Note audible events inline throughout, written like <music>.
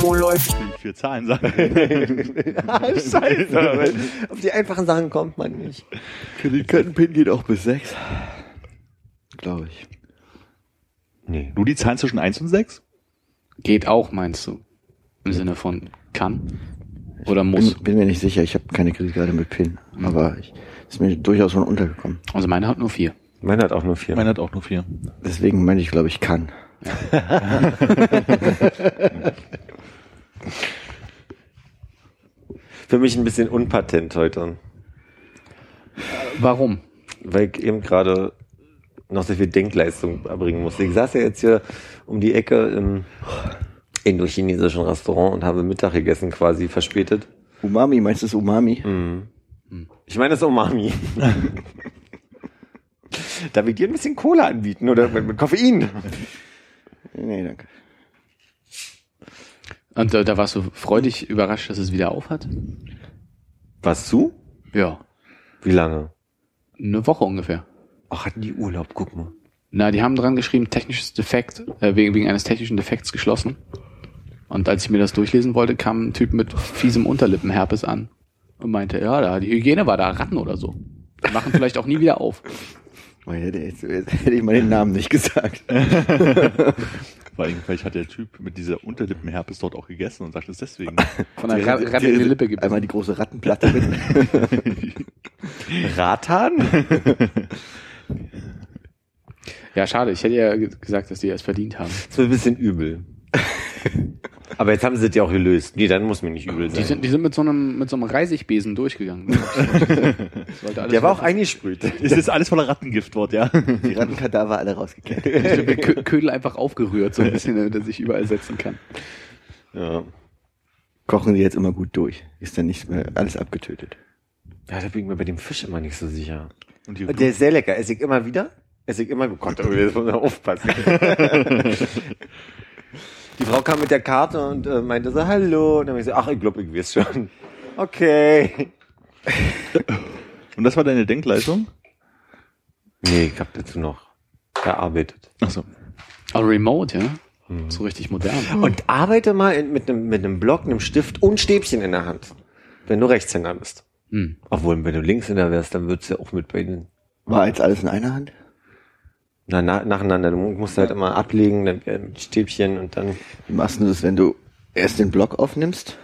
Wo läuft? Die vier Zahlen sagen. Ah, <laughs> Scheiße. Auf die einfachen Sachen kommt man nicht. Kreditkartenpin geht auch bis sechs. Glaube ich. Nee. Du die Zahlen zwischen 1 und 6? Geht auch, meinst du? Im Sinne von kann? Oder muss? Bin, bin mir nicht sicher, ich habe keine Kreditkarte mit PIN. Aber ich, ist mir durchaus schon untergekommen. Also meine hat nur vier. Meine hat auch nur vier. Meine hat auch nur vier. Deswegen meine ich, glaube ich, kann. <laughs> Für mich ein bisschen unpatent heute, Warum? weil ich eben gerade noch sehr viel Denkleistung erbringen musste. Ich saß ja jetzt hier um die Ecke im indochinesischen Restaurant und habe Mittag gegessen, quasi verspätet. Umami, meinst du das Umami? Ich meine das Umami. <laughs> Darf ich dir ein bisschen Cola anbieten oder mit, mit Koffein? Nee, danke. Und äh, da warst du freudig überrascht, dass es wieder auf hat? Was zu? Ja. Wie lange? Eine Woche ungefähr. Ach, hatten die Urlaub, guck mal. Na, die haben dran geschrieben, technisches Defekt, äh, wegen, wegen eines technischen Defekts geschlossen. Und als ich mir das durchlesen wollte, kam ein Typ mit fiesem Unterlippenherpes an und meinte, ja, da, die Hygiene war da, Ratten oder so. Die machen vielleicht auch nie wieder auf. Oh, hätte, jetzt, jetzt hätte ich mal den Namen nicht gesagt. <laughs> Vor allem, vielleicht hat der Typ mit dieser Unterlippenherpes dort auch gegessen und sagt es deswegen. <laughs> Von einer Ra Ratte in die Lippe gibt. Einmal die große Rattenplatte mit. <laughs> Ratan? Ja, schade. Ich hätte ja ge- gesagt, dass die es verdient haben. Das wird ein bisschen übel. <laughs> Aber jetzt haben sie das ja auch gelöst. Nee, dann muss mir nicht übel sein. Die sind, die sind mit so einem, mit so einem Reisigbesen durchgegangen. <laughs> Der war auch eingesprüht. Es ist alles voller Rattengift dort, ja. Die Rattenkadaver alle rausgekehrt. Kö- Ködel einfach aufgerührt, so ein bisschen, damit er sich überall setzen kann. Ja. Kochen die jetzt immer gut durch. Ist dann nicht mehr alles abgetötet. ja, da bin ich mir bei dem Fisch immer nicht so sicher. Und die, Der ist sehr lecker. Esse ich immer wieder? Esse ich immer, oh Gott, jetzt muss man aufpassen. <laughs> Die Frau kam mit der Karte und äh, meinte so, hallo. Und dann habe ich so, ach, ich glaube, ich weiß schon. Okay. und das war deine Denkleistung? Nee, ich habe dazu noch gearbeitet. Achso. Aber remote, ja? So richtig modern. Und arbeite mal in, mit einem mit einem Block, einem Stift und Stäbchen in der Hand. Wenn du Rechtshänder bist. Hm. Obwohl, wenn du Linkshänder wärst, dann würdest du ja auch mit bei den War jetzt alles in einer Hand? Na, na, nacheinander. Du musst halt immer ablegen, dann äh, mit Stäbchen und dann. Wie machst du das, wenn du erst den Block aufnimmst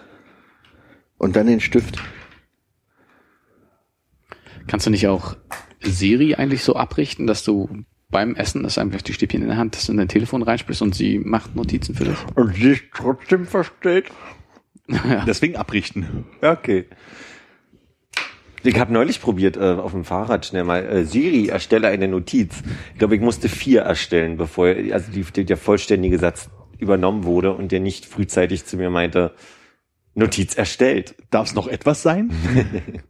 und dann den Stift? Kannst du nicht auch Siri eigentlich so abrichten, dass du beim Essen das einfach die Stäbchen in der Hand, dass du in dein Telefon reinsprichst und sie macht Notizen für dich? Und sich trotzdem versteht. <laughs> Deswegen abrichten. Okay. Ich habe neulich probiert, äh, auf dem Fahrrad schnell mal, äh, Siri, erstelle eine Notiz. Ich glaube, ich musste vier erstellen, bevor also die, die, der vollständige Satz übernommen wurde und der nicht frühzeitig zu mir meinte, Notiz erstellt. Darf es noch etwas sein? <laughs>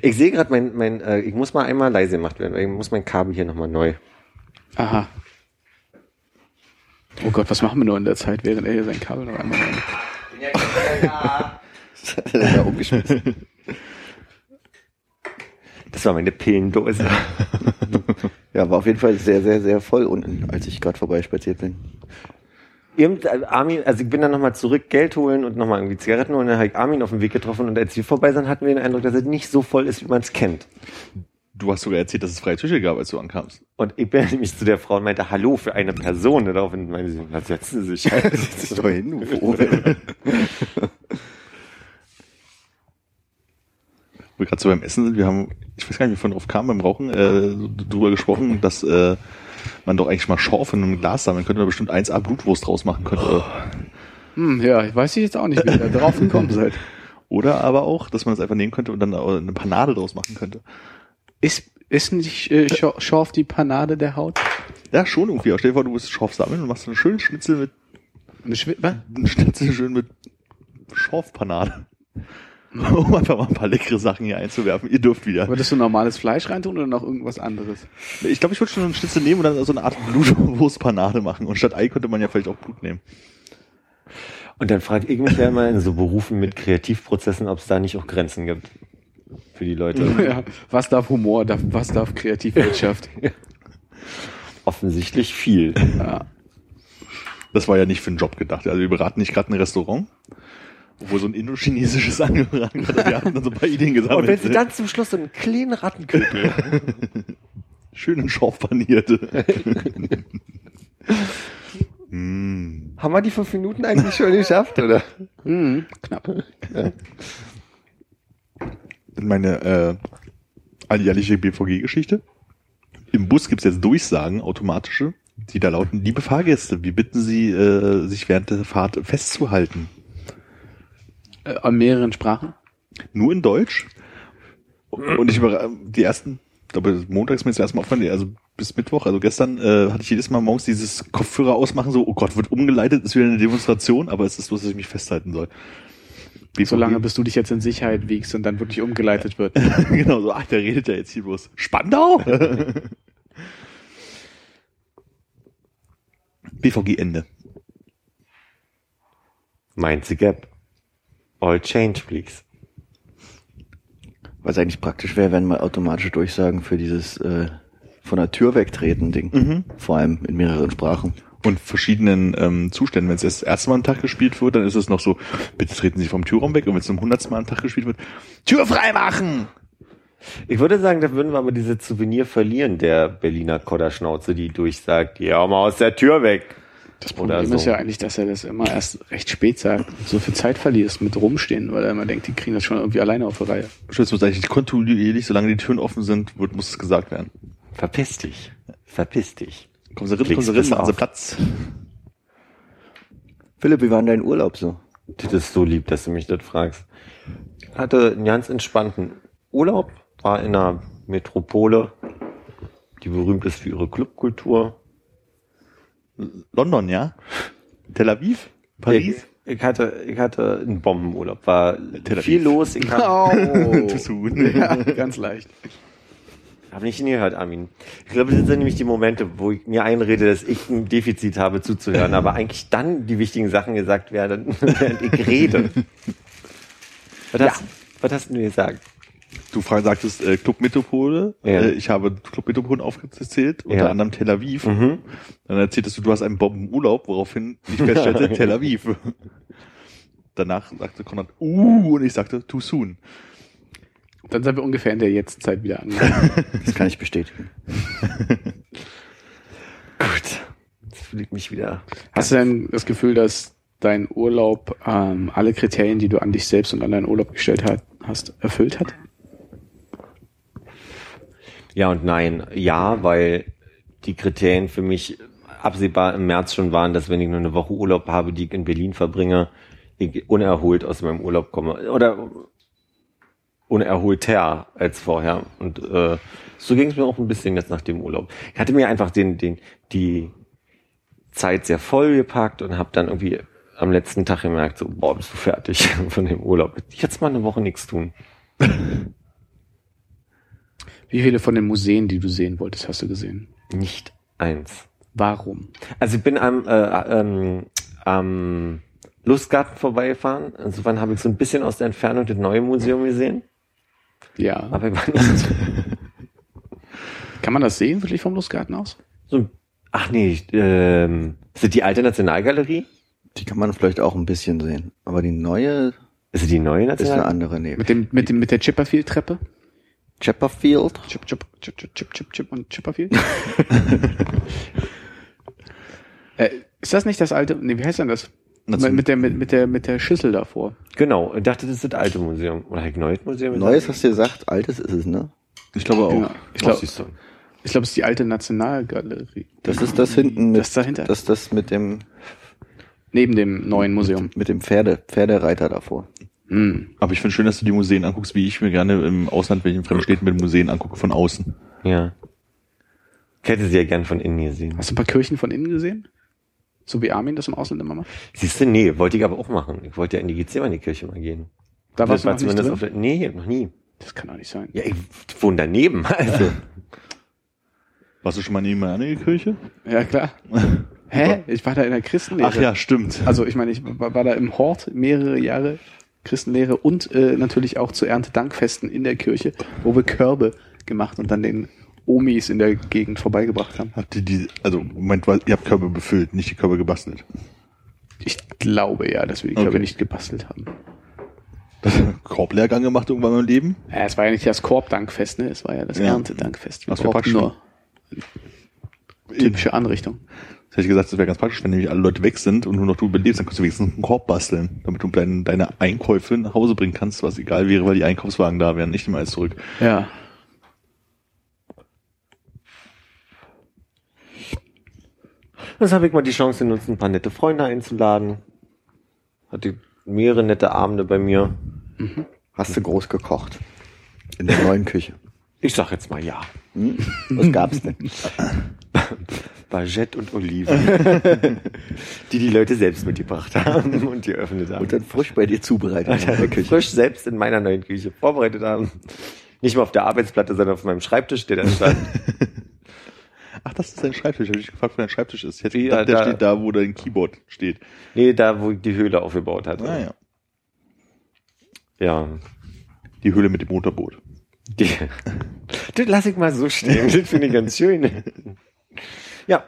Ich sehe gerade mein, mein äh, ich muss mal einmal leise gemacht werden, weil ich muss mein Kabel hier nochmal neu. Aha. Oh Gott, was machen wir nur in der Zeit, während er hier sein Kabel noch einmal rein? <laughs> <laughs> Das hat er da umgeschmissen. Das war meine Pillendose. <laughs> Ja, war auf jeden Fall sehr, sehr, sehr voll unten, als ich gerade vorbeispaziert bin. Irgend, äh, Armin, also ich bin dann nochmal zurück Geld holen und nochmal irgendwie Zigaretten holen, dann habe ich Armin auf dem Weg getroffen und als wir vorbei sind, hatten wir den Eindruck, dass es nicht so voll ist, wie man es kennt. Du hast sogar erzählt, dass es freie Tische gab, als du ankamst. Und ich bin <laughs> nämlich zu der Frau und meinte, hallo für eine Person. Und daraufhin meinte sie, na, setzen Sie sich halt. <laughs> Setz dich doch hin, du. Wo wir gerade so beim Essen sind, wir haben, ich weiß gar nicht, wie von drauf kamen beim Rauchen, äh, drüber gesprochen, dass äh, man doch eigentlich mal Schorf in einem Glas sammeln könnte, da bestimmt 1A Blutwurst draus machen könnte. Hm, ja, ich weiß jetzt auch nicht, wie ihr da drauf gekommen <laughs> seid. Oder aber auch, dass man das einfach nehmen könnte und dann eine Panade draus machen könnte. Ist, ist nicht äh, Schor- Schorf die Panade der Haut? Ja, schon irgendwie. Aber stell dir vor, du musst Schorf sammeln und machst einen schönen Schnitzel mit, Eine Schwi was? einen Schnitzel schön mit Schorfpanade. <laughs> Um einfach mal ein paar leckere Sachen hier einzuwerfen. Ihr dürft wieder. Würdest du normales Fleisch reintun oder noch irgendwas anderes? Ich glaube, ich würde schon einen Schnitzel nehmen und dann so eine Art Blutwurstpanade machen. Und statt Ei könnte man ja vielleicht auch Blut nehmen. Und dann mich ja immer in so Berufen mit Kreativprozessen, ob es da nicht auch Grenzen gibt für die Leute. Ja. Was darf Humor, darf, was darf Kreativwirtschaft? <laughs> Offensichtlich viel. ja. Das war ja nicht für einen Job gedacht. Also wir beraten nicht gerade ein Restaurant, wo so ein indochinesisches <laughs> angefragt hat. Wir haben dann so ein paar Ideen gesammelt. Und wenn sie dann zum Schluss so einen kleinen Rattenköpel. <laughs> Schön in Schorf panierte. <laughs> mm. Haben wir die fünf Minuten eigentlich schon geschafft, oder? Mhm, knapp. Meine äh, alljährliche BVG-Geschichte. Im Bus gibt's jetzt Durchsagen, automatische, die da lauten, liebe Fahrgäste, wir bitten Sie, äh, sich während der Fahrt festzuhalten. Äh, an mehreren Sprachen? Nur in Deutsch. Und ich über die ersten, ich glaube, montags ist mir das erste Mal aufgefallen, also bis Mittwoch, also gestern, äh, hatte ich jedes Mal morgens dieses Kopfhörer ausmachen, so, oh Gott, wird umgeleitet, ist wieder eine Demonstration, aber es ist bloß, dass ich mich festhalten soll. BVG. Solange bis du dich jetzt in Sicherheit wiegst und dann wirklich umgeleitet <laughs> wird. genau, so, ach, der redet ja jetzt hier bloß. Spandau? <laughs> BVG Ende. Meint the gap. All change, please. Was eigentlich praktisch wäre, wenn mal automatische Durchsagen für dieses äh, von der Tür wegtreten Ding. Vor allem in mehreren Sprachen. Und verschiedenen ähm, Zuständen. Wenn es das erste Mal am Tag gespielt wird, dann ist es noch so, bitte treten Sie vom Türraum weg. Und wenn es zum hundertsten Mal am Tag gespielt wird, Tür frei machen! Ich würde sagen, da würden wir aber diese Souvenir verlieren, der Berliner Kodderschnauze, die durchsagt, ja, mal aus der Tür weg. Das Oder Problem so. ist ja eigentlich, dass er das immer erst recht spät sagt und so viel Zeit verlierst mit rumstehen, weil er immer denkt, die kriegen das schon irgendwie alleine auf die Reihe. Schütz muss eigentlich kontinuierlich, solange die Türen offen sind, wird, muss es gesagt werden. Verpiss dich. Verpiss dich. Kommen Sie rein, kommen Sie rein, machen Sie. Platz. Philipp, wie war denn dein Urlaub so? Das ist so lieb, dass du mich das fragst. Hatte einen ganz entspannten Urlaub, war in einer Metropole, die berühmt ist für ihre Clubkultur. London, ja? Tel Aviv? Paris? Ich, ich hatte, ich hatte einen Bombenurlaub, war viel los. Ich habe Oh. <laughs> Too soon. <laughs> ja, ganz leicht. hab nicht hingehört, Armin. Ich glaube, das sind nämlich die Momente, wo ich mir einrede, dass ich ein Defizit habe zuzuhören, aber eigentlich dann die wichtigen Sachen gesagt werden, <laughs> während ich rede. Was hast, was hast du mir gesagt? Du frag, sagtest äh, Club Metropole. Ja. Äh, ich habe Club Metropole aufgezählt, unter Ja. anderem Tel Aviv. Mhm. Dann erzähltest du, du hast einen Bombenurlaub, woraufhin ich feststellte, <laughs> Tel Aviv. Danach sagte Konrad, uh, und ich sagte, too soon. Dann sind wir ungefähr in der Jetztzeit wieder angekommen. <laughs> Das kann ich bestätigen. <laughs> Gut. Jetzt ich mich wieder. Hast du denn das Gefühl, dass dein Urlaub ähm, alle Kriterien, die du an dich selbst und an deinen Urlaub gestellt hat, hast, erfüllt hat? Ja und nein. Ja, weil die Kriterien für mich absehbar im März schon waren, dass wenn ich nur eine Woche Urlaub habe, die ich in Berlin verbringe, ich unerholt aus meinem Urlaub komme. Oder unerholter als vorher. Und äh, so ging es mir auch ein bisschen jetzt nach dem Urlaub. Ich hatte mir einfach den, den, die Zeit sehr voll gepackt und habe dann irgendwie am letzten Tag gemerkt, so, boah, bist du fertig <laughs> von dem Urlaub. Jetzt mal eine Woche nichts tun. Wie viele von den Museen, die du sehen wolltest, hast du gesehen? Nicht eins. Warum? Also ich bin am, äh, ähm, am Lustgarten vorbeigefahren. Insofern habe ich so ein bisschen aus der Entfernung das neue Museum gesehen. Ja. Aber ich war nicht <laughs> Kann man das sehen, wirklich vom Lustgarten aus? so, ach nee, ähm, ist das die alte Nationalgalerie? Die kann man vielleicht auch ein bisschen sehen. Aber die neue Ist das die neue ist eine Nationalgalerie? andere neben. Mit dem, mit dem, mit der Chipperfield-Treppe? Chipperfield. Chip, chip, chip, chip, chip, chip, chip und Chipperfield? <laughs> äh, ist das nicht das alte, nee, wie heißt denn das? Mit, mit der, mit, mit der, mit der Schüssel davor. Genau, ich dachte, das ist das alte Museum. Oder halt neues Museum? Neues hast du gesagt, altes ist es, ne? Ich glaube auch. Genau. Ich glaube, ich glaube, es ist die alte Nationalgalerie. Das ist das hinten mit, Das dahinter. das das mit dem, Neben dem neuen Museum. mit dem Pferde, Pferdereiter davor. Hm. Aber ich finde schön, dass du die Museen anguckst, wie ich mir gerne im Ausland, wenn ich in fremden Städten mit Museen angucke, von außen. Ja. Ich hätte sie ja gern von innen gesehen. Hast du ein paar Kirchen von innen gesehen? So wie Armin das im Ausland immer macht? Siehst du, nee, wollte ich aber auch machen. Ich wollte ja in die Gethsemane-Kirche mal gehen. Da warst du noch nicht drin? auf der, Nee, noch nie. Das kann doch nicht sein. Ja, ich wohne daneben, <laughs> also. Warst du schon mal neben einer Kirche? Ja, klar. <laughs> Hä? Ich war da in der Christenlehre. Ach ja, stimmt. Also ich meine, ich war, war da im Hort mehrere Jahre Christenlehre und äh, natürlich auch zu Erntedankfesten in der Kirche, wo wir Körbe gemacht und dann den Omis in der Gegend vorbeigebracht haben. Habt ihr die, also, Moment, ihr habt Körbe befüllt, nicht die Körbe gebastelt. Ich glaube ja, dass wir die Körbe Okay. nicht gebastelt haben. <laughs> Korblehrgang gemacht irgendwann im Leben? Ja, es war ja nicht das Korbdankfest, ne? Es war ja das Ja. Erntedankfest. Wir Das wär brauchten nur typische Anrichtung. Das hätte ich gesagt, das wäre ganz praktisch, wenn nämlich alle Leute weg sind und nur noch du überlebst, dann kannst du wenigstens einen Korb basteln, damit du deine, deine Einkäufe nach Hause bringen kannst, was egal wäre, weil die Einkaufswagen da wären, nicht immer alles zurück. Ja. Das habe ich mal die Chance genutzt, ein paar nette Freunde einzuladen. Hatte mehrere nette Abende bei mir. Hast du groß gekocht? In der neuen Küche. Ich sag jetzt mal ja. Hm? Was gab's denn? <laughs> Baguette und Oliven. <laughs> die die Leute selbst mitgebracht haben und geöffnet haben. Und dann frisch bei dir zubereitet in der Küche. frisch selbst in meiner neuen Küche vorbereitet haben. Nicht mal auf der Arbeitsplatte, sondern auf meinem Schreibtisch, der da stand. <laughs> Ach, das ist dein Schreibtisch. Hab ich gefragt, wo dein Schreibtisch ist. Hätte Ja, der da- steht da, wo dein Keyboard steht. nee, da, wo ich die Höhle aufgebaut hatte. Ah, ja. ja. Die Höhle mit dem Motorboot. Die, <laughs> das lasse ich mal so stehen. Das finde ich ganz schön. Ja.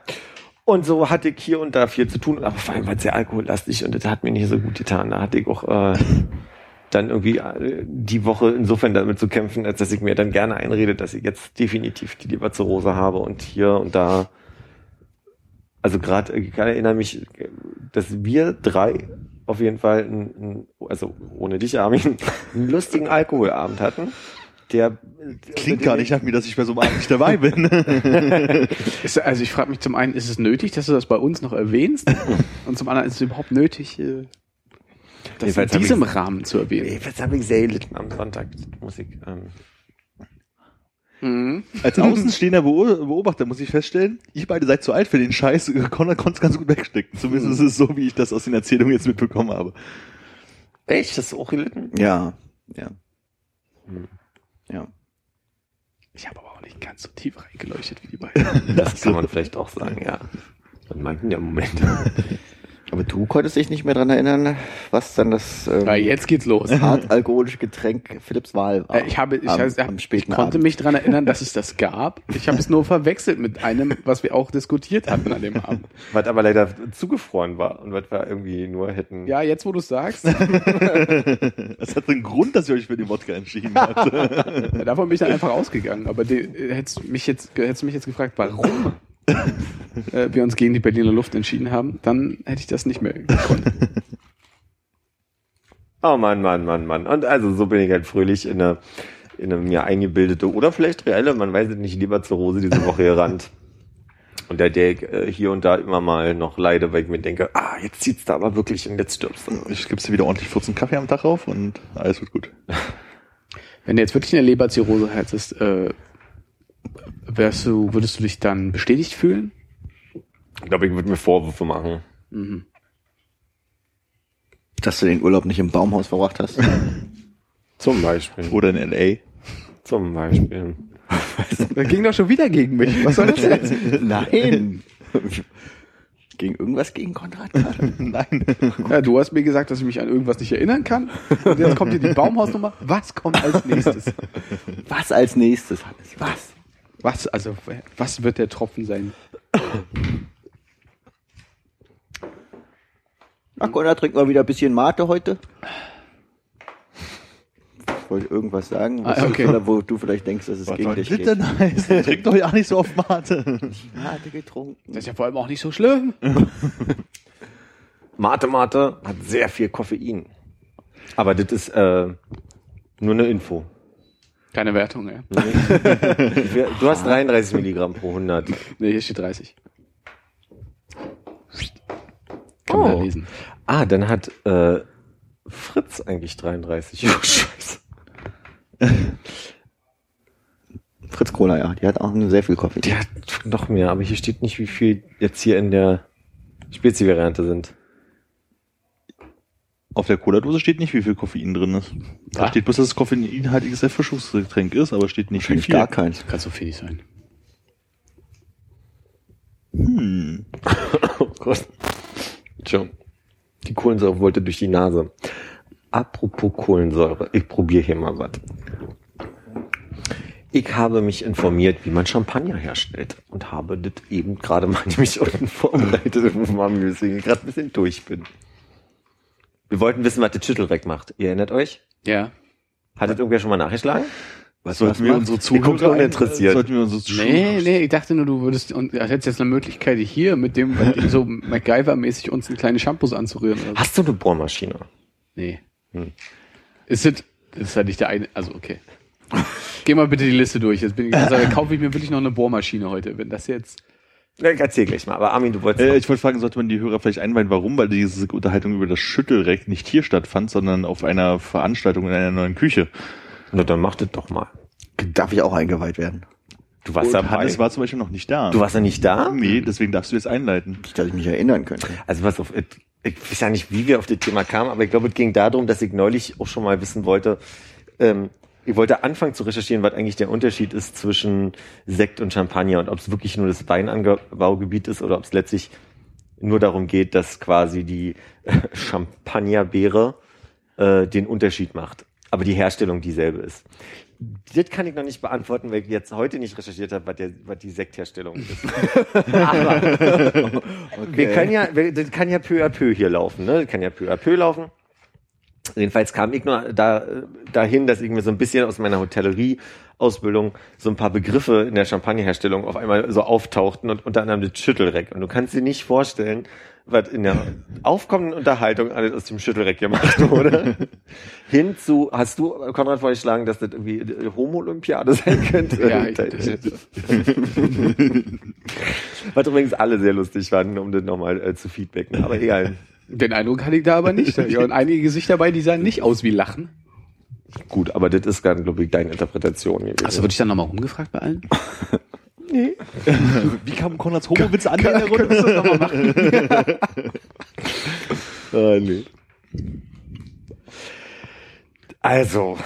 Und so hatte ich hier und da viel zu tun, aber vor allem war es sehr alkohollastig und das hat mir nicht so gut getan. Da hatte ich auch äh, dann irgendwie äh, die Woche insofern damit zu kämpfen, als dass ich mir dann gerne einrede, dass ich jetzt definitiv die Leberzirrhose habe und hier und da. Also gerade, ich erinnere mich, dass wir drei auf jeden Fall, ein, ein, also ohne dich, Armin, einen lustigen Alkoholabend hatten. Der Klingt gar nicht nach mir, dass ich bei so einem Abend nicht dabei bin. <laughs> Also ich frage mich zum einen, ist es nötig, dass du das bei uns noch erwähnst? Und zum anderen, ist es überhaupt nötig, äh, das Jedenfalls in diesem ich's- Rahmen zu erwähnen? Jetzt habe ich sehr gelitten am Sonntag. Ich, ähm, Mhm. Als außenstehender Beo- Beobachter muss ich feststellen, ihr beide seid zu alt für den Scheiß. Conrad konnte es ganz gut wegstecken. Zumindest ist es so, wie ich das aus den Erzählungen jetzt mitbekommen habe. echt? Hast du auch gelitten? Ja, ja. Ja. Ich habe aber auch nicht ganz so tief reingeleuchtet wie die beiden. <laughs> Das kann man vielleicht auch sagen, ja. Man meint in der Moment. <laughs> Aber du konntest dich nicht mehr dran erinnern, was dann das ähm, Ja, jetzt geht's los. <laughs> hart alkoholische Getränk Philips Wahl war. Äh, Ich habe, ich, am, heißt, am ich konnte Abend. mich dran erinnern, dass es das <laughs> gab. Ich habe es nur verwechselt mit einem, was wir auch diskutiert hatten an dem <laughs> Abend. Was aber leider zugefroren war und was wir irgendwie nur hätten. Ja, jetzt wo du sagst, Es hat einen Grund, dass ihr euch für den Wodka entschieden habt. davon bin ich dann einfach ausgegangen. Aber die, hättest mich jetzt, hättest du mich jetzt gefragt, warum äh, wir uns gegen die Berliner Luft entschieden haben, dann hätte ich das nicht mehr gekonnt. Oh Mann, Mann, Mann, Mann. Und also so bin ich halt fröhlich in eine, in eine mir eingebildete oder vielleicht reelle, man weiß es nicht, Leberzirrhose diese Woche gerannt. Und der, der ich, äh, hier und da immer mal noch leide, weil ich mir denke, ah, jetzt zieht's da aber wirklich und jetzt stirbst du. Ich gib's dir wieder ordentlich 14 Kaffee am Tag auf und alles wird gut. Wenn du jetzt wirklich eine Leberzirrhose hättest, äh, wärst du, würdest du dich dann bestätigt fühlen? Ich glaube, ich würde mir Vorwürfe machen. Dass du den Urlaub nicht im Baumhaus verbracht hast. <laughs> Zum Beispiel. Oder in L.A. Zum Beispiel. <laughs> Das ging doch schon wieder gegen mich. Was soll das jetzt? <laughs> Nein. Gegen irgendwas gegen Konrad gerade? Nein. Ja, du hast mir gesagt, dass ich mich an irgendwas nicht erinnern kann. Und jetzt kommt hier die Baumhausnummer. Was kommt als nächstes? Was als nächstes, Hannes? Was? Was, also, was wird der Tropfen sein? Ach, Konrad, trink mal wieder ein bisschen Mate heute. Ich wollte irgendwas sagen, was Ah, okay. du, oder wo du vielleicht denkst, dass es Was gegen dich geht. denn heißen? Trink doch ja nicht so oft Mate. Mate getrunken. Das ist ja vor allem auch nicht so schlimm. <laughs> Mate Mate hat sehr viel Koffein. Aber das ist äh, nur eine Info. Keine Wertung, ja. <laughs> Du hast 33 Milligramm pro 100. Nee, hier steht 30. Kann man Oh. da lesen. Ah, dann hat äh, Fritz eigentlich 33. Oh, Scheiße. <laughs> Fritz Cola, ja. Die hat auch sehr viel Koffein. Der hat noch mehr, aber hier steht nicht, wie viel jetzt hier in der Spezi-Variante sind. Auf der Cola-Dose steht nicht, wie viel Koffein drin ist. Da Ah. steht bloß, dass es koffeinhaltiges Erfrischungsgetränk ist, aber steht nicht, wie viel. gar keins. Kann so viel sein. Hm. Oh Gott. Schon. Die Kohlensäure wollte durch die Nase. Apropos Kohlensäure, ich probiere hier mal was. Ich habe mich informiert, wie man Champagner herstellt und habe das eben gerade mal <laughs> nämlich unten vorbereitet, weswegen ich gerade ein bisschen durch bin. Wir wollten wissen, was das Schüttelreck macht. Ihr erinnert euch? Ja. Hat das irgendwer schon mal nachgeschlagen? Was sollten wir unsere Zuhörer uninteressiert. Sollten wir unsere Nee, nee, ich dachte nur, du würdest, und du hättest jetzt eine Möglichkeit, hier mit dem, so MacGyver-mäßig uns eine kleine Shampoos anzurühren. Oder so. Hast du eine Bohrmaschine? Nee. Hm. Ist das, das ist halt nicht der eine, also okay. Geh mal bitte die Liste durch. Jetzt bin ich, also, kaufe ich mir wirklich noch eine Bohrmaschine heute. Wenn das jetzt, erzähl gleich mal. Aber Armin, du wolltest. Äh, ich wollte fragen, sollte man die Hörer vielleicht einweihen, warum? Weil diese Unterhaltung über das Schüttelreck nicht hier stattfand, sondern auf einer Veranstaltung in einer neuen Küche. Na, dann mach das doch mal. Darf ich auch eingeweiht werden? Du warst dabei. Hannes war zum Beispiel noch nicht da. du warst ja nicht da? Nee, deswegen darfst du jetzt einleiten. Nicht, dass ich mich erinnern könnte. Also was auf, ich weiß ja nicht, wie wir auf das Thema kamen, aber ich glaube, es ging darum, dass ich neulich auch schon mal wissen wollte, ähm, ich wollte anfangen zu recherchieren, was eigentlich der Unterschied ist zwischen Sekt und Champagner und ob es wirklich nur das Weinanbaugebiet ist oder ob es letztlich nur darum geht, dass quasi die Champagnerbeere äh, den Unterschied macht, aber die Herstellung dieselbe ist. Das kann ich noch nicht beantworten, weil ich jetzt heute nicht recherchiert habe, was, der, was die Sektherstellung ist. <laughs> Aber wir können ja, wir- das kann ja peu à peu hier laufen, ne? Das kann ja peu à peu laufen. Jedenfalls kam ich nur da, dahin, dass ich mir so ein bisschen aus meiner Hotellerie-Ausbildung so ein paar Begriffe in der Champagnerherstellung auf einmal so auftauchten und unter anderem das Schüttelreck. Und du kannst dir nicht vorstellen, was in der aufkommenden Unterhaltung alles aus dem Schüttelreck gemacht wurde. <laughs> Hinzu, hast du, Konrad, vorgeschlagen, dass das irgendwie Homo-Olympiade sein könnte? ja, ich, Was übrigens alle sehr lustig fanden, um das nochmal äh, zu feedbacken. Aber egal. Den Eindruck hatte ich da aber nicht. <laughs> Ja, und einige Gesichter dabei, die sahen nicht aus wie Lachen. Gut, aber das ist dann, glaube ich, deine Interpretation gewesen. Hast du wirklich dann nochmal rumgefragt bei allen? <laughs> <laughs> Wie kam Konrads Homo-Witz an in der Runde? Ah, nee. Also,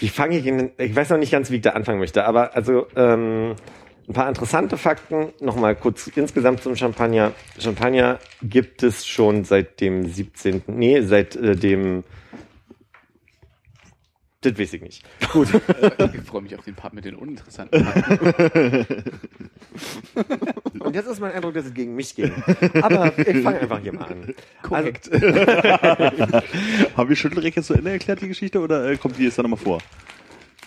wie fange ich in, ich weiß noch nicht ganz, wie ich da anfangen möchte, aber also ähm, ein paar interessante Fakten, nochmal kurz insgesamt zum Champagner. Champagner gibt es schon seit dem 17., nee, seit äh, dem, das weiß ich nicht. Gut, <laughs> Ich freue mich auf den Part mit den uninteressanten. Fakten. und jetzt ist mein Eindruck, dass es gegen mich ging. Aber ich fange einfach hier mal an. Korrekt. <laughs> Haben wir Schüttelreck jetzt zu Ende erklärt, die Geschichte, oder äh, kommt die jetzt dann nochmal vor?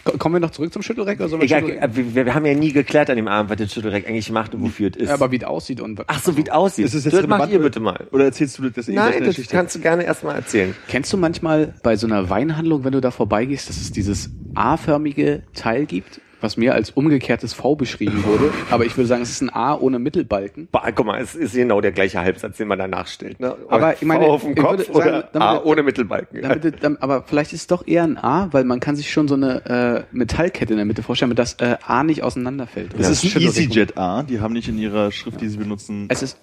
Ko- Kommen wir noch zurück zum Schüttelreck? Oder sollen wir Ja, Schüttelreck? wir, wir haben ja nie geklärt an dem Abend, was das Schüttelreck eigentlich macht und wofür es ist. Ja, aber wie es aussieht und Ach so, wie es aussieht. Ist es jetzt das macht ihr bitte mal. Oder erzählst du das eh Nein, in der das Geschichte? kannst du gerne erstmal erzählen. Kennst du manchmal bei so einer Weinhandlung, wenn du da vorbeigehst, dass es dieses A-förmige Teil gibt, was mir als umgekehrtes V beschrieben wurde? Aber ich würde sagen, es ist ein A ohne Mittelbalken. Boah, guck mal, es ist genau der gleiche Halbsatz, den man danach stellt. Ne? Aber ich meine, V auf dem ich Kopf würde oder sagen, damit- A ohne Mittelbalken. Damit, dann- aber vielleicht ist es doch eher ein A, weil man kann sich schon so eine äh, Metallkette in der Mitte vorstellen, mit das äh, A nicht auseinanderfällt. Das ist ein EasyJet A, die haben nicht in ihrer Schrift, die sie benutzen. Es ist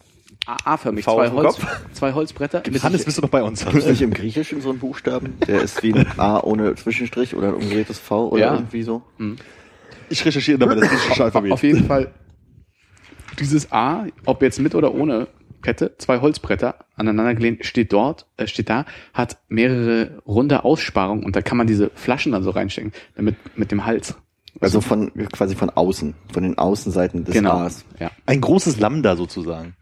A- A-förmig, V zwei, Holz, zwei Holzbretter. mit- Hannes, bist du noch bei uns? Gibt nicht im Griechischen so einen Buchstaben? Der ist wie ein A ohne Zwischenstrich oder ein umgedrehtes V oder Ja. irgendwie so? Ich recherchiere dabei das griechische Alphabet. Auf jeden Fall dieses A, ob jetzt mit oder ohne Kette, zwei Holzbretter aneinander gelehnt, steht dort, äh, steht da, hat mehrere runde Aussparungen und da kann man diese Flaschen dann so reinstecken, damit mit dem Hals. Also von quasi von außen, von den Außenseiten des Genau. A's. Ja. Ein großes Lambda sozusagen.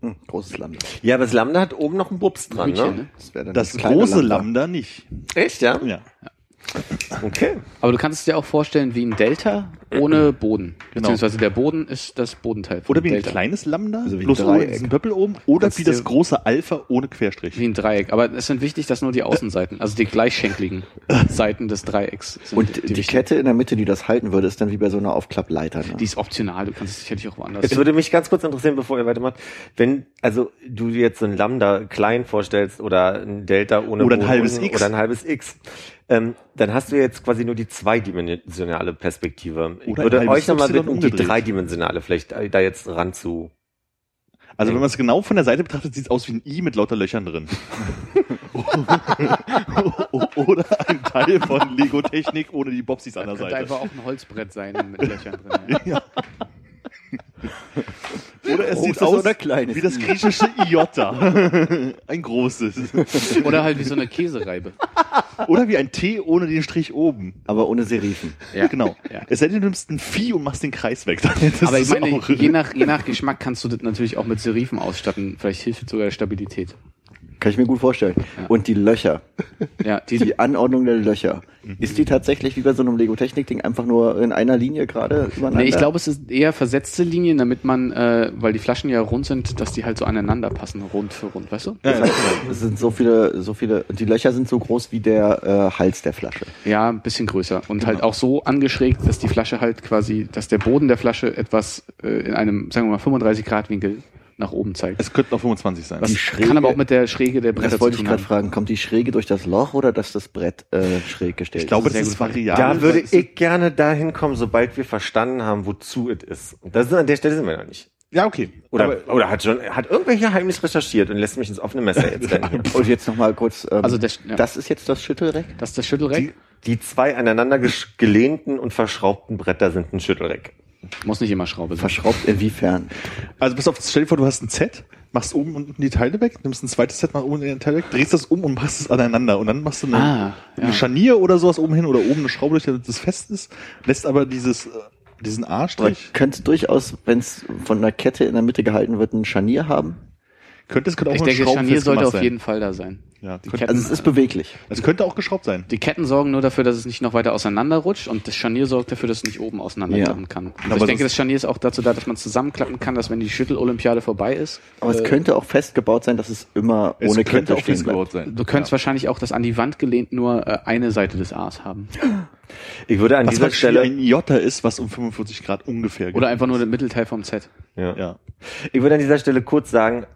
Hm, großes Lambda. Ja, aber das Lambda hat oben noch einen Bubs dran, Hütchen, ne? ne? Das, Das große Lambda nicht. Echt, ja? Ja. Okay. Aber du kannst es dir auch vorstellen wie ein Delta ohne Boden. Genau. Beziehungsweise der Boden ist das Bodenteil. Oder wie ein Delta. kleines Lambda, Also wie ein bloß ohne Dreieck. diesen Doppel oben. Oder Kannst wie das große Alpha ohne Querstrich. Wie ein Dreieck. Aber es sind wichtig, dass nur die Außenseiten, also die gleichschenkligen <laughs> Seiten des Dreiecks sind. Und die, wichtigen. Kette in der Mitte, die das halten würde, ist dann wie bei so einer Aufklappleiter. Ne? Die ist optional, du kannst es sicherlich auch woanders. Es würde mich ganz kurz interessieren, bevor ihr weitermacht, wenn, also du dir jetzt so ein Lambda klein vorstellst oder ein Delta ohne Oder ein Boden halbes unten X. oder ein halbes X, ähm, dann hast du jetzt quasi nur die zweidimensionale Perspektive. Ich Oder würde euch nochmal bitten, die umgedreht. dreidimensionale vielleicht äh, da jetzt ran zu. Also wenn man es genau von der Seite betrachtet, sieht es aus wie ein I mit lauter Löchern drin. <laughs> Oder ein Teil von Lego-Technik ohne die Bobsis an der Könnte Seite. einfach auch ein Holzbrett sein mit Löchern drin. Ja. <laughs> Oder es sieht aus oder kleines wie das griechische Iota. <laughs> ein großes. Oder halt wie so eine Käsereibe. Oder wie ein T ohne den Strich oben. Aber ohne Serifen. Ja. Genau. Ja. Es sei denn, du nimmst ein Vieh und machst den Kreis weg. Aber ich meine, je nach, je nach Geschmack kannst du das natürlich auch mit Serifen ausstatten. Vielleicht hilft sogar der Stabilität. Kann ich mir gut vorstellen. Und die Löcher. Ja, die, Die Anordnung der Löcher. Ist die tatsächlich wie bei so einem Lego-Technik-Ding einfach nur in einer Linie gerade übereinander? Nee, ich glaube, es ist eher versetzte Linien, damit man, äh, weil die Flaschen ja rund sind, dass die halt so aneinander passen, rund für rund, weißt du? Das heißt, es sind so viele, so viele, die Löcher sind so groß wie der äh, Hals der Flasche. Ja, ein bisschen größer. Und halt auch so angeschrägt, dass die Flasche halt quasi, dass der Boden der Flasche etwas äh, in einem, sagen wir mal, 35 Grad Winkel nach oben zeigt. Es könnten auch 25 sein. Das die Schräge- kann aber auch mit der Schräge der Bretter Das wollte zu ich gerade fragen. Kommt die Schräge durch das Loch oder dass das Brett äh, schräg gestellt ich glaube, ist? das ist variabel. Da würde ich gerne dahin kommen, sobald wir verstanden haben, wozu es ist. Und das ist an der Stelle sind wir noch nicht. Ja, okay. Oder, Aber- oder hat schon, hat irgendwelcher Heimnis recherchiert und lässt mich ins offene Messer jetzt <laughs> rennen. Und jetzt nochmal kurz, ähm, Also das- ja. das ist jetzt das Schüttelreck? Das ist das Schüttelreck. Die zwei aneinander gelehnten und verschraubten Bretter sind ein Schüttelreck. Muss nicht immer Schraube sein. Verschraubt inwiefern? Also pass auf, stell dir vor, du hast ein Z, machst oben und unten die Teile weg, nimmst ein zweites Set, machst oben die Teile weg, drehst das um und machst es aneinander. Und dann machst du eine, Ah, ja. eine Scharnier oder sowas oben hin oder oben eine Schraube durch, damit das fest ist, lässt aber dieses, äh, diesen A-Strich, könnte durchaus, wenn es von einer Kette in der Mitte gehalten wird, ein Scharnier haben. Könnte es könnte auch Ich denke, Scharnier sollte auf sein. jeden Fall da sein. Ja, könnte, Ketten, Also es ist beweglich. also könnte auch geschraubt sein. die Ketten sorgen nur dafür, dass es nicht noch weiter auseinanderrutscht und das Scharnier sorgt dafür, dass es nicht oben auseinanderklappen kann. Also Aber ich denke, das- Scharnier ist auch dazu da, dass man es zusammenklappen kann, dass wenn die Schüttelolympiade vorbei ist, Aber es könnte auch festgebaut sein, dass es immer Es ohne könnte Kette auch festgebaut sein. du könntest wahrscheinlich auch das an die Wand gelehnt nur äh, eine Seite des A's haben. Ich würde an Was dieser Stelle, ein Iota ist, was um 45 Grad ungefähr Oder einfach nur der Mittelteil vom Z. ja. Ja. ich würde an dieser Stelle kurz sagen,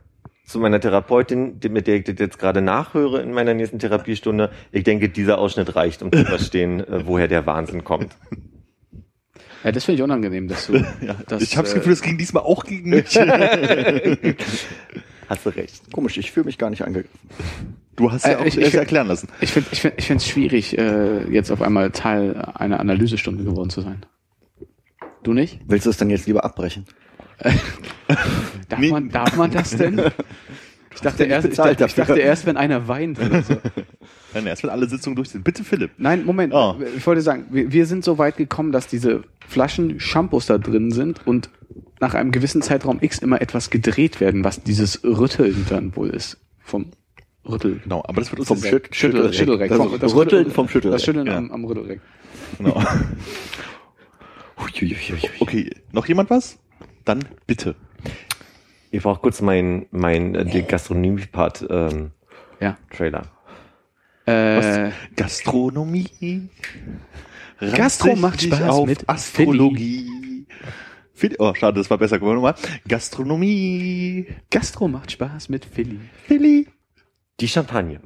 zu meiner Therapeutin, mit der ich das jetzt gerade nachhöre in meiner nächsten Therapiestunde, ich denke, dieser Ausschnitt reicht, um zu verstehen, äh, woher der Wahnsinn kommt. <laughs> Ja, das finde ich unangenehm, dass du. <laughs> ja. dass, ich habe das äh, Gefühl, es ging diesmal auch gegen mich. <laughs> Hast du recht. Komisch, ich fühle mich gar nicht angegriffen. Du hast ja Äh, auch ich- erklären lassen. Ich finde ich find, ich find's schwierig, äh, jetzt auf einmal Teil einer Analysestunde geworden zu sein. Du nicht? Willst du es dann jetzt lieber abbrechen? Darf, Nee. man, darf man das denn? <laughs> Ich dachte, erst, ich, dachte, ich dachte erst, wenn einer weint. Oder so. <laughs> Nein, erst wenn alle Sitzungen durch sind. Bitte, Philipp. Nein, Moment. Oh. Ich wollte sagen, wir, wir sind so weit gekommen, dass diese Flaschen Shampoos da drin sind und nach einem gewissen Zeitraum X immer etwas gedreht werden, was dieses Rütteln dann wohl ist. Vom Rüttel. Genau, aber das wird uns Vom Schütt- Schüttel, Schüttelreck. Das Vom- das Rütteln Rüttel- vom Schüttelreck. Das Schütteln Ja. am, am Rüttelreck. Genau. <laughs> Okay, noch jemand was? Dann bitte. Ich brauche kurz mein, mein äh, den Gastronomie-Part ähm, Ja. Trailer. Äh, Gastronomie. Gastro macht Spaß auf mit Astrologie. Philly. Oh, schade, das war besser. Gucken wir nochmal. Gastronomie. Gastro macht Spaß mit Philly. Philly. Die Champagne.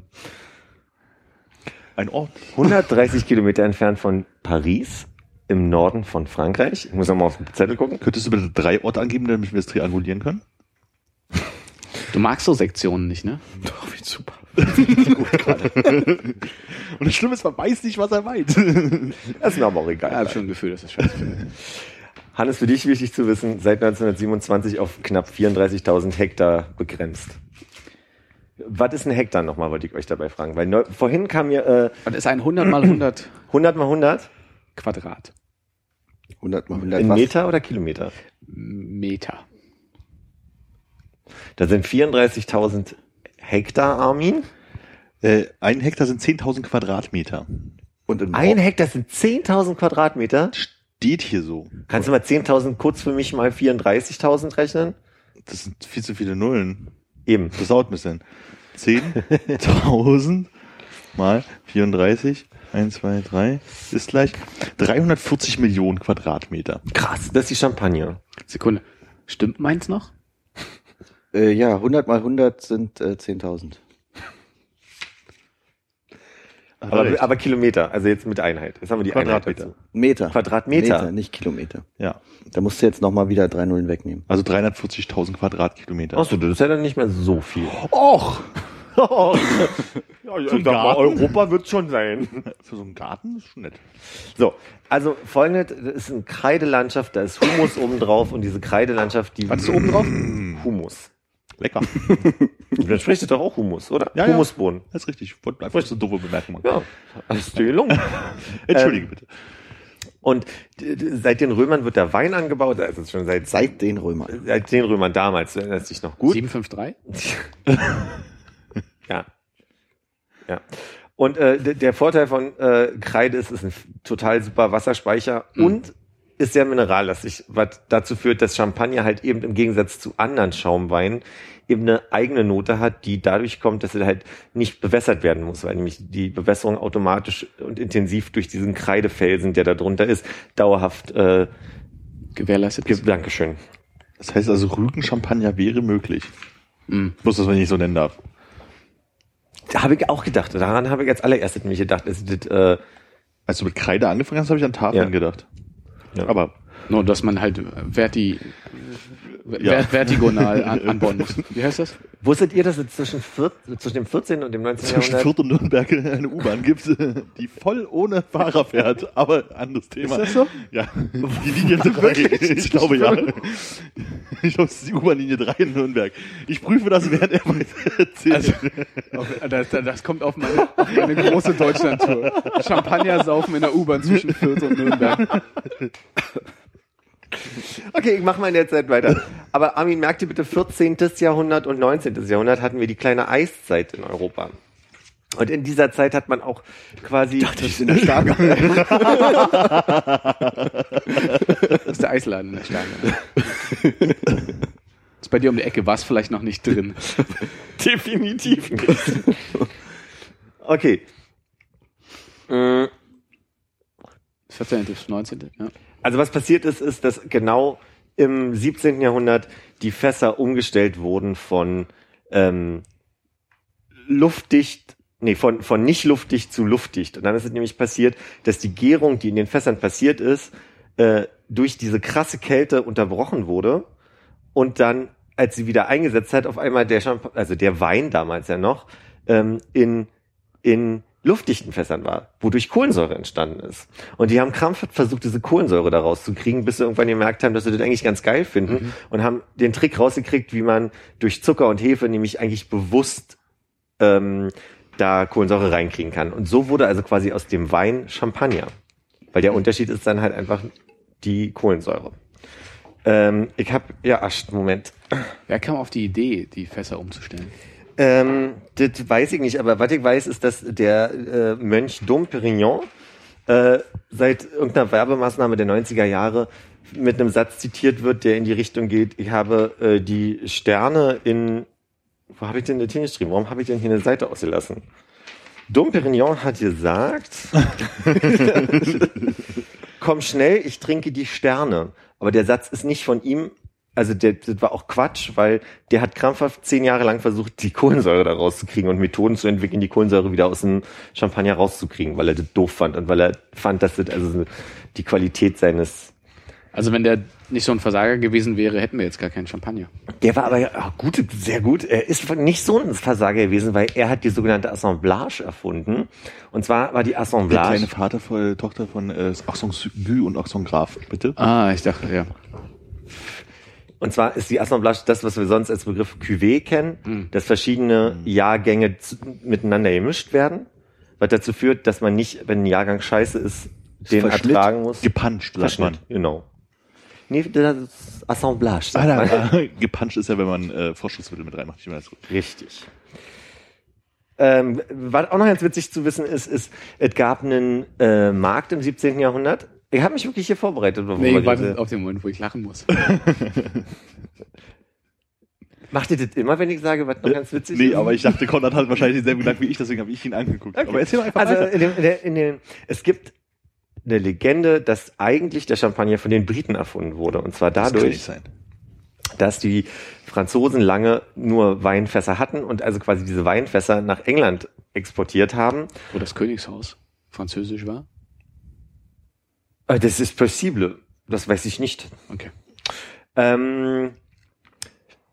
Ein Ort. 130 Kilometer entfernt von Paris im Norden von Frankreich. Ich muss nochmal auf den Zettel gucken. Könntest du bitte drei Orte angeben, damit wir es triangulieren können? Du magst so Sektionen nicht, ne? <laughs> Doch, wie super. <laughs> Und das Schlimme ist, man weiß nicht, was er meint. <laughs> Das ist mir aber auch Ja, egal. hab schon ein Gefühl, dass das scheiße finde. Hannes, für dich wichtig zu wissen, seit 1927 auf knapp 34.000 Hektar begrenzt. Was ist ein Hektar nochmal, wollte ich euch dabei fragen. Weil neu, vorhin kam mir äh, Das ist ein 100 mal 100 100 mal 100 Quadrat 100 mal 100 in was? Meter oder Kilometer. Meter. Da sind 34.000 Hektar, Armin. äh, ein Hektar sind 10.000 Quadratmeter. Und in Ein Hektar sind 10.000 Quadratmeter. Steht hier so. Kannst du mal 10.000 kurz für mich mal 34.000 rechnen? Das sind viel zu viele Nullen. Eben. Das dauert ein bisschen. 10.000 mal 34, 1, 2, 3 ist gleich 340 Millionen Quadratmeter. Krass, das ist die Champagne. Sekunde. Stimmt meins noch? Äh, ja, 100 mal 100 sind äh, 10.000. Aber, recht. aber Kilometer, also jetzt mit Einheit. Jetzt haben wir die Einheit Quadratmeter. dazu. Meter. Quadratmeter. Meter, nicht Kilometer. Ja. Da musst du jetzt nochmal wieder drei Nullen wegnehmen. Also 340.000 Quadratkilometer. Achso, das ist ja dann nicht mehr so viel. Och! <laughs> ja, ich sag mal, Europa wird schon sein. <laughs> Für so einen Garten ist schon nett. So, also folgendes, das ist eine Kreidelandschaft, da ist Humus <laughs> oben drauf und diese Kreidelandschaft, die... Was ist oben drauf? Humus. Lecker. Dann spricht es doch auch Humus, oder? Ja, ja. Humusbohnen. Das ist richtig. Ich wollte so doofe Bemerkung machen. Ja, hast du gelungen. Entschuldige bitte. Und seit den Römern wird der Wein angebaut, also schon seit, Seit den Römern. seit den Römern damals, du erinnerst dich noch gut. 753? Ja. Ja. Und äh, der Vorteil von äh, Kreide ist, es ist ein total super Wasserspeicher und ist sehr minerallastig, was dazu führt, dass Champagner halt eben im Gegensatz zu anderen Schaumweinen eben eine eigene Note hat, die dadurch kommt, dass er halt nicht bewässert werden muss, weil nämlich die Bewässerung automatisch und intensiv durch diesen Kreidefelsen, der da drunter ist, dauerhaft äh, Gewährleistet. ge- Dankeschön. Das heißt also, Rügen-Champagner wäre möglich. Mhm. Bloß, dass man ihn nicht so nennen darf. Da habe ich auch gedacht, daran habe ich als allererstes nämlich gedacht, dass das, äh, Als du mit Kreide angefangen hast, habe ich an Tafeln Ja. gedacht. Ja. Aber Nur, dass man halt verti, Ja. ver vertigonal an, anbauen muss. <laughs> Wie heißt das? wusstet ihr, dass es zwischen, vier, zwischen dem 14. und dem 19. zwischen Jahrhundert Fürth und Nürnberg eine U-Bahn gibt, die voll ohne Fahrer fährt. Aber anderes Thema. Ist das so? Ja. Die Linie 3. Ich glaube ja. Ich glaube, es ist die U-Bahn-Linie 3 in Nürnberg. Ich prüfe das, während er weiter erzählt. Also, das, das kommt auf meine, auf meine große Deutschland-Tour. Champagner saufen in der U-Bahn zwischen Fürth und Nürnberg. Okay, ich mache mal in der Zeit weiter. Aber Armin, merkt ihr bitte, 14. Jahrhundert und 19. Jahrhundert hatten wir die kleine Eiszeit in Europa. Und in dieser Zeit hat man auch quasi... Das ist in der Starke. <laughs> Das ist der Eisladen in der Sterne. Ist bei dir um die Ecke, war es vielleicht noch nicht drin. <laughs> Definitiv nicht. Okay. Mm, 14. bis 19. Ja. Also was passiert ist, ist, dass genau im 17. Jahrhundert die Fässer umgestellt wurden von ähm, luftdicht, nee, von, von nicht luftdicht zu luftdicht. Und dann ist es nämlich passiert, dass die Gärung, die in den Fässern passiert ist, äh, durch diese krasse Kälte unterbrochen wurde und dann, als sie wieder eingesetzt hat, auf einmal der Champ also der Wein damals ja noch, ähm, in, in luftdichten Fässern war, wodurch Kohlensäure entstanden ist. Und die haben krampfhaft versucht, diese Kohlensäure da rauszukriegen, bis sie irgendwann gemerkt haben, dass sie das eigentlich ganz geil finden und haben den Trick rausgekriegt, wie man durch Zucker und Hefe nämlich eigentlich bewusst ähm, da Kohlensäure reinkriegen kann. Und so wurde also quasi aus dem Wein Champagner. Weil der Unterschied ist dann halt einfach die Kohlensäure. Ähm, ich habe, ja, Moment. Wer kam auf die Idee, die Fässer umzustellen? Ähm, das weiß ich nicht, aber was ich weiß, ist, dass der äh, Mönch Dom Perignon äh, seit irgendeiner Werbemaßnahme der 90er Jahre mit einem Satz zitiert wird, der in die Richtung geht, ich habe äh, die Sterne in, wo habe ich denn das hingeschrieben? Warum habe ich denn hier eine Seite ausgelassen? Dom Perignon hat gesagt, <laughs> <laughs> komm schnell, ich trinke die Sterne. Aber der Satz ist nicht von ihm, also der, das war auch Quatsch, weil der hat krampfhaft zehn Jahre lang versucht, die Kohlensäure da rauszukriegen und Methoden zu entwickeln, die Kohlensäure wieder aus dem Champagner rauszukriegen, weil er das doof fand und weil er fand, dass das also die Qualität seines Also wenn der nicht so ein Versager gewesen wäre, hätten wir jetzt gar keinen Champagner. Der war aber ja ah, gut, sehr gut. Er ist nicht so ein Versager gewesen, weil er hat die sogenannte Assemblage erfunden. Und zwar war die Der Assemblage. kleine Vater von Tochter von äh, Axon Gü und Axon Graf, bitte. Ah, ich dachte, ja. Und zwar ist die Assemblage das, was wir sonst als Begriff Cuvée kennen, dass verschiedene Jahrgänge zu, miteinander gemischt werden, was dazu führt, dass man nicht, wenn ein Jahrgang scheiße ist, den Verschnitt? ertragen muss. Gepuncht, sagt man. Genau. Nee, das ist Assemblage. Ah, da, äh, <laughs> gepuncht ist ja, wenn man äh, Vorschussmittel mit reinmacht. Ich meine, das Richtig. Ähm, was auch noch ganz witzig zu wissen ist, ist, es gab einen äh, Markt im 17. Jahrhundert. Ich habe mich wirklich hier vorbereitet. Nee, ich warte auf den Moment, wo ich lachen muss. <laughs> Macht ihr das immer, wenn ich sage, was noch ganz witzig nee, ist? aber ich dachte, Konrad hat wahrscheinlich denselben Gedanken wie ich, deswegen habe ich ihn angeguckt. Aber erzähl doch einfach Also weiter. in dem, in der, in dem, es gibt eine Legende, dass eigentlich der Champagner von den Briten erfunden wurde. Und zwar Das dadurch, sein. dass die Franzosen lange nur Weinfässer hatten und also quasi diese Weinfässer nach England exportiert haben. Wo das Königshaus französisch war? Äh, Das ist possible. Das weiß ich nicht. Okay. Ähm,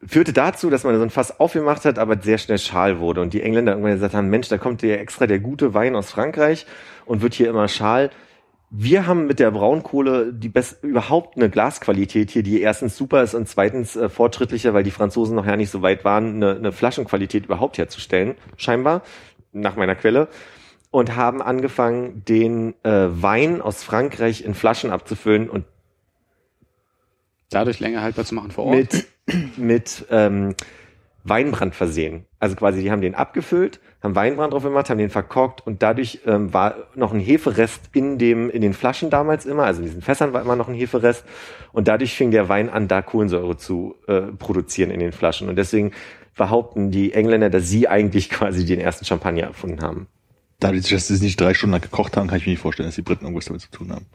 führte dazu, dass man so ein Fass aufgemacht hat, aber sehr schnell schal wurde. Und die Engländer irgendwann gesagt haben, Mensch, da kommt ja extra der gute Wein aus Frankreich und wird hier immer schal. Wir haben mit der Braunkohle die best überhaupt eine Glasqualität hier, die erstens super ist und zweitens äh, fortschrittlicher, weil die Franzosen noch ja nicht so weit waren, eine, eine Flaschenqualität überhaupt herzustellen, scheinbar, nach meiner Quelle. Und haben angefangen, den äh, Wein aus Frankreich in Flaschen abzufüllen und Dadurch länger haltbar zu machen vor Ort. mit, mit ähm, Weinbrand versehen. Also quasi, die haben den abgefüllt, haben Weinbrand drauf gemacht, haben den verkorkt und dadurch ähm, war noch ein Heferest in dem in den Flaschen damals immer, also in diesen Fässern war immer noch ein Heferest und dadurch fing der Wein an, da Kohlensäure zu äh, produzieren in den Flaschen und deswegen behaupten die Engländer, dass sie eigentlich <laughs> quasi den ersten Champagner erfunden haben. Dadurch, dass sie es nicht drei Stunden lang gekocht haben, kann ich mir nicht vorstellen, dass die Briten irgendwas damit zu tun haben.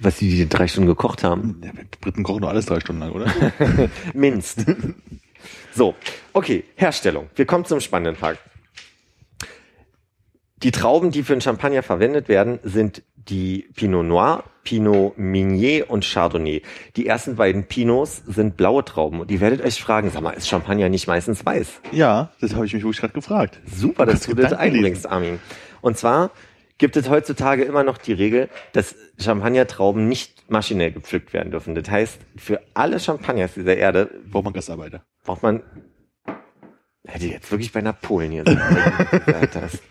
Was die, die drei Stunden gekocht haben. Ja, die Briten kochen doch alles drei Stunden lang, oder? <laughs> Minst. so, okay, Herstellung. Wir kommen zum spannenden Fakt. Die Trauben, die für den Champagner verwendet werden, sind die Pinot Noir, Pinot Meunier und Chardonnay. Die ersten beiden Pinots sind blaue Trauben. Und ihr werdet euch fragen, sag mal, ist Champagner nicht meistens weiß? ja, das habe ich mich wirklich gerade gefragt. Super, dass du das einbringst, Armin. Und zwar gibt es heutzutage immer noch die Regel, dass Champagnertrauben nicht maschinell gepflückt werden dürfen. Das heißt, für alle Champagners dieser Erde Braucht man Gastarbeiter. braucht man. Hätte ich jetzt wirklich bei Napoleon hier gesagt hast.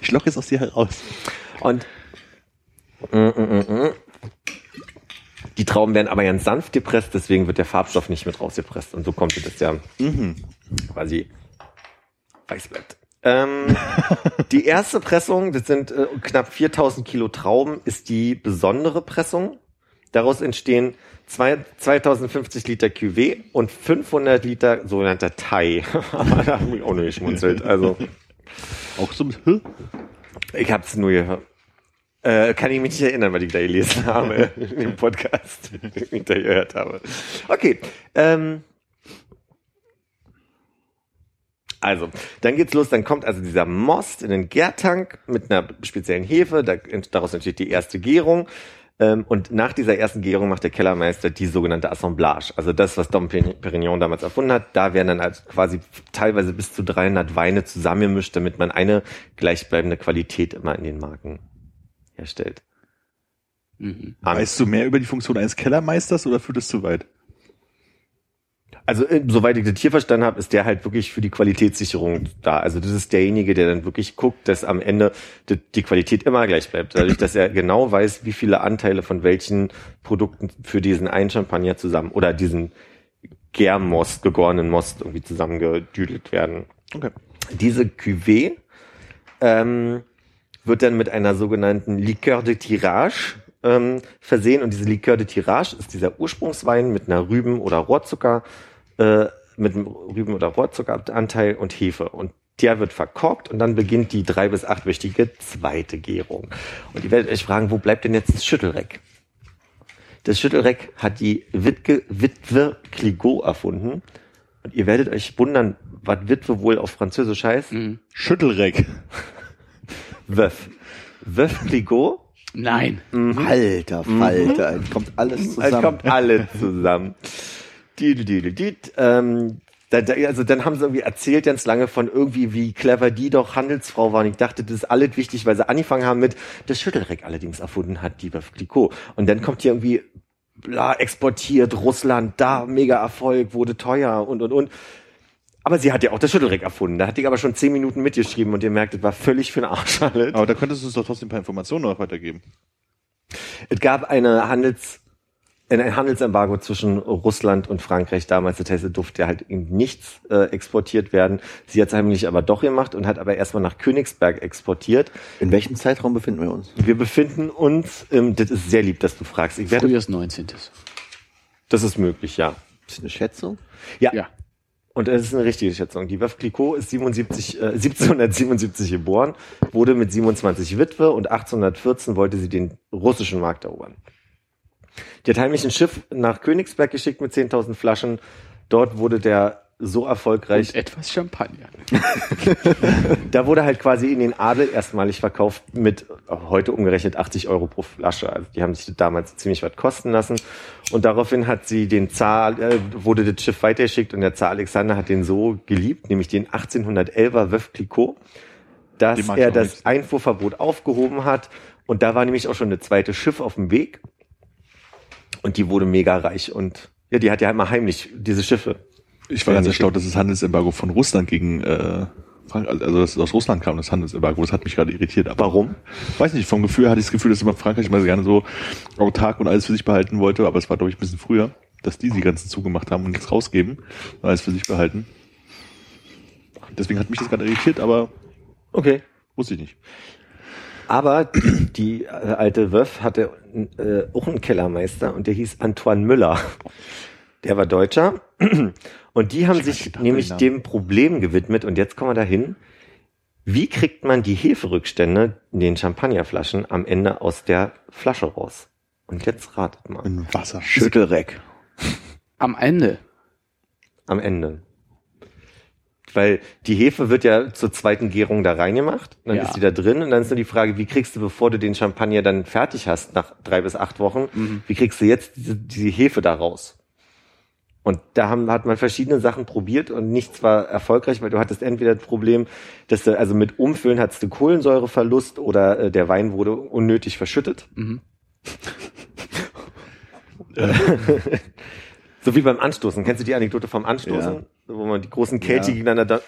Ich lock jetzt aus dir heraus. Und. Die Trauben werden aber ganz sanft gepresst, deswegen wird der Farbstoff nicht mit rausgepresst. Und so kommt es, dass der quasi weiß bleibt. Ähm, <laughs> die erste Pressung, das sind äh, knapp 4000 Kilo Trauben, ist die besondere Pressung. Daraus entstehen zwei, 2050 Liter Cuvée und 500 Liter sogenannter Thai. <laughs> Aber da habe ich auch nur geschmunzelt. Also Auch so mit, Hä? ich habe es nur gehört. Äh, kann ich mich nicht erinnern, weil ich da gelesen <laughs> habe dem Podcast, den ich da gehört habe. Okay. Ähm, also, dann geht's los. Dann kommt also dieser Most in den Gärtank mit einer speziellen Hefe. Da, daraus entsteht die erste Gärung. Ähm, und nach dieser ersten Gärung macht der Kellermeister die sogenannte Assemblage. Also das, was Dom Perignon damals erfunden hat. Da werden dann also quasi teilweise bis zu 300 Weine zusammengemischt, damit man eine gleichbleibende Qualität immer in den Marken herstellt. Mhm. Weißt du mehr über die Funktion eines Kellermeisters oder führt es zu weit? Also, äh, soweit ich das hier verstanden habe, ist der halt wirklich für die Qualitätssicherung da. Also, das ist derjenige, der dann wirklich guckt, dass am Ende die, die Qualität immer gleich bleibt. Dadurch, dass er genau weiß, wie viele Anteile von welchen Produkten für diesen einen Champagner zusammen oder diesen Gärmost, gegorenen Most irgendwie zusammengedüdelt werden. Okay. Diese Cuvée ähm, wird dann mit einer sogenannten Liqueur de Tirage ähm, versehen. Und diese Liqueur de Tirage ist dieser Ursprungswein mit einer Rüben- oder Rohrzucker, äh, mit einem Rüben- oder Rohrzuckeranteil und Hefe. Und der wird verkorkt und dann beginnt die drei bis achtwöchige zweite Gärung. Und ihr werdet euch fragen, wo bleibt denn jetzt das Schüttelreck? Das Schüttelreck hat die Witwe, Witwe Cliquot erfunden. Und ihr werdet euch wundern, was Witwe wohl auf Französisch heißt. Mhm. Schüttelreck. Wöf. Wöf Cliquot. Nein. Mhm. Alter Falter, es kommt alles Es zusammen. kommt alles zusammen. Ähm, da, da, also dann haben sie irgendwie erzählt ganz lange von irgendwie, wie clever die doch Handelsfrau waren. Ich dachte, das ist alles wichtig, weil sie angefangen haben mit, das Schüttelreck allerdings erfunden hat, die Wöf Clicquot. Und dann kommt hier irgendwie, bla, exportiert, Russland, da, mega Erfolg, wurde teuer und, und, und. Aber sie hat ja auch das Schüttelreck erfunden. Da hat die aber schon zehn Minuten mitgeschrieben und ihr merkt, das war völlig für den Arsch alles. Aber da könntest du uns doch trotzdem ein paar Informationen noch weitergeben. Es gab eine Handels, ein Handelsembargo zwischen Russland und Frankreich damals. Das heißt, es durfte halt eben nichts äh, exportiert werden. Sie hat es heimlich aber doch gemacht und hat aber erstmal nach Königsberg exportiert. In welchem Zeitraum befinden wir uns? Wir befinden uns, ähm, das ist sehr lieb, dass du fragst. Ich werde, Frühjahrs 19. das ist möglich, ja. Ist das eine Schätzung? Ja. Ja. Und das ist eine richtige Schätzung. Die Veuve Clicquot ist 77, äh, 1777 geboren, wurde mit 27 Witwe und 1814 wollte sie den russischen Markt erobern. Die hat heimlich ein Schiff nach Königsberg geschickt mit 10.000 Flaschen. Dort wurde der so erfolgreich. Und etwas Champagner. <laughs> Da wurde halt quasi in den Adel erstmalig verkauft mit heute umgerechnet 80 Euro pro Flasche. Also die haben sich damals ziemlich was kosten lassen. Und daraufhin hat sie den Zar, äh, wurde das Schiff weitergeschickt und der Zar Alexander hat den so geliebt, nämlich den 1811er Veuve Clicquot, dass er das. Einfuhrverbot aufgehoben hat. Und da war nämlich auch schon eine zweite Schiff auf dem Weg. Und die wurde mega reich. Und ja, die hat ja mal heimlich diese Schiffe. Ich war ganz erstaunt, dass das Handelsembargo von Russland gegen äh, Frankreich, also dass es aus Russland kam, das Handelsembargo. Das hat mich gerade irritiert. Aber Warum? weiß nicht, vom Gefühl hatte ich das Gefühl, dass immer Frankreich immer gerne so autark und alles für sich behalten wollte, aber es war, glaube ich, ein bisschen früher, dass die die ganzen zugemacht haben und nichts rausgeben und alles für sich behalten. Deswegen hat mich das gerade irritiert, aber Okay. wusste ich nicht. Aber die, die äh, alte Wöff hatte äh, auch einen Kellermeister und der hieß Antoine Müller. Der war Deutscher. <clears throat> Und die haben sich nämlich dem Problem gewidmet. Und jetzt kommen wir dahin. Wie kriegt man die Heferückstände in den Champagnerflaschen am Ende aus der Flasche raus? Und jetzt ratet mal. In Wasser. Schüttelreck. <laughs> Am Ende. Am Ende. Weil die Hefe wird ja zur zweiten Gärung da reingemacht, dann Ja. ist die da drin und dann ist nur die Frage, wie kriegst du, bevor du den Champagner dann fertig hast, nach drei bis acht Wochen, Mhm. wie kriegst du jetzt diese, diese Hefe da raus? Und da haben, hat man verschiedene Sachen probiert und nichts war erfolgreich, weil du hattest entweder das Problem, dass du, also mit Umfüllen hattest du Kohlensäureverlust oder äh, der Wein wurde unnötig verschüttet. Mhm. <laughs> <laughs> So wie beim Anstoßen. Kennst du die Anekdote vom Anstoßen? Ja. Wo man die großen Kelche Ja. gegeneinander da.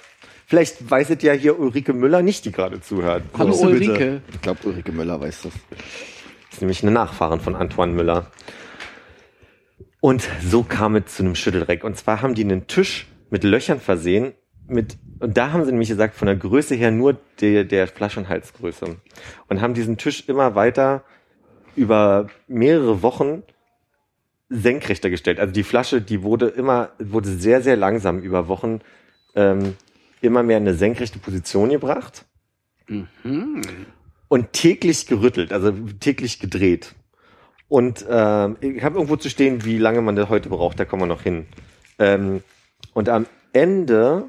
Vielleicht weiß es ja hier Ulrike Müller nicht, die gerade zuhört. Hallo Grüße bitte. Ulrike. Ich glaube, Ulrike Müller weiß das. Das ist nämlich eine Nachfahrin von Antoine Müller. Und so kam es zu einem Schüttelreck. Und zwar haben die einen Tisch mit Löchern versehen. Mit, und da haben sie nämlich gesagt, von der Größe her nur der, der Flaschenhalsgröße. Und haben diesen Tisch immer weiter über mehrere Wochen senkrechter gestellt. Also die Flasche, die wurde immer, wurde sehr, sehr langsam über Wochen ähm, immer mehr in eine senkrechte Position gebracht Mhm. und täglich gerüttelt, also täglich gedreht. Und ähm, ich habe irgendwo zu stehen, wie lange man das heute braucht, da kommen wir noch hin. Ähm, und am Ende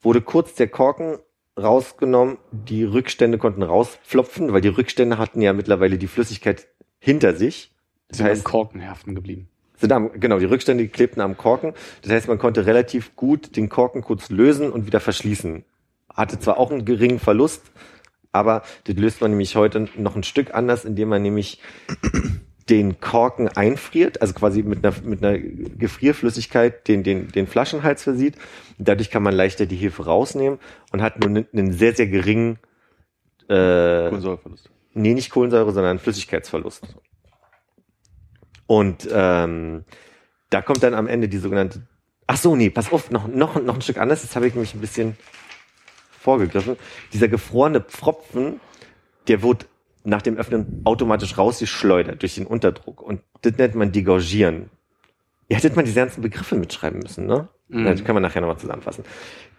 wurde kurz der Korken rausgenommen, die Rückstände konnten rausflopfen, weil die Rückstände hatten ja mittlerweile die Flüssigkeit hinter sich. Das Sind am heißt, Korken haften geblieben. sind am, genau, die Rückstände klebten am Korken. Das heißt, man konnte relativ gut den Korken kurz lösen und wieder verschließen. Hatte zwar auch einen geringen Verlust, aber das löst man nämlich heute noch ein Stück anders, indem man nämlich den Korken einfriert, also quasi mit einer, mit einer Gefrierflüssigkeit den, den, den Flaschenhals versieht. Dadurch kann man leichter die Hefe rausnehmen und hat nur einen, sehr, sehr geringen, äh, Kohlensäureverlust. Nee, nicht Kohlensäure, sondern Flüssigkeitsverlust. Und ähm, da kommt dann am Ende die sogenannte. Ach so, nee, pass auf, noch, noch, noch ein Stück anders. Das habe ich nämlich ein bisschen vorgegriffen. Dieser gefrorene Pfropfen, der wird nach dem Öffnen automatisch rausgeschleudert durch den Unterdruck. Und das nennt man degorgieren. Ihr hättet mal diese ganzen Begriffe mitschreiben müssen, ne? Mhm. Das können wir nachher nochmal zusammenfassen.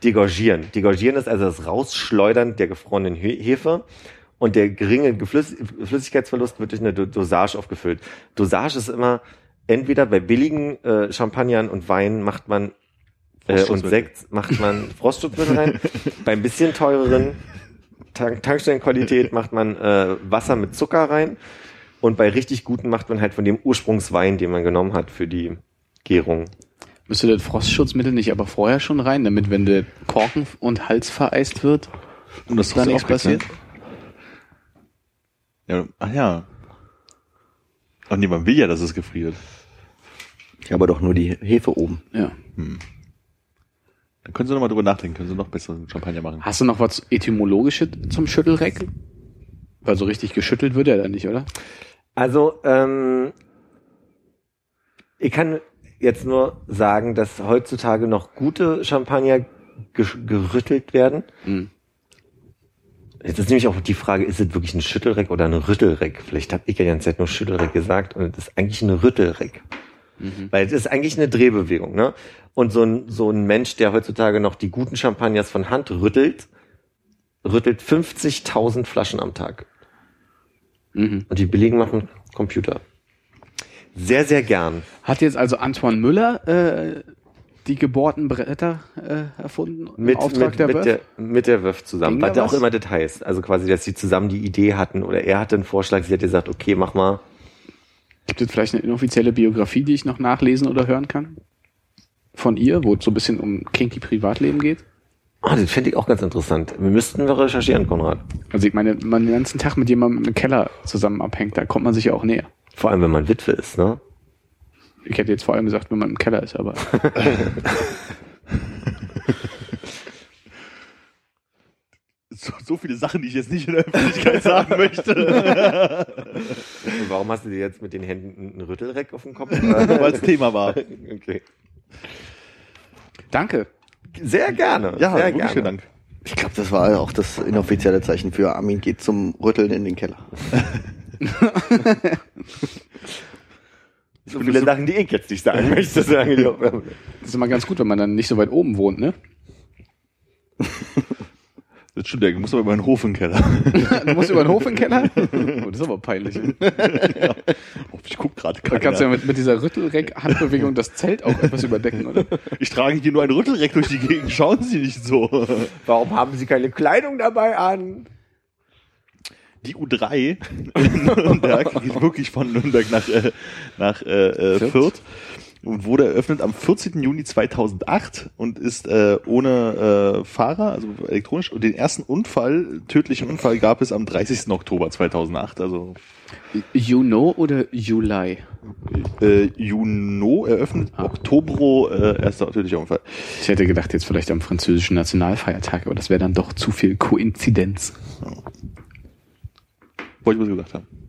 Degorgieren. Degorgieren ist also das Rausschleudern der gefrorenen He- Hefe. Und der geringe Geflüss Flüssigkeitsverlust wird durch eine Do- Dosage aufgefüllt. Dosage ist immer, entweder bei billigen äh, Champagnern und Weinen macht man äh, und. Sekt macht man <laughs> Frostschutzmittel rein. bei ein bisschen teureren Tank Tankstellenqualität <laughs> macht man äh, Wasser mit Zucker rein. Und bei richtig guten macht man halt von dem Ursprungswein, den man genommen hat für die Gärung. Müsste das Frostschutzmittel nicht aber vorher schon rein, damit wenn der Korken und Hals vereist wird, Und das da nichts passiert? Ja, ach ja. Ach nee, man will ja, dass es gefriert. Ja, aber doch nur die Hefe oben. Ja. Dann können Sie noch mal drüber nachdenken, können Sie noch besseren Champagner machen. Hast du noch was Etymologisches zum Schüttelreck? Weil so richtig geschüttelt wird er dann nicht, oder? Also, ähm, ich kann jetzt nur sagen, dass heutzutage noch gute Champagner ge- gerüttelt werden. Mhm. Jetzt ist nämlich auch die Frage, ist es wirklich ein Schüttelreck oder ein Rüttelreck? Vielleicht habe ich ja die ganze Zeit nur Schüttelreck gesagt und es ist eigentlich ein Rüttelreck. Weil es ist eigentlich eine Drehbewegung, ne? Und so ein, so ein Mensch, der heutzutage noch die guten Champagners von Hand rüttelt, rüttelt 50.000 Flaschen am Tag. Mhm. Und die billigen machen Computer. Sehr, sehr gern. Hat jetzt also Antoine Müller äh, die gebohrten Bretter äh, erfunden im Mit, Auftrag mit, der mit, der, mit der Wurf zusammen. Was auch immer das heißt. Also quasi, dass sie zusammen die Idee hatten oder er hatte einen Vorschlag, sie hat gesagt, okay, mach mal. Gibt es vielleicht eine inoffizielle Biografie, die ich noch nachlesen oder hören kann? Von ihr, wo es so ein bisschen um kinky Privatleben geht? Ah, das fände ich auch ganz interessant. Wir müssten wir recherchieren, Konrad. Also ich meine, man den ganzen Tag mit jemandem im Keller zusammen abhängt, da kommt man sich ja auch näher. Vor allem, wenn man Witwe ist, ne? Ich hätte jetzt vor allem gesagt, wenn man im Keller ist, aber <laughs> So, so viele Sachen, die ich jetzt nicht in der Öffentlichkeit <laughs> sagen möchte, Und warum hast du dir jetzt mit den Händen einen Rüttelreck auf dem Kopf? <laughs> weil es Thema war. <laughs> okay. danke. Sehr gerne. Ja, sehr gerne. vielen Dank. Ich glaube, das war auch das inoffizielle Zeichen für Armin geht zum Rütteln in den Keller. So viele Sachen, die ich jetzt nicht sagen möchte, sagen. Das ist immer ganz gut, wenn man dann nicht so weit oben wohnt, ne? Das stimmt, der muss aber über den Hof im Keller. <laughs> Du musst über den Hof in den Keller? <laughs> Oh, das ist aber peinlich. Ne? Oh, ich guck gerade Da kannst du ja mit, mit dieser Rüttelreck-Handbewegung das Zelt auch etwas überdecken, oder? Ich trage hier nur ein Rüttelreck durch die Gegend. Schauen Sie nicht so. Warum haben Sie keine Kleidung dabei an? Die U3 in Nürnberg geht wirklich von Nürnberg nach, äh, nach äh, äh, Fürth? Fürth und wurde eröffnet am 14. Juni 2008 und ist äh, ohne äh, Fahrer, also elektronisch. Und den ersten Unfall, tödlichen Unfall, gab es am 30. Oktober 2008. Also You know oder Juli? äh, Juno eröffnet, Oktobro äh, erster tödlicher Unfall. Ich hätte gedacht, jetzt vielleicht am französischen Nationalfeiertag, aber das wäre dann doch zu viel Koinzidenz. Wollte ich was gesagt haben.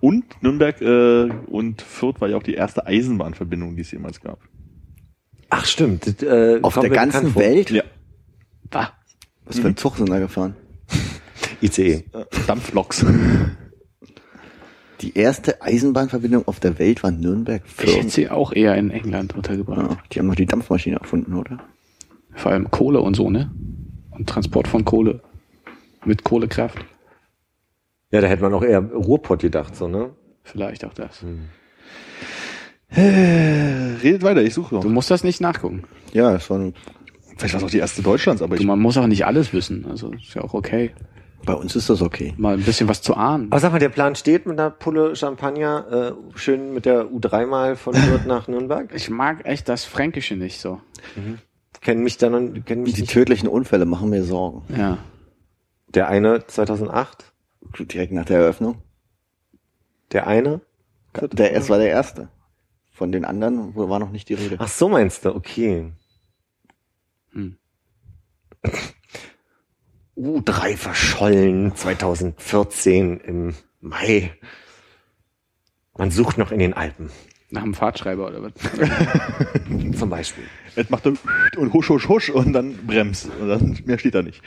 Und Nürnberg äh, und Fürth war ja auch die erste Eisenbahnverbindung, die es jemals gab. Ach stimmt. Das, äh, Auf der ganzen. Welt? Ja. Bah. Was für ein Zug sind da gefahren? <laughs> ICE. Äh, Dampfloks. Die erste Eisenbahnverbindung auf der Welt war Ich hätte Nürnberg-Fürth. sie auch eher in England untergebracht. Ja, die haben noch die Dampfmaschine erfunden, oder? Vor allem Kohle und so, ne? Und Transport von Kohle. Mit Kohlekraft. Ja, da hätte man auch eher Ruhrpott gedacht, so, ne? Vielleicht auch das. Redet weiter, ich suche noch. Du musst das nicht nachgucken. Ja, das war ein, Vielleicht war es auch die erste Deutschlands, aber Du, ich man muss auch nicht alles wissen. Also ist ja auch okay. bei uns ist das okay. Mal ein bisschen was zu ahnen. Aber sag mal, der Plan steht mit einer Pulle Champagner, äh, schön mit der U3 mal von Fürth <laughs> nach Nürnberg. Ich mag echt das Fränkische nicht so. Kennen mich dann und kennen mich Die nicht. tödlichen Unfälle machen mir Sorgen. Ja. Der eine 2008, Direkt nach der Eröffnung. der eine. Der erste war der erste. Von den anderen war noch nicht die Rede. Ach so meinst du, okay. Hm. <laughs> U3 verschollen 2014 im Mai. Man sucht noch in den Alpen, Nach dem Fahrtschreiber oder was? <laughs> zum Beispiel. jetzt macht er und husch, husch, husch und dann bremst. Und dann, mehr steht da nicht.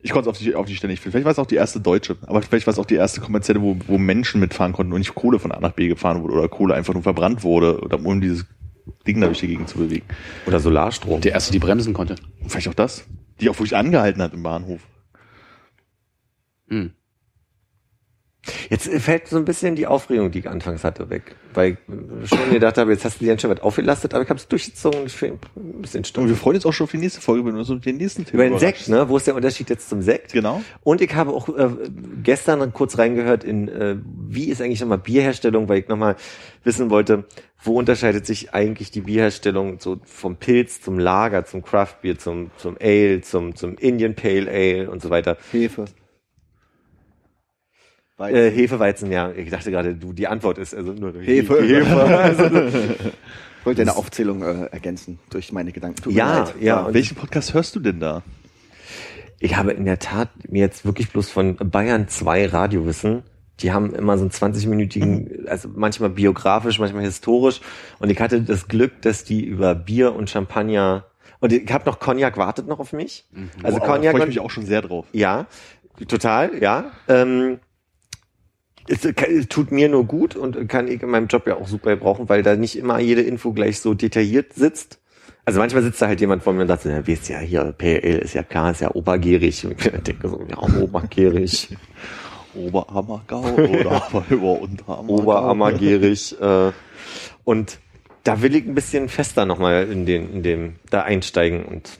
Ich konnte es auf die, auf die Stelle nicht finden. Vielleicht war es auch die erste deutsche, aber vielleicht war es auch die erste kommerzielle, wo, wo Menschen mitfahren konnten und nicht Kohle von A nach B gefahren wurde oder Kohle einfach nur verbrannt wurde, oder um dieses Ding da durch die Gegend zu bewegen. Oder Solarstrom. Der erste, die bremsen konnte. Und vielleicht auch das, die auch wirklich angehalten hat im Bahnhof. Hm. Jetzt fällt so ein bisschen die Aufregung, die ich anfangs hatte, weg. Weil ich schon gedacht habe, jetzt hast du dir schon was aufgelastet, aber ich habe es durchgezogen und ich bin ein bisschen Und stolz. wir freuen uns auch schon auf die nächste Folge, wenn du uns mit den nächsten Themen Über den. Sekt, ne? Wo ist der Unterschied jetzt zum Sekt? Genau. Und ich habe auch äh, gestern kurz reingehört in, äh, wie ist eigentlich nochmal Bierherstellung, weil ich nochmal wissen wollte, wo unterscheidet sich eigentlich die Bierherstellung so vom Pilz zum Lager, zum Craftbier, zum, zum Ale, zum, zum Indian Pale Ale und so weiter. Hefe. Äh, Hefeweizen, ja. Ich dachte gerade, du, die Antwort ist also nur Hefe. Hefe. <laughs> Also, <laughs> Ich wollte eine Aufzählung äh, ergänzen durch meine Gedanken. Tut mir ja, leid. ja. Und Welchen Podcast hörst du denn da? Ich habe in der Tat mir jetzt wirklich bloß von Bayern 2 Radiowissen. Die haben immer so einen 20-minütigen, also manchmal biografisch, manchmal historisch. Und ich hatte das Glück, dass die über Bier und Champagner und ich habe noch Cognac wartet noch auf mich. Also Wow, da Cognac freue ich mich auch schon sehr drauf. ja, total, ja. Ähm, es, es tut mir nur gut und kann ich in meinem Job ja auch super brauchen, weil da nicht immer jede Info gleich so detailliert sitzt. Also manchmal sitzt da halt jemand vor mir und sagt, so, ja, wie ist ja hier, PL ist ja klar, ist ja obergierig. Und ich denke so, ja, obergierig. <laughs> Oberammergau oder <laughs> über Unterammergau. Oberammergierig. Äh, und da will ich ein bisschen fester nochmal in den, in dem, da einsteigen und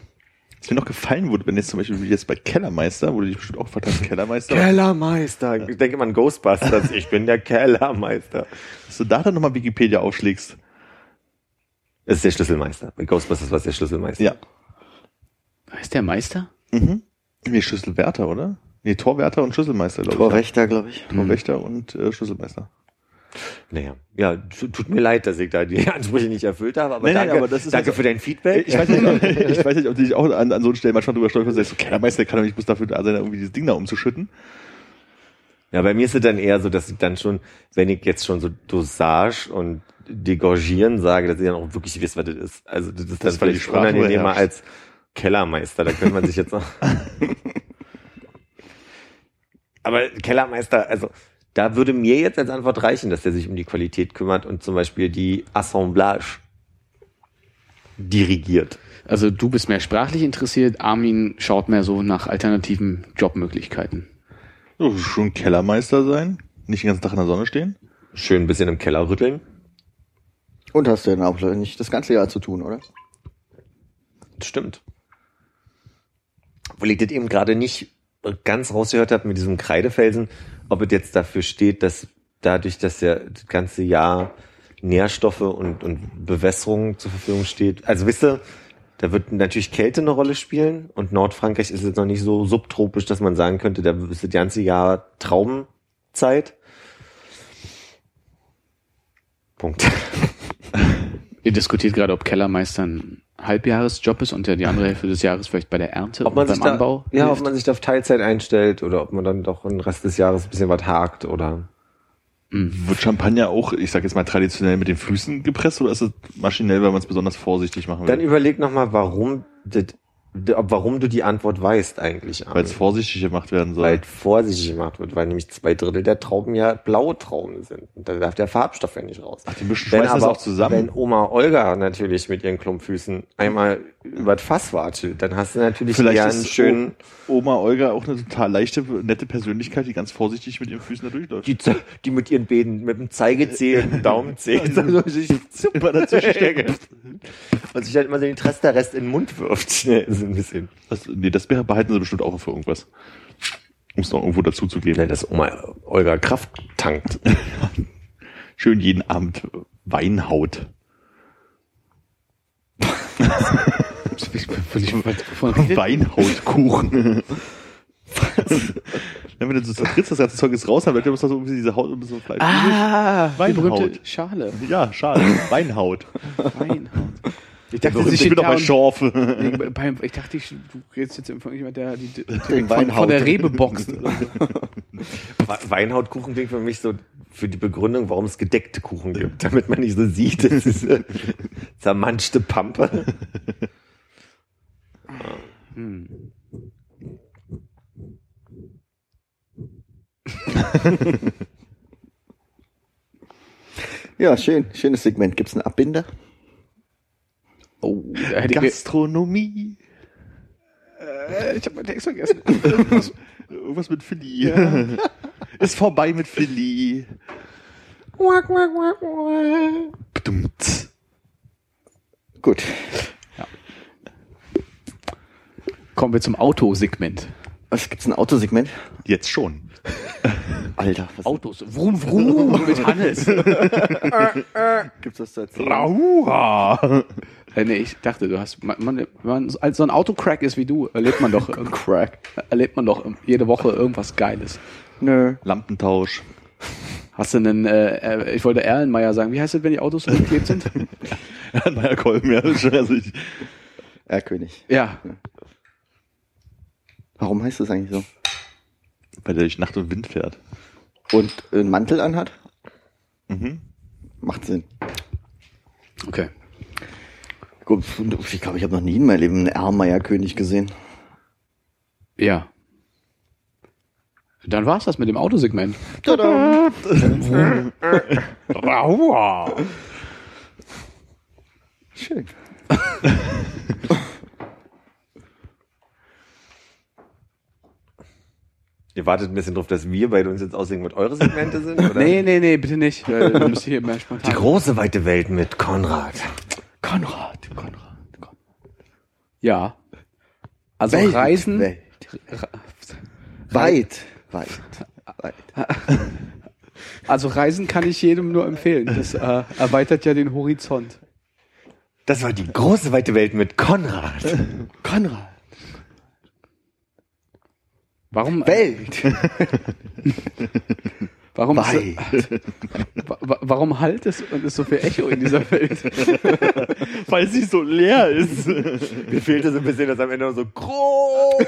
Was mir noch gefallen wurde, wenn jetzt zum Beispiel wie jetzt bei Kellermeister, wo du dich bestimmt auch gefragt hast, Kellermeister, Kellermeister. Ich denke mal an Ghostbusters. Ich bin der Kellermeister. dass du da dann nochmal Wikipedia aufschlägst. Das ist der Schlüsselmeister. Bei Ghostbusters war es der Schlüsselmeister. Ja. Ist der Meister? Mhm. Nee, Schlüsselwärter, oder? Nee, Torwärter und Schlüsselmeister, glaube ich. Torwächter, glaube ich. Ja. Torwächter und äh, Schlüsselmeister. Naja, ja, tu- tut mir leid, dass ich da die <laughs> Ansprüche nicht erfüllt habe, aber Nee, danke, aber das ist danke also- für dein Feedback. Ich weiß nicht, ob, <laughs> ich weiß nicht, ob du dich auch an, an so Stellen manchmal drüber stolperst und sagst, so, Kellermeister kann doch nicht bloß dafür da sein, irgendwie dieses Ding da umzuschütten. Ja, bei mir ist es dann eher so, dass ich dann schon, wenn ich jetzt schon so Dosage und Degorgieren sage, dass ich dann auch wirklich weiß, was das ist. Also das ist dann Das, die vielleicht unangenehmer überherrscht. als Kellermeister. Da könnte man sich jetzt noch. <laughs> Aber Kellermeister, also da würde mir jetzt als Antwort reichen, dass der sich um die Qualität kümmert und zum Beispiel die Assemblage dirigiert. Also du bist mehr sprachlich interessiert, Armin schaut mehr so nach alternativen Jobmöglichkeiten. So, schon Kellermeister sein, nicht den ganzen Tag in der Sonne stehen. Schön ein bisschen im Keller rütteln. Und hast du dann auch nicht das ganze Jahr zu tun, oder? Das stimmt. Obwohl ich das eben gerade nicht ganz rausgehört habe mit diesem Kreidefelsen, ob es jetzt dafür steht, dass dadurch, dass ja das ganze Jahr Nährstoffe und, und Bewässerung zur Verfügung steht. Also wisst ihr, da wird natürlich Kälte eine Rolle spielen und Nordfrankreich ist jetzt noch nicht so subtropisch, dass man sagen könnte, da ist das ganze Jahr Traumzeit. Punkt. <laughs> Ihr diskutiert gerade, ob Kellermeister ein Halbjahresjob ist und ja die andere <laughs> Hälfte des Jahres vielleicht bei der Ernte ob man und sich beim Anbau. da, ja, ob hilft. man sich da auf Teilzeit einstellt oder ob man dann doch den Rest des Jahres ein bisschen was hakt oder Wird Champagner auch, ich sag jetzt mal traditionell mit den Füßen gepresst oder ist es maschinell, weil man es besonders vorsichtig machen dann will? überleg noch mal, warum das, warum du die Antwort weißt eigentlich, Weil es vorsichtig gemacht werden soll. weil vorsichtig gemacht wird, weil nämlich zwei Drittel der Trauben ja blaue Trauben sind. Und da darf der Farbstoff ja nicht raus. Ach, die mischen Wenn schmeißen das auch zusammen. Wenn Oma Olga natürlich mit ihren Klumpfüßen einmal über das Fass watschelt, dann hast du natürlich Vielleicht einen ist schönen, Oma Olga auch eine total leichte, nette Persönlichkeit, die ganz vorsichtig mit ihren Füßen da durchläuft. die, die mit ihren Bäden, mit dem Zeigezeh und dem Daumenzeh, so sich super dazwischen stecken. und sich halt immer so den Tresterrest in den Mund wirft. Schnell, so ein bisschen. Das, nee, das behalten sie bestimmt auch für irgendwas. Um es noch irgendwo dazu zu geben. Ja, dass Oma Olga Kraft tankt. <laughs> Schön jeden Abend Weinhaut. <laughs> Völlig von redet. Weinhautkuchen. Wenn wir dann so zertrittst, das ganze Zeug ist raus, dann bleibt immer so irgendwie diese Haut und so Fleisch. Ah, Weinhaut. Schale. Ja, schade. Weinhaut. Weinhaut. Ich Ich bin doch bei Schorfe. Ich dachte, ich, du redest jetzt von jemand, der die, <laughs> die, von, Weinhaut. von der Rebe boxt. We- Weinhautkuchen klingt für mich so für die Begründung, warum es gedeckte Kuchen gibt, damit man nicht so sieht, das ist äh, zermanschte Pampe. <laughs> <laughs> Ja, schön. Schönes Segment. Gibt's einen Abbinder? Oh, Gastronomie. äh, ich habe meinen Text vergessen. Irgendwas mit Philly. ist vorbei mit Philly. Gut. Kommen wir zum Autosegment. Was gibt's ein Autosegment? Jetzt schon. Alter, was Autos. Vroom, vroom mit Hannes. <laughs> gibt's das zu erzählen? Rauha. Äh, nee, ich dachte, du hast, man, man, wenn man so- als so ein Autocrack ist wie du, erlebt man doch, <laughs> Crack, erlebt man doch jede Woche irgendwas Geiles. Nö. Lampentausch. Hast du einen, äh, äh, ich wollte Erlenmeyer sagen, wie heißt das, wenn die Autos geklebt sind? <laughs> Ja, naja, Kolben, ja. Also ich, Erlkönig. ja. Warum heißt das eigentlich so? weil der durch Nacht und Wind fährt. Und einen Mantel anhat? Mhm. Macht Sinn. Okay. Gut, Ich glaube, ich habe noch nie in meinem Leben einen Erlmeyer-König gesehen. Ja. Dann war's das mit dem Autosegment. Tada! Schön. <laughs> Ihr wartet ein bisschen drauf, dass wir beide uns jetzt aussehen, was eure Segmente sind? Oder? Nee, nee, nee, bitte nicht. Weil Dann müsst ihr hier mehr Die spontan. große weite Welt mit Konrad. Konrad, Konrad, Konrad. Ja. Also Welt, Reisen. Welt. Weit, weit, weit. <laughs> Also Reisen kann ich jedem nur empfehlen. Das äh, erweitert ja den Horizont. Das war die große weite Welt mit Konrad. Konrad. Warum? Welt. <laughs> Warum? <laughs> Wa- wa- warum halt es und ist so viel Echo in dieser Welt? <laughs> Weil sie so leer ist. Mir fehlte so ein bisschen, dass am Ende noch so groß.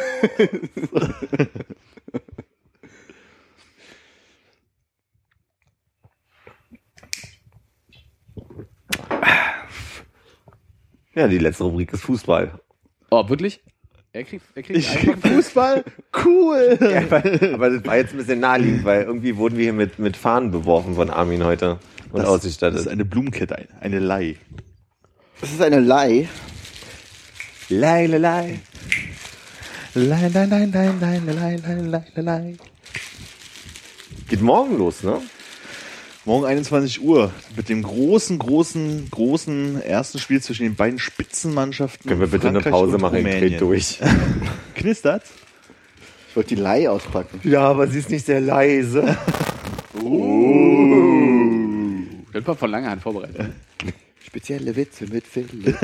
Ja, die letzte Rubrik ist Fußball. Oh, wirklich? Er kriegt, er kriegt Ich einfach krieg Fußball, cool. <laughs> Ja, aber, aber das war jetzt ein bisschen naheliegend, weil irgendwie wurden wir hier mit, mit Fahnen beworfen von Armin heute und Das ausgestattet. ist eine Blumenkette, eine, eine Leih. Das ist eine Leih. Lei, lei, lei. Leih, leih, leih, leih, leih, leih, leih, leih, leih. Geht morgen los, ne? Morgen 21 Uhr mit dem großen, großen, großen ersten Spiel zwischen den beiden Spitzenmannschaften. Können wir bitte eine Frankreich Pause und machen? Ich Rumänien. dreh durch. <laughs> Knistert? Ich wollte die Leih auspacken. Ja, aber sie ist nicht sehr leise. Das war von langer Hand vorbereitet. Spezielle Witze mit Philipp.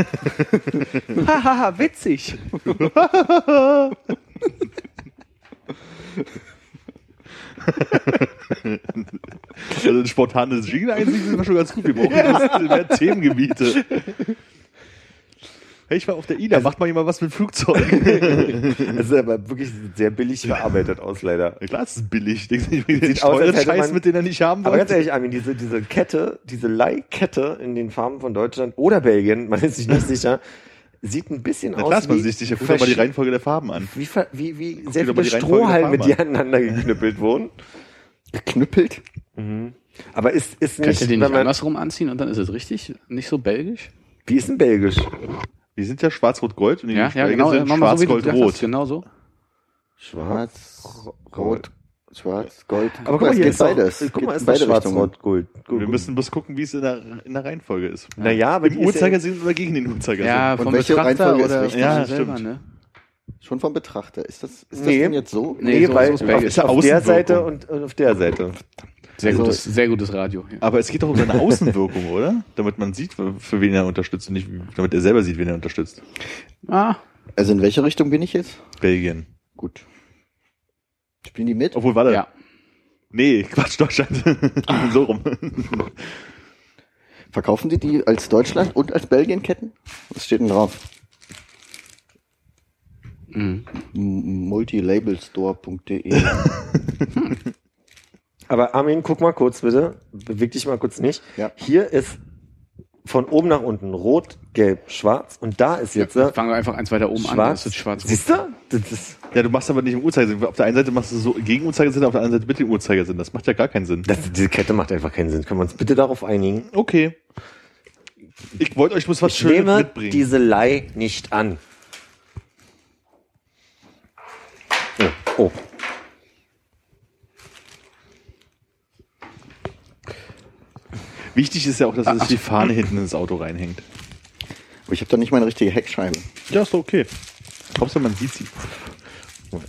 Hahaha, witzig. <laughs> Also ein spontanes Jingle einziehen sind wir schon ganz gut. Wir brauchen mehr Themengebiete. Hey, ich war auf der ILA. Macht mal jemand was mit Flugzeugen. <laughs> Das ist aber wirklich sehr billig verarbeitet aus, leider. Ja, klar, es ist billig. Denkst du nicht, den teuren Scheiß, man- mit den er nicht haben Aber ganz wollte? ehrlich, Armin, diese, diese Kette, diese Leihkette in den Farben von Deutschland oder Belgien, man ist sich nicht sicher, sieht ein bisschen Na aus klar ist man wie, sich sicher. Guck doch mal die Reihenfolge der Farben an. wie, wie, wie sehr viele die Strohhalme, die an. aneinander geknüppelt wurden. Geknüppelt. Aber ist, ist Könnt nicht, ihr den wenn nicht man, andersrum anziehen und dann ist es richtig? Nicht so belgisch? wie ist denn Belgisch? Wir sind ja schwarz-rot-gold und die Ja, ja, genau. sind mal so, du schwarz-gold-rot. Genau so. Schwarz, rot, schwarz, gold. Aber guck mal, hier es ist geht beides. guck Geht mal, ist das beide schwarz, Richtungen. rot, gold. Wir müssen bloß gucken, wie es in der, in der Reihenfolge ist. naja, aber Im ist Uhrzeigersinn oder gegen den Uhrzeigersinn? Ja, Und vom welche Betrachter Reihenfolge ist oder richtig? von Ja, selber, stimmt. ne? Schon vom Betrachter. Ist das, ist das Nee. denn jetzt so? Nee, Nee, so- weil so ist auf. Ist der. Seite und, und auf der Seite. Sehr Also- gutes, sehr gutes Radio. Ja. Aber es geht doch um seine Außenwirkung, <laughs> oder? Damit man sieht, für wen er unterstützt und nicht, damit er selber sieht, wen er unterstützt. Ah, Also in welche Richtung bin ich jetzt? Belgien. Gut. Spielen die mit? Obwohl, warte. ja. Nee, <laughs> Quatsch, Deutschland. <laughs> so rum. Verkaufen die die als Deutschland und als Belgien Ketten? Was steht denn drauf? Mhm. Multilabelstore.de <laughs> Aber Armin, guck mal kurz bitte. Beweg dich mal kurz nicht. Ja. Hier ist von oben nach unten rot, gelb, schwarz und da ist jetzt Ja, äh, fangen wir einfach eins weiter oben an. schwarz. Das ist schwarz. Siehst du? Das ist, Ja, du machst aber nicht im Uhrzeigersinn. Auf der einen Seite machst du so gegen Uhrzeigersinn, auf der anderen Seite mit dem Uhrzeigersinn. Das macht ja gar keinen Sinn. das, diese Kette macht einfach keinen Sinn. Können wir uns bitte darauf einigen? Okay. Ich wollte euch bloß was Ich Schönes nehme mitbringen. diese Leih nicht an. Oh, oh. Wichtig ist ja auch, dass sich die Fahne hinten ins Auto reinhängt. Aber ich habe doch nicht meine richtige Heckscheibe. Ja, ist doch okay. Hauptsache man sieht sie.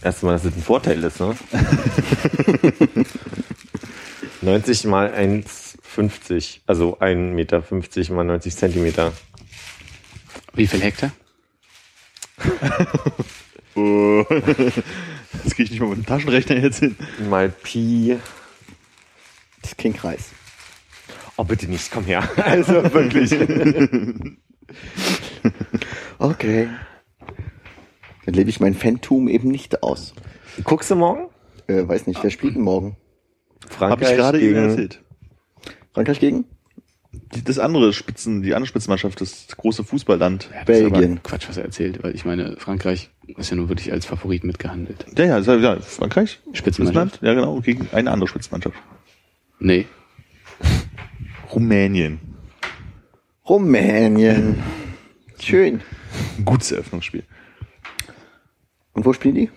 Erstmal, dass das ein Vorteil ist, ne? <laughs> 90 mal 1,50. Also 1,50 Meter mal 90 Zentimeter. Wie viel Hektar? Oh. <laughs> Jetzt gehe ich nicht mal mit dem Taschenrechner jetzt hin. Mal Pi. Das ist kein Kreis. Oh, bitte nicht, komm her. <laughs> Also wirklich. <laughs> Okay. Dann lebe ich mein Phantom eben nicht aus. Guckst du morgen? Äh, weiß nicht, wer spielt denn morgen? Habe ich gerade eben erzählt. Frankreich gegen? Die, das andere Spitzen, die andere Spitzenmannschaft, das große Fußballland. Ja, Belgien. Quatsch, was er erzählt, weil ich meine, Frankreich ist ja nur wirklich als Favorit mitgehandelt. Ja, ja, ja, Frankreich. Spitzenmannschaft? Ja, genau, gegen eine andere Spitzenmannschaft. Nee. Rumänien. Rumänien. Schön. Ein gutes Eröffnungsspiel. Und wo spielen die?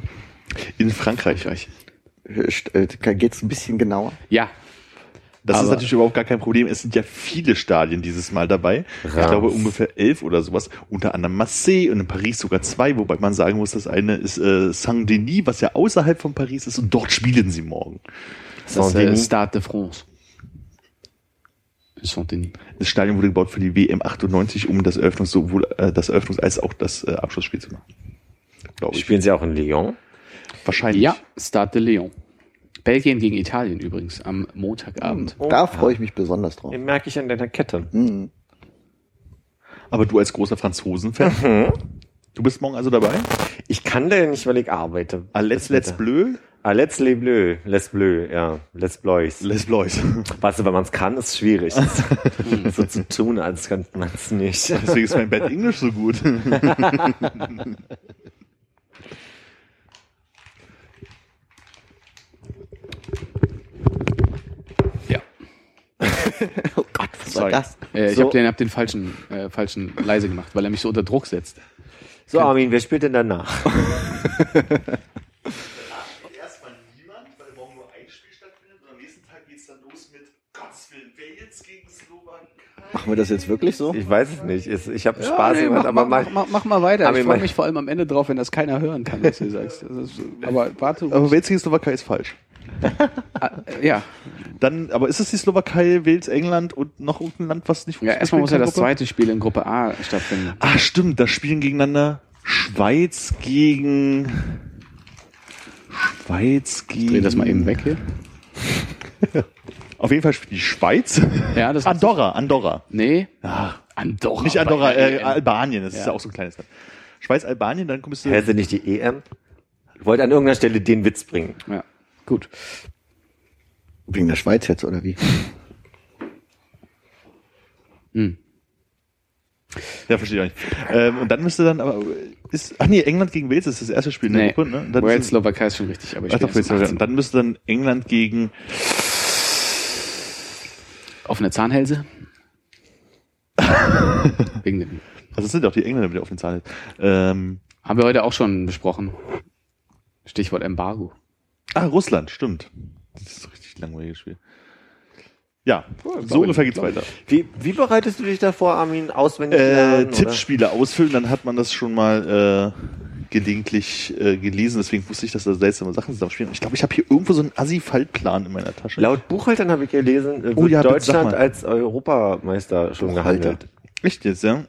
In Frankreich. Frankreich. Geht es ein bisschen genauer? Ja, Das ist Aber- natürlich überhaupt gar kein Problem. Es sind ja viele Stadien dieses Mal dabei. Ich Reims. glaube ungefähr elf oder sowas. Unter anderem Marseille und in Paris sogar zwei, wobei man sagen muss, das eine ist äh, Saint-Denis, was ja außerhalb von Paris ist und dort spielen sie morgen. das ist äh. Stade de France. Saint-Denis. Das Stadion wurde gebaut für die WM 98, um das Eröffnungs sowohl äh, das Eröffnungs- als auch das äh, Abschlussspiel zu machen. Glaube ich. Spielen sie auch in Lyon? Wahrscheinlich. Ja, Stade de Lyon. Belgien gegen Italien übrigens am Montagabend. Da freue ich mich besonders drauf. Den merke ich an deiner Kette. Mhm. Aber du als großer Franzosen-Fan, du bist morgen also dabei? Ich kann da nicht, weil ich arbeite. Ah, let's, let's bleu, Ah, let's les bleu. Les bleu, ja. Les bleus. les bleus. <laughs> Weißt du, wenn man es kann, ist schwierig. <laughs> <laughs> so zu tun, als kann man es nicht. Deswegen ist mein Bad Englisch so gut. Ja. Oh Gott, was Sorry. war das? Äh, ich So. habe den, hab den falschen, äh, falschen leise gemacht, weil er mich so unter Druck setzt. So, Armin, wer spielt denn danach? Erstmal niemand, weil morgen nur ein Spiel stattfindet und am nächsten Tag geht es dann los mit Gottes Willen, Wales gegen Slowakei. Machen wir das jetzt wirklich so? Ich weiß es nicht. Ich, ich habe Spaß nee, gemacht, mach, aber mach, mal. mach, mach mal weiter. Ich freue mich vor allem am Ende drauf, wenn das keiner hören kann, was du sagst. Ist, aber warte. Aber Wales gegen Slowakei ist falsch. äh, ja, Dann, aber ist es die Slowakei, Wales, England und noch irgendein Land, was nicht ja erstmal muss ja das Gruppe? zweite Spiel in Gruppe A stattfinden. Ah, stimmt, da spielen gegeneinander Schweiz gegen Schweiz gegen. Dreh das mal eben weg hier. <laughs> Auf jeden Fall spielt die Schweiz. Ja, das Andorra, Andorra. Nee, Ach, Andorra. nicht Andorra, äh. Albanien, das ist Ja. ja auch so ein kleines Land. Schweiz, Albanien, dann kommst du. Hä, sind nicht die EM? Ich wollte an irgendeiner Stelle den Witz bringen. Ja, gut. Wegen der Schweiz jetzt, oder wie? Ja, verstehe ich auch nicht. Ähm, und dann müsste dann aber ist ach nee, England gegen Wales ist das erste Spiel in der Nee, Gruppe, ne? Wales, Slowakei ist schon richtig, aber ich Ach, doch, Wales. Und dann müsste dann England gegen Offene Zahnhälse. <laughs> Wegen dem. also das sind doch die Engländer wieder auf den Zahlen. Ähm, Haben wir heute auch schon besprochen. Stichwort Embargo. ah, Russland, stimmt. Das ist ein richtig langweiliges Spiel. Ja, so glaube ungefähr ich, geht's weiter. Wie, wie bereitest du dich davor, Armin, auswendig Äh, lernen, oder? Tippspiele ausfüllen, dann hat man das schon mal äh, gelegentlich äh, gelesen. Deswegen wusste ich, dass da seltsame Sachen zusammen spielen. Ich glaube, ich habe hier irgendwo so einen Assi-Faltplan in meiner Tasche. Laut Buchhaltern habe ich gelesen, äh, wird Oh ja, Deutschland als Europameister schon gehandelt. Echt jetzt, ja?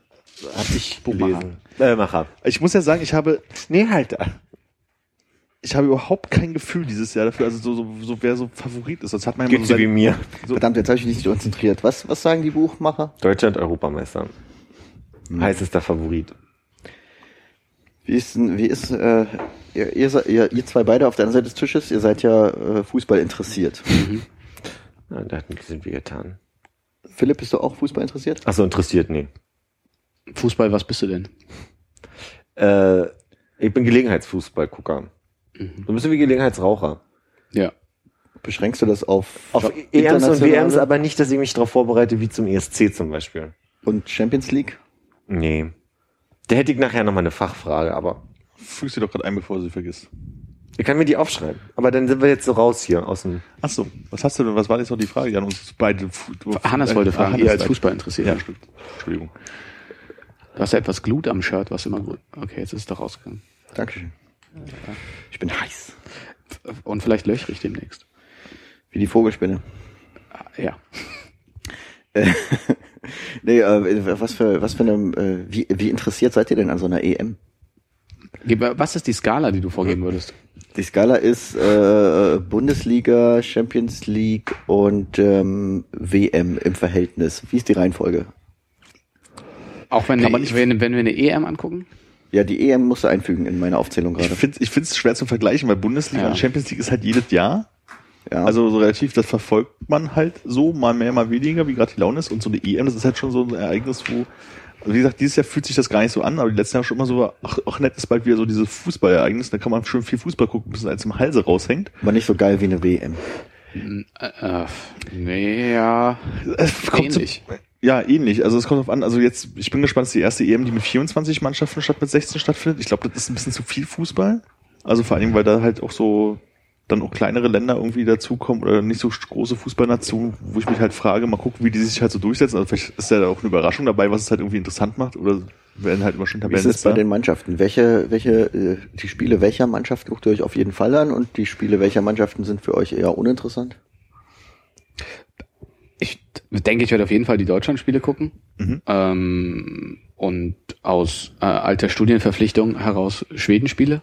Hab ich gelesen. Äh, Macher. Ich muss ja sagen, ich habe Nee, Halter. ich habe überhaupt kein Gefühl dieses Jahr dafür, also so, so, so wer so Favorit ist. Sonst hat man immer so wie mir. So- Verdammt, jetzt habe ich mich nicht konzentriert. Was, was sagen die Buchmacher? Deutschland Europameister. Heißester Favorit. Wie ist, denn, wie ist äh, ihr, ihr, ihr, ihr zwei beide auf der anderen Seite des Tisches, ihr seid ja äh, Fußball interessiert. Ja, da hat ein bisschen wehgetan. Philipp, bist du auch Fußball interessiert? Ach so, interessiert, nee. Fußball, was bist du denn? Äh, ich bin Gelegenheitsfußballgucker. Mhm. Du bist wie Gelegenheitsraucher. Ja. Beschränkst du das auf, Auf auf EMs und WMs aber nicht, dass ich mich darauf vorbereite, wie zum ESC zum Beispiel. und Champions League? Nee. Da hätte ich nachher nochmal eine Fachfrage, aber Fügst sie doch gerade ein, bevor du sie vergisst. ich kann mir die aufschreiben. Aber dann sind wir jetzt so raus hier aus dem. Ach so, was hast du denn, was war jetzt noch die Frage? Jan, uns beide. Du- Hannes wollte Ah, fragen, Hannes ihr als Fußball interessiert. Ja, stimmt. Entschuldigung. Du hast ja etwas Glut am Shirt, was immer gut. Okay, jetzt ist es doch rausgegangen. Dankeschön. Ich bin heiß. Und vielleicht löchrig demnächst. Wie die Vogelspinne. Ja. <laughs> Nee, äh, was für, was für eine, äh, wie, wie interessiert seid ihr denn an so einer EM? Was ist die Skala, die du vorgeben würdest? Die Skala ist äh, Bundesliga, Champions League und ähm, WM im Verhältnis. Wie ist die Reihenfolge? Auch wenn, Kann eine, man nicht- wenn, wenn wir eine EM angucken? Ja, die EM musst du einfügen in meine Aufzählung Ich gerade. finde es ich find's schwer zu vergleichen, weil Bundesliga Ja. und Champions League ist halt jedes Jahr. Ja. Also so relativ, das verfolgt man halt so, mal mehr, mal weniger, wie gerade die Laune ist. Und so eine EM, das ist halt schon so ein Ereignis, wo, also wie gesagt, dieses Jahr fühlt sich das gar nicht so an, aber die letzten Jahre schon immer so, ach, ach nett, ist bald wieder so dieses Fußballereignis, da kann man schön viel Fußball gucken, bis es als im Halse raushängt. aber nicht so geil wie eine WM. Äh, nee, ja. Es kommt so- Ähnlich. Ja, ähnlich. Also es kommt drauf an. Also jetzt, ich bin gespannt, es ist die erste EM, die mit 24 Mannschaften statt mit 16 stattfindet. Ich glaube, das ist ein bisschen zu viel Fußball. Also vor allem, weil da halt auch so dann auch kleinere Länder irgendwie dazukommen oder nicht so große Fußballnationen, wo ich mich halt frage, mal gucken, wie die sich halt so durchsetzen. Also vielleicht ist ja auch eine Überraschung dabei, was es halt irgendwie interessant macht oder werden halt immer schon Wie ist es bei Tabellen. den Mannschaften? Welche, welche, äh, die Spiele welcher Mannschaft guckt ihr euch auf jeden Fall an und die Spiele welcher Mannschaften sind für euch eher uninteressant? Ich denke, ich werde auf jeden Fall die Deutschlandspiele gucken. Mhm. Ähm, und aus äh, alter Studienverpflichtung heraus Schwedenspiele.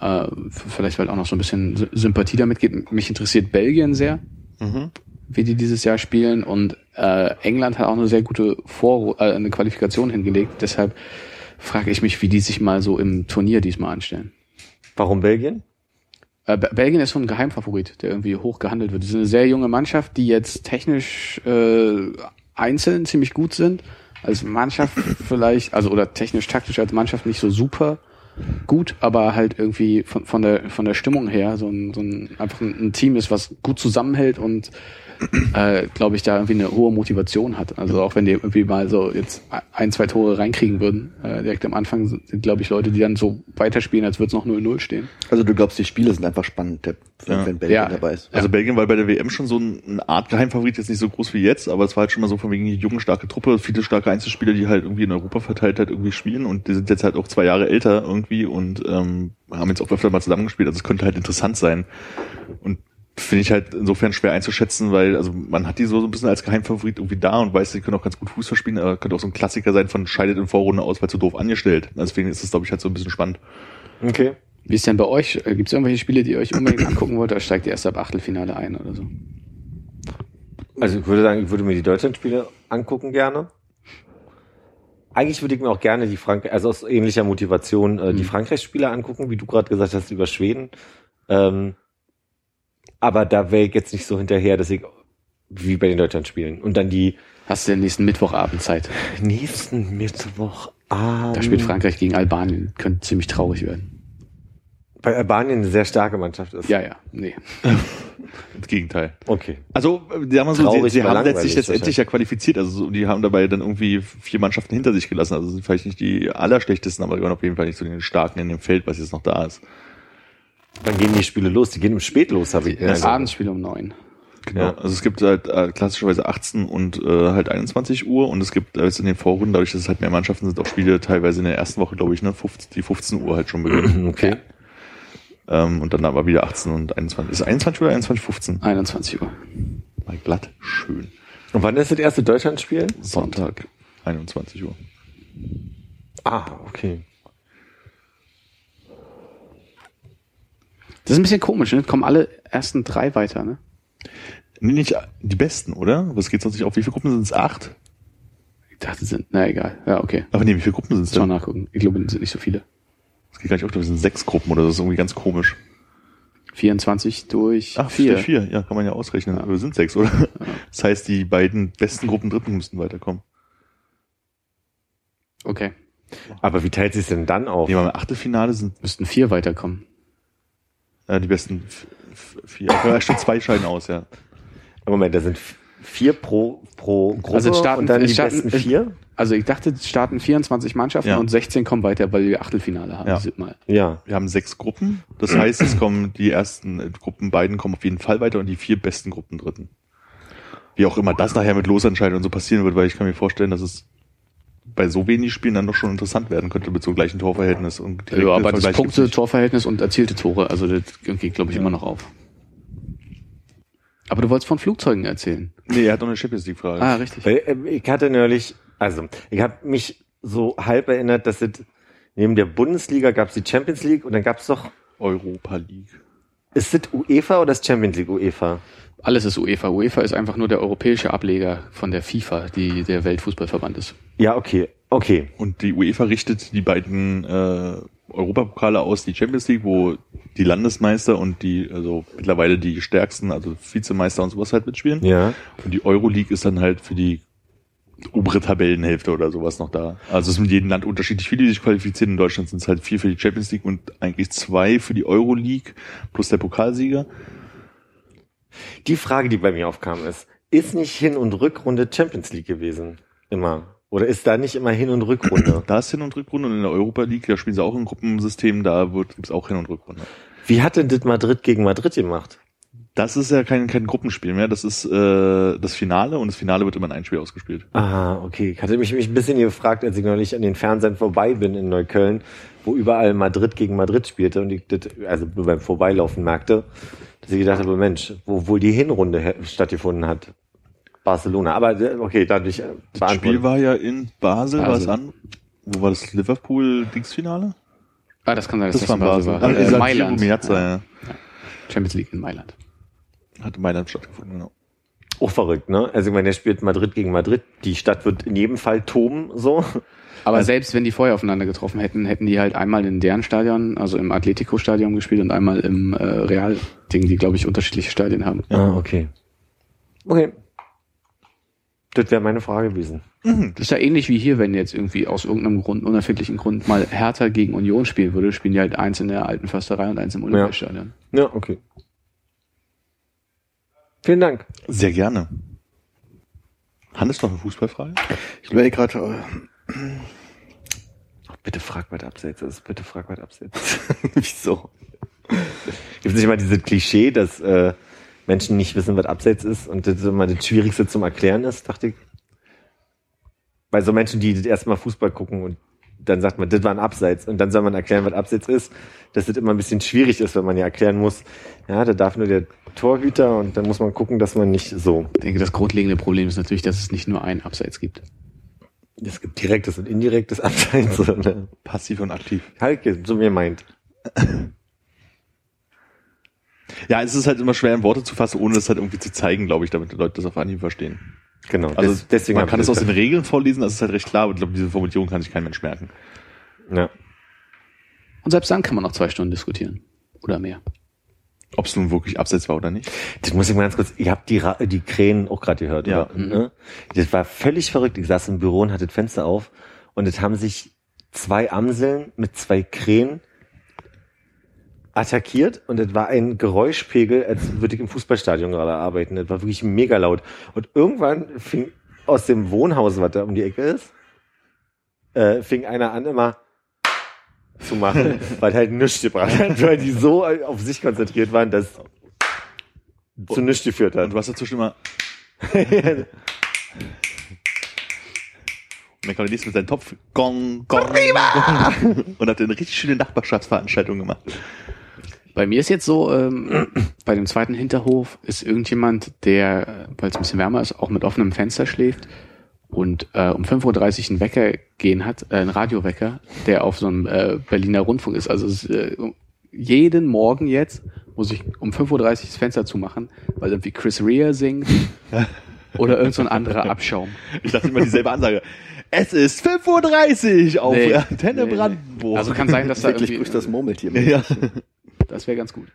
Äh, vielleicht, weil auch noch so ein bisschen Sy- Sympathie damit geht. Mich interessiert Belgien sehr, Mhm. wie die dieses Jahr spielen. Und äh, England hat auch eine sehr gute Vor äh, eine Qualifikation hingelegt. Deshalb frage ich mich, wie die sich mal so im Turnier diesmal anstellen. Warum Belgien? Äh, Be- Belgien ist so ein Geheimfavorit, der irgendwie hoch gehandelt wird. Die sind eine sehr junge Mannschaft, die jetzt technisch äh, einzeln ziemlich gut sind. Als Mannschaft <laughs> vielleicht, also oder technisch taktisch als Mannschaft nicht so super gut, aber halt irgendwie von, von der von der Stimmung her so ein, so ein einfach ein, Team ist, was gut zusammenhält und äh, glaube ich, da irgendwie eine hohe Motivation hat. Also auch wenn die irgendwie mal so jetzt ein, zwei Tore reinkriegen würden, äh, direkt am Anfang sind, glaube ich, Leute, die dann so weiterspielen, als würde es noch 0-0 stehen. Also du glaubst, die Spiele sind einfach spannend, der- wenn, Ja. wenn Belgien Ja. dabei ist. Also Belgien war bei der WM schon so ein- eine Art Geheimfavorit, jetzt nicht so groß wie jetzt, aber es war halt schon mal so von wegen die junge, starke Truppe, viele starke Einzelspieler, die halt irgendwie in Europa verteilt halt irgendwie spielen und die sind jetzt halt auch zwei Jahre älter irgendwie und ähm, haben jetzt auch öfter mal zusammengespielt, also es könnte halt interessant sein. Und finde ich halt insofern schwer einzuschätzen, weil also man hat die so, so ein bisschen als Geheimfavorit irgendwie da und weiß, die können auch ganz gut Fußball spielen, aber könnte auch so ein Klassiker sein von scheidet in Vorrunde aus, weil zu doof angestellt. Deswegen ist es, glaube ich, halt so ein bisschen spannend. Okay. Wie ist denn bei euch? Gibt es irgendwelche Spiele, die ihr euch unbedingt angucken wollt, oder steigt ihr erst ab Achtelfinale ein oder so? Also ich würde sagen, ich würde mir die Deutschlandspiele angucken gerne. Eigentlich würde ich mir auch gerne die Frank also aus ähnlicher Motivation äh, die Frankreich-Spiele angucken, wie du gerade gesagt hast über Schweden. Ähm, aber da wäre ich jetzt nicht so hinterher, dass ich wie bei den Deutschlandspielen und dann die Hast du den nächsten Mittwochabend Zeit? nächsten Mittwochabend. Da spielt Frankreich gegen Albanien. Könnte ziemlich traurig werden. bei Albanien eine sehr starke Mannschaft ist. Ja, ja, nee. Das Gegenteil. Okay. Also, sagen wir so, Traurig, sie, sie haben letztlich letztendlich ja qualifiziert. Also, so, die haben dabei dann irgendwie vier Mannschaften hinter sich gelassen. Also, sind vielleicht nicht die allerschlechtesten, aber die waren auf jeden Fall nicht so den Starken in dem Feld, was jetzt noch da ist. Dann gehen die Spiele los. Die gehen im Spät los, habe ich. Das Ja, Abendspiel um neun. Genau. Ja. Also, es gibt halt äh, klassischerweise 18 und äh, halt 21 Uhr und es gibt äh, jetzt in den Vorrunden, dadurch, dass es halt mehr Mannschaften sind, auch Spiele teilweise in der ersten Woche, glaube ich, ne, 15, die 15 Uhr halt schon beginnen. <clears throat> Okay. ähm, und dann aber wieder 18 und 21. Ist es 21 oder 21, 15? 21 Uhr. Mal glatt, schön. Und wann ist das erste Deutschlandspiel? Sonntag, 21 Uhr. Ah, okay. Das ist ein bisschen komisch, ne? Kommen alle ersten drei weiter, ne? Nee, nicht die besten, oder? Was geht sonst nicht auf? Wie viele Gruppen sind es? Acht? Ich dachte, es sind, na egal. Ja, okay. Aber nee, wie viele Gruppen sind es denn? nachgucken. Ich glaube, es sind nicht so viele. Es geht gar nicht auf, das sind sechs Gruppen oder das ist irgendwie ganz komisch. 24 durch Ach, vier. vier. vier. Ja, kann man ja ausrechnen. Aber es sind sechs, oder? Das heißt, die beiden besten Gruppen Dritten müssten weiterkommen. Okay. Aber wie teilt sich denn dann auf? Nehmen wir mal Achtelfinale sind Müssten vier weiterkommen. Äh, die besten vier. Ja, stimmt, zwei scheiden aus, ja. Moment, da sind vier pro, pro Gruppe Also es starten- und dann die starten- besten vier? Also ich dachte, es starten 24 Mannschaften Ja. und 16 kommen weiter, weil wir Achtelfinale haben. Ja. Mal. Ja. Wir haben sechs Gruppen. Das heißt, es kommen die ersten äh, Gruppen, beiden kommen auf jeden Fall weiter und die vier besten Gruppen Dritten. Wie auch immer das nachher mit Losentscheidungen und so passieren wird, weil ich kann mir vorstellen, dass es bei so wenig Spielen dann doch schon interessant werden könnte mit so gleichen Torverhältnis und Ja, aber das Punkte. Torverhältnis und erzielte Tore, also das geht, glaube ich, immer noch auf. Aber du wolltest von Flugzeugen erzählen. Nee, er hat noch eine Champions League Frage. Ah, richtig. Weil, äh, ich hatte neulich, also ich habe mich so halb erinnert, dass es neben der Bundesliga gab es die Champions League und dann gab es doch, Europa League. Ist das UEFA oder ist Champions League UEFA? Alles ist UEFA. UEFA ist einfach nur der europäische Ableger von der FIFA, die der Weltfußballverband ist. Ja, okay, okay. Und die UEFA richtet die beiden äh, Europapokale aus, die Champions League, wo die Landesmeister und die, also mittlerweile die stärksten, also Vizemeister und sowas halt mitspielen. Ja. Und die Euroleague ist dann halt für die obere Tabellenhälfte oder sowas noch da. Also es sind in jedem Land unterschiedlich viele, die sich qualifizieren. In Deutschland sind es halt vier für die Champions League und eigentlich zwei für die Euroleague plus der Pokalsieger. Die Frage, die bei mir aufkam, ist, ist nicht Hin- und Rückrunde Champions League gewesen? Immer. Oder ist da nicht immer Hin- und Rückrunde? <clears throat> Da ist Hin- und Rückrunde und in der Europa League, da spielen sie auch im Gruppensystem, da wird gibt's auch Hin- und Rückrunde. Wie hat denn das Madrid gegen Madrid gemacht? Das ist ja kein, kein Gruppenspiel mehr, das ist äh, das Finale und das Finale wird immer in ein Spiel ausgespielt. Ah, okay. Ich hatte mich, mich ein bisschen gefragt, als ich neulich an den Fernsehen vorbei bin in Neukölln, wo überall Madrid gegen Madrid spielte und ich das, also beim Vorbeilaufen merkte, dass ich gedacht habe, Mensch, wo wohl die Hinrunde stattgefunden hat. Barcelona. Aber äh, okay, dadurch äh, Das Spiel war ja in Basel, war es Basel. an. Wo war das Liverpool-Dingsfinale? Ah, das kann sein, dass Das, das, war in Basel Basel. war. Ach, Äh, Mailand. Miazza, ja. Champions League in Mailand. Hat in Mailand stattgefunden, genau. auch verrückt, ne? Also ich meine, der spielt Madrid gegen Madrid. Die Stadt wird in jedem Fall toben, so. Aber selbst wenn die vorher aufeinander getroffen hätten, hätten die halt einmal in deren Stadion, also im Atletico-Stadion gespielt und einmal im äh, Real-Ding, die, glaube ich, unterschiedliche Stadien haben. Ah, okay. Okay. Das wäre meine Frage gewesen. Das ist ja ähnlich wie hier, wenn jetzt irgendwie aus irgendeinem Grund, unerfindlichen Grund mal Hertha gegen Union spielen würde, spielen die halt eins in der alten Försterei und eins im Olympiastadion. Ja, okay. Vielen Dank. Sehr gerne. Hannes, noch eine Fußballfrage? Ich überlege gerade, äh, Bitte frag, was abseits ist. Bitte frag, was abseits ist. wieso? Gibt es nicht mal dieses Klischee, dass äh, Menschen nicht wissen, was abseits ist und das immer das Schwierigste zum Erklären ist, dachte ich. Bei so Menschen, die das erste Mal Fußball gucken und dann sagt man, das war ein Abseits und dann soll man erklären, was Abseits ist, dass das immer ein bisschen schwierig ist, wenn man ja erklären muss, ja, da darf nur der Torhüter und dann muss man gucken, dass man nicht so. Ich denke, das grundlegende Problem ist natürlich, dass es nicht nur ein Abseits gibt. Es gibt direktes und indirektes Abseits. Oder? Passiv und aktiv. Halt, so mir meint. Ja, es ist halt immer schwer in Worte zu fassen, ohne das halt irgendwie zu zeigen, glaube ich, damit die Leute das auf Anhieb verstehen. Genau. Also des- deswegen man kann es aus den Regeln vorlesen, das ist halt recht klar, aber ich glaube, diese Formulierung kann sich kein Mensch merken. Ja. Und selbst dann kann man noch zwei Stunden diskutieren. Oder mehr. Ob es nun wirklich abseits war oder nicht. Das muss ich mal ganz kurz, ihr habt die, Ra die Krähen auch gerade gehört, Ja. oder? Ne? Das war völlig verrückt. Ich saß im Büro und hatte das Fenster auf und es haben sich zwei Amseln mit zwei Krähen attackiert und es war ein Geräuschpegel, als würde ich im Fußballstadion gerade arbeiten. Das war wirklich mega laut. Und irgendwann fing aus dem Wohnhaus, was da um die Ecke ist, äh, fing einer an immer zu machen, weil halt nichts gebracht hat, weil die so auf sich konzentriert waren, dass zu nichts geführt Und hat. du hast dazwischen immer, <laughs> und dann kam der nächste mit seinem Topf, gong, gong, gong, und hat eine richtig schöne Nachbarschaftsveranstaltung gemacht. Bei mir ist jetzt so, ähm, bei dem zweiten Hinterhof ist irgendjemand, der, äh, weil es ein bisschen wärmer ist, auch mit offenem Fenster schläft und äh, um 5.30 Uhr einen Wecker gehen hat, äh, einen Radiowecker, der auf so einem äh, Berliner Rundfunk ist. Also es, äh, jeden Morgen jetzt muss ich um 5.30 Uhr das Fenster zumachen, weil irgendwie Chris Rea singt <laughs> oder irgend so ein anderer Abschaum. Ich dachte immer dieselbe Ansage. Es ist 5.30 Uhr auf Nee. Antenne Nee, nee. Brandenburg. Also kann sein, dass da Wirklich irgendwie, bricht das Murmeltier. ja. das wäre ganz gut.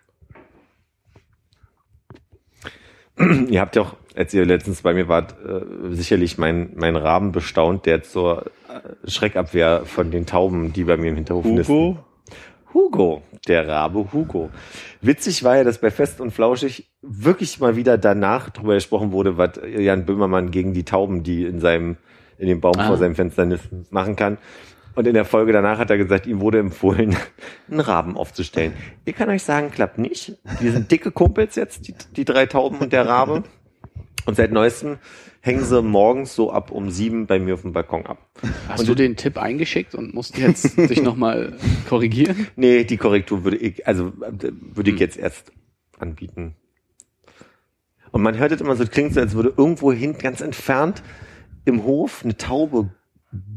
Ihr habt ja auch, als ihr letztens bei mir wart, äh, sicherlich mein, mein Raben bestaunt, der zur äh, Schreckabwehr von den Tauben, die bei mir im Hinterhof nisten. Hugo, Hugo, der Rabe Hugo. Witzig war ja, dass bei Fest und Flauschig wirklich mal wieder danach drüber gesprochen wurde, was Jan Böhmermann gegen die Tauben, die in seinem, in dem Baum Ah. vor seinem Fenster nisten, machen kann. Und in der Folge danach hat er gesagt, ihm wurde empfohlen, <laughs> einen Raben aufzustellen. Ich kann euch sagen, klappt nicht. Die sind dicke Kumpels jetzt, die, die drei Tauben und der Rabe. Und seit neuestem hängen sie morgens so ab um sieben bei mir auf dem Balkon ab. Hast du den Tipp eingeschickt und musst jetzt dich nochmal korrigieren? <laughs> Nee, die Korrektur würde ich, also äh, würde ich jetzt erst anbieten. Und man hört es immer so, es klingt so, als würde irgendwo hin ganz entfernt im Hof eine Taube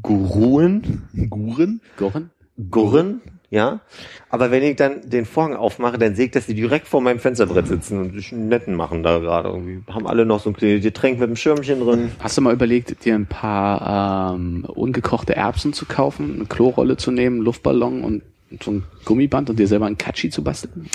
gruhen, Guren. Gorin? gurren, ja. Aber wenn ich dann den Vorhang aufmache, dann sehe ich, dass die direkt vor meinem Fensterbrett sitzen und sich einen netten machen da gerade irgendwie. Haben alle noch so ein kleines Getränk mit einem Schirmchen drin. Hast du mal überlegt, dir ein paar ähm, ungekochte Erbsen zu kaufen, eine Klorolle zu nehmen, Luftballon und so ein Gummiband und dir selber ein Katschi zu basteln?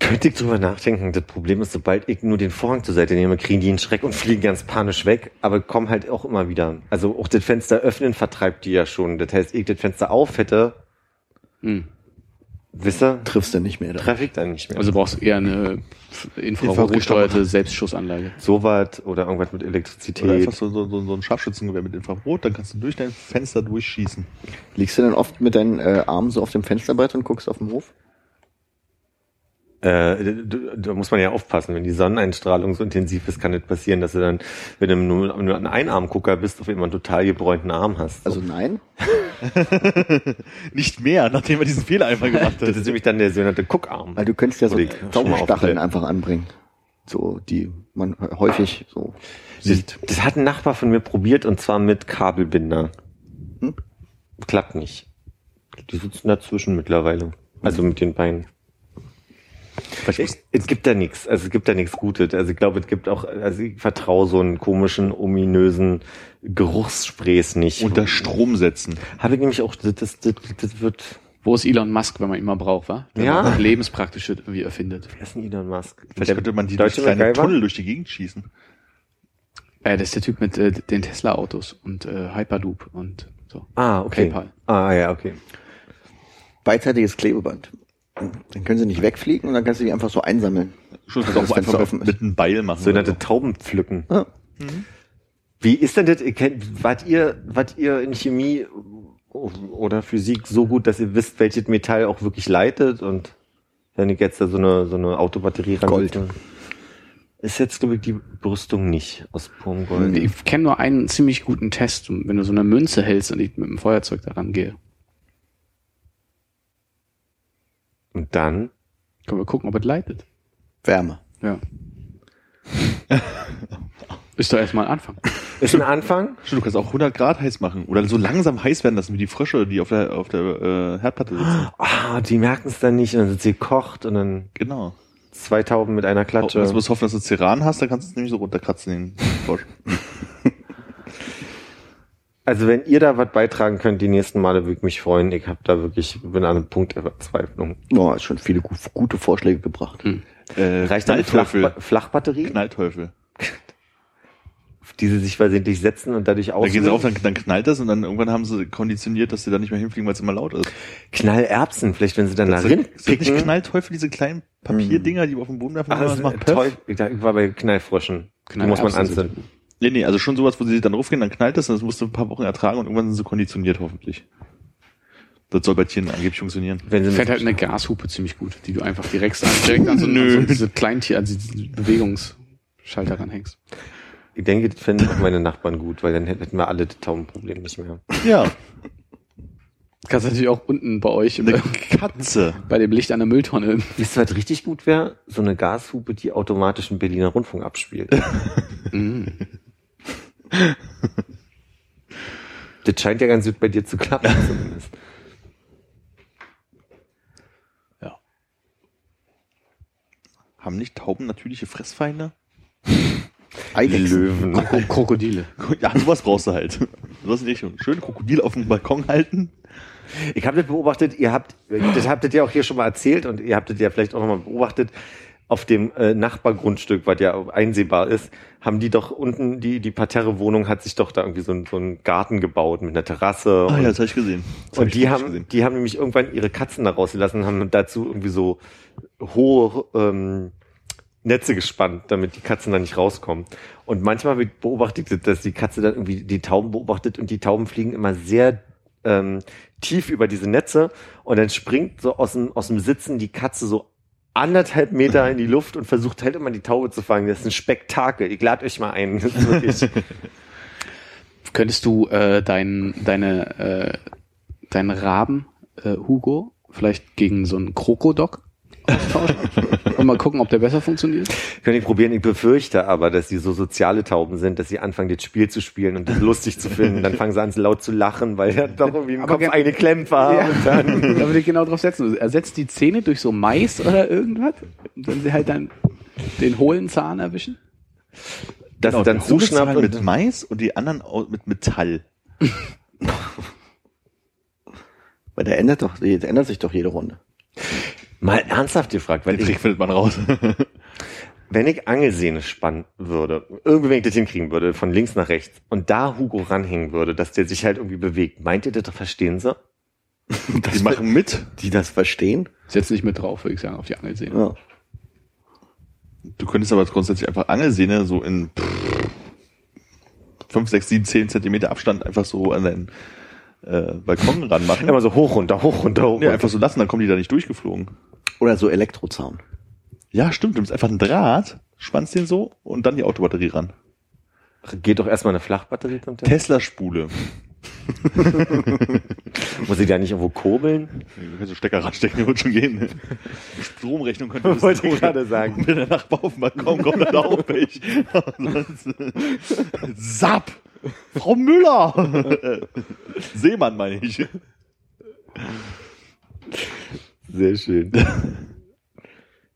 Könnte ich drüber nachdenken. Das Problem ist, sobald ich nur den Vorhang zur Seite nehme, kriegen die einen Schreck und fliegen ganz panisch weg, aber kommen halt auch immer wieder. Also auch das Fenster öffnen vertreibt die ja schon. Das heißt, ich das Fenster auf hätte, Hm. wisse, Triffst du nicht mehr. Da. treffe ich dann nicht mehr. Also brauchst du eher eine infrarotgesteuerte Selbstschussanlage. sowas oder irgendwas mit Oder Elektrizität. einfach so, so, so, so ein Scharfschützengewehr mit Infrarot, dann kannst du durch dein Fenster durchschießen. Liegst du dann oft mit deinen äh, Armen so auf dem Fensterbrett und guckst auf den Hof? Äh, da, muss man ja aufpassen, wenn die Sonneneinstrahlung so intensiv ist, kann nicht passieren, dass du dann, wenn du nur, nur ein Einarmgucker bist, auf einmal einen total gebräunten Arm hast. Also nein. <laughs> Nicht mehr, nachdem er diesen Fehler einmal gemacht das hat. ist nämlich dann der sogenannte Guckarm. Weil du könntest ja so Schaumaufstellen. einfach anbringen. So, die man häufig so sieht. Das hat ein Nachbar von mir probiert und zwar mit Kabelbinder. Hm? Klappt nicht. Die sitzen dazwischen mittlerweile. Also mit den Beinen. Es, gibt da nichts, also es gibt da nichts Gutes. Also ich glaube, es gibt auch, also ich vertraue so einen komischen, ominösen Geruchssprays nicht. Unter Strom setzen. Habe ich nämlich auch, das, das, das, das wird, Wo ist Elon Musk, wenn man ihn mal braucht, wa? Der Ja. noch Lebenspraktische irgendwie erfindet. wer ist denn Elon Musk? Vielleicht Der könnte man die durch kleine? Tunnel durch die Gegend schießen. Äh, das ist der Typ mit äh, den Tesla-Autos und äh, Hyperloop und so. Ah, okay. PayPal. Ah, ja, okay. Beidseitiges Klebeband. Dann können sie nicht wegfliegen und dann kannst du die einfach so einsammeln. Schon das auch das Fenster einfach offen mit, mit einem Beil machen. Sogenannte oder Tauben pflücken. Ja. Wie ist denn das? Wart ihr, wart ihr in Chemie oder Physik so gut, dass ihr wisst, welches Metall auch wirklich leitet? Und wenn ich jetzt da so eine, so eine Autobatterie ran Gold. ist jetzt, glaube ich, die Brüstung nicht aus purem Gold. Ich kenne nur einen ziemlich guten Test, wenn du so eine Münze hältst und ich mit dem Feuerzeug daran gehe. Und dann? Können wir gucken, ob es leitet. Wärme. Ja. Ist doch erstmal ein Anfang. Ist ein Anfang? Stimmt, du kannst auch 100 Grad heiß machen. Oder so langsam heiß werden lassen, wie die Frösche, die auf der, auf der äh, Herdplatte sitzen. Ah, die merken es dann nicht und dann sind sie kocht und dann Genau. zwei Tauben mit einer Klatsche. also musst hoffen, dass du Ceran hast, dann kannst du es nämlich so runterkratzen, den Frosch. <laughs> Also wenn ihr da was beitragen könnt, die nächsten Male würde ich mich freuen. Ich habe da wirklich, bin an einem Punkt der Verzweiflung. Oh, hast schon viele gu gute Vorschläge gebracht. Äh, Reicht eine. Flachba Flachbatterie, Knallteufel. die sie sich versehentlich setzen und dadurch Da gehen sie auf, dann, dann knallt das und dann irgendwann haben sie konditioniert, dass sie da nicht mehr hinfliegen, weil es immer laut ist. Knallerbsen, vielleicht wenn sie dann da Das sind, sind nicht. Knallteufel, diese kleinen Papierdinger, die auf dem Boden werfen, Ach, das das macht toll. Ich dachte, ich war bei Knallfröschen. Die muss man anzünden. Nee, nee, also schon sowas, wo sie dann raufgehen, dann knallt das und das musst du ein paar Wochen ertragen und irgendwann sind sie konditioniert, hoffentlich. Das soll bei Tieren angeblich funktionieren. Wenn sie Fährt halt eine Gashupe ziemlich gut, die du einfach direkt an, <laughs> direkt an so, an Nö. so diese Kleintier, also diese Bewegungsschalter ranhängst. ich denke, das fänden auch meine Nachbarn gut, weil dann hätten wir alle das Taubenproblem nicht mehr. Ja, Kannst natürlich auch unten bei euch eine Katze. bei dem Licht an der Mülltonne. Wisst ihr, was richtig gut wäre? So eine Gashupe, die automatisch einen Berliner Rundfunk abspielt. <laughs> Mm. <laughs> das scheint ja ganz gut bei dir zu klappen <laughs> zumindest. Haben nicht Tauben natürliche Fressfeinde? <laughs> Eidechsen. Löwen. Kro- Krokodile. Ja, sowas brauchst du halt. Sowas in die Richtung. Schön Krokodil auf dem Balkon halten. Ich habe das beobachtet, ihr habt, das habt ihr ja auch hier schon mal erzählt und ihr habt das ja vielleicht auch nochmal beobachtet, auf dem äh, Nachbargrundstück, was ja einsehbar ist, haben die doch unten, die, die Parterre-Wohnung hat sich doch da irgendwie so, ein, so einen Garten gebaut mit einer Terrasse. Ah ja, das habe ich gesehen. Das hab und ich die haben, gesehen. die haben nämlich irgendwann ihre Katzen da rausgelassen und haben dazu irgendwie so hohe ähm, Netze gespannt, damit die Katzen da nicht rauskommen. Und manchmal wird beobachtet, dass die Katze dann irgendwie die Tauben beobachtet und die Tauben fliegen immer sehr ähm, tief über diese Netze und dann springt so aus dem, aus dem Sitzen die Katze so anderthalb Meter in die Luft und versucht halt immer die Taube zu fangen. Das ist ein Spektakel. Ich lade euch mal ein. <laughs> Könntest du äh, dein, deine, äh, deinen Raben, äh, Hugo, vielleicht gegen so einen Krokodok austauschen? Und mal gucken, ob der besser funktioniert? Können ich probieren. Ich befürchte aber, dass sie so soziale Tauben sind, dass sie anfangen, das Spiel zu spielen und das lustig zu finden. Dann fangen sie an, laut zu lachen, weil ja doch irgendwie im Aber Kopf eine klemmt war. Ja. Und dann, <laughs> Da würde ich genau drauf setzen. Ersetzt die Zähne durch so Mais oder irgendwas. Und wenn sie halt dann den hohlen Zahn erwischen. dass Genau, sie dann zuschnappen. mit Mais und die anderen mit Metall. <laughs> Weil der ändert doch, der ändert sich doch jede Runde. Mal ernsthaft gefragt, weil Den Trick ich, findet man raus. <laughs> wenn ich Angelsehne spannen würde, irgendwie wenn ich das hinkriegen würde, von links nach rechts, und da Hugo ranhängen würde, dass der sich halt irgendwie bewegt, meint ihr das verstehen sie? <laughs> die machen mit. Die das verstehen? Setz nicht mit drauf, würde ich sagen, auf die Angelsehne. Ja. Du könntest aber grundsätzlich einfach Angelsehne so in 5, 6, 7, 10 Zentimeter Abstand einfach so an deinen äh, Balkon ranmachen. Immer so hoch runter, hoch runter, hoch ja, runter. einfach so lassen, dann kommen die da nicht durchgeflogen. Oder so Elektrozaun. Ja, stimmt. Du nimmst einfach einen Draht, spannst den so und dann die Autobatterie ran. Geht doch erstmal eine Flachbatterie zum. Tesla-Spule. <laughs> Muss ich da nicht irgendwo kurbeln? Du kannst so Stecker ranstecken, der wird schon gehen. <laughs> Stromrechnung könnte bis Wollte ich gerade sagen. Und wenn der Nachbar auf den Balkon kommt, dann auch Pech. Sapp! Frau Müller! <laughs> Seemann meine ich. Sehr schön.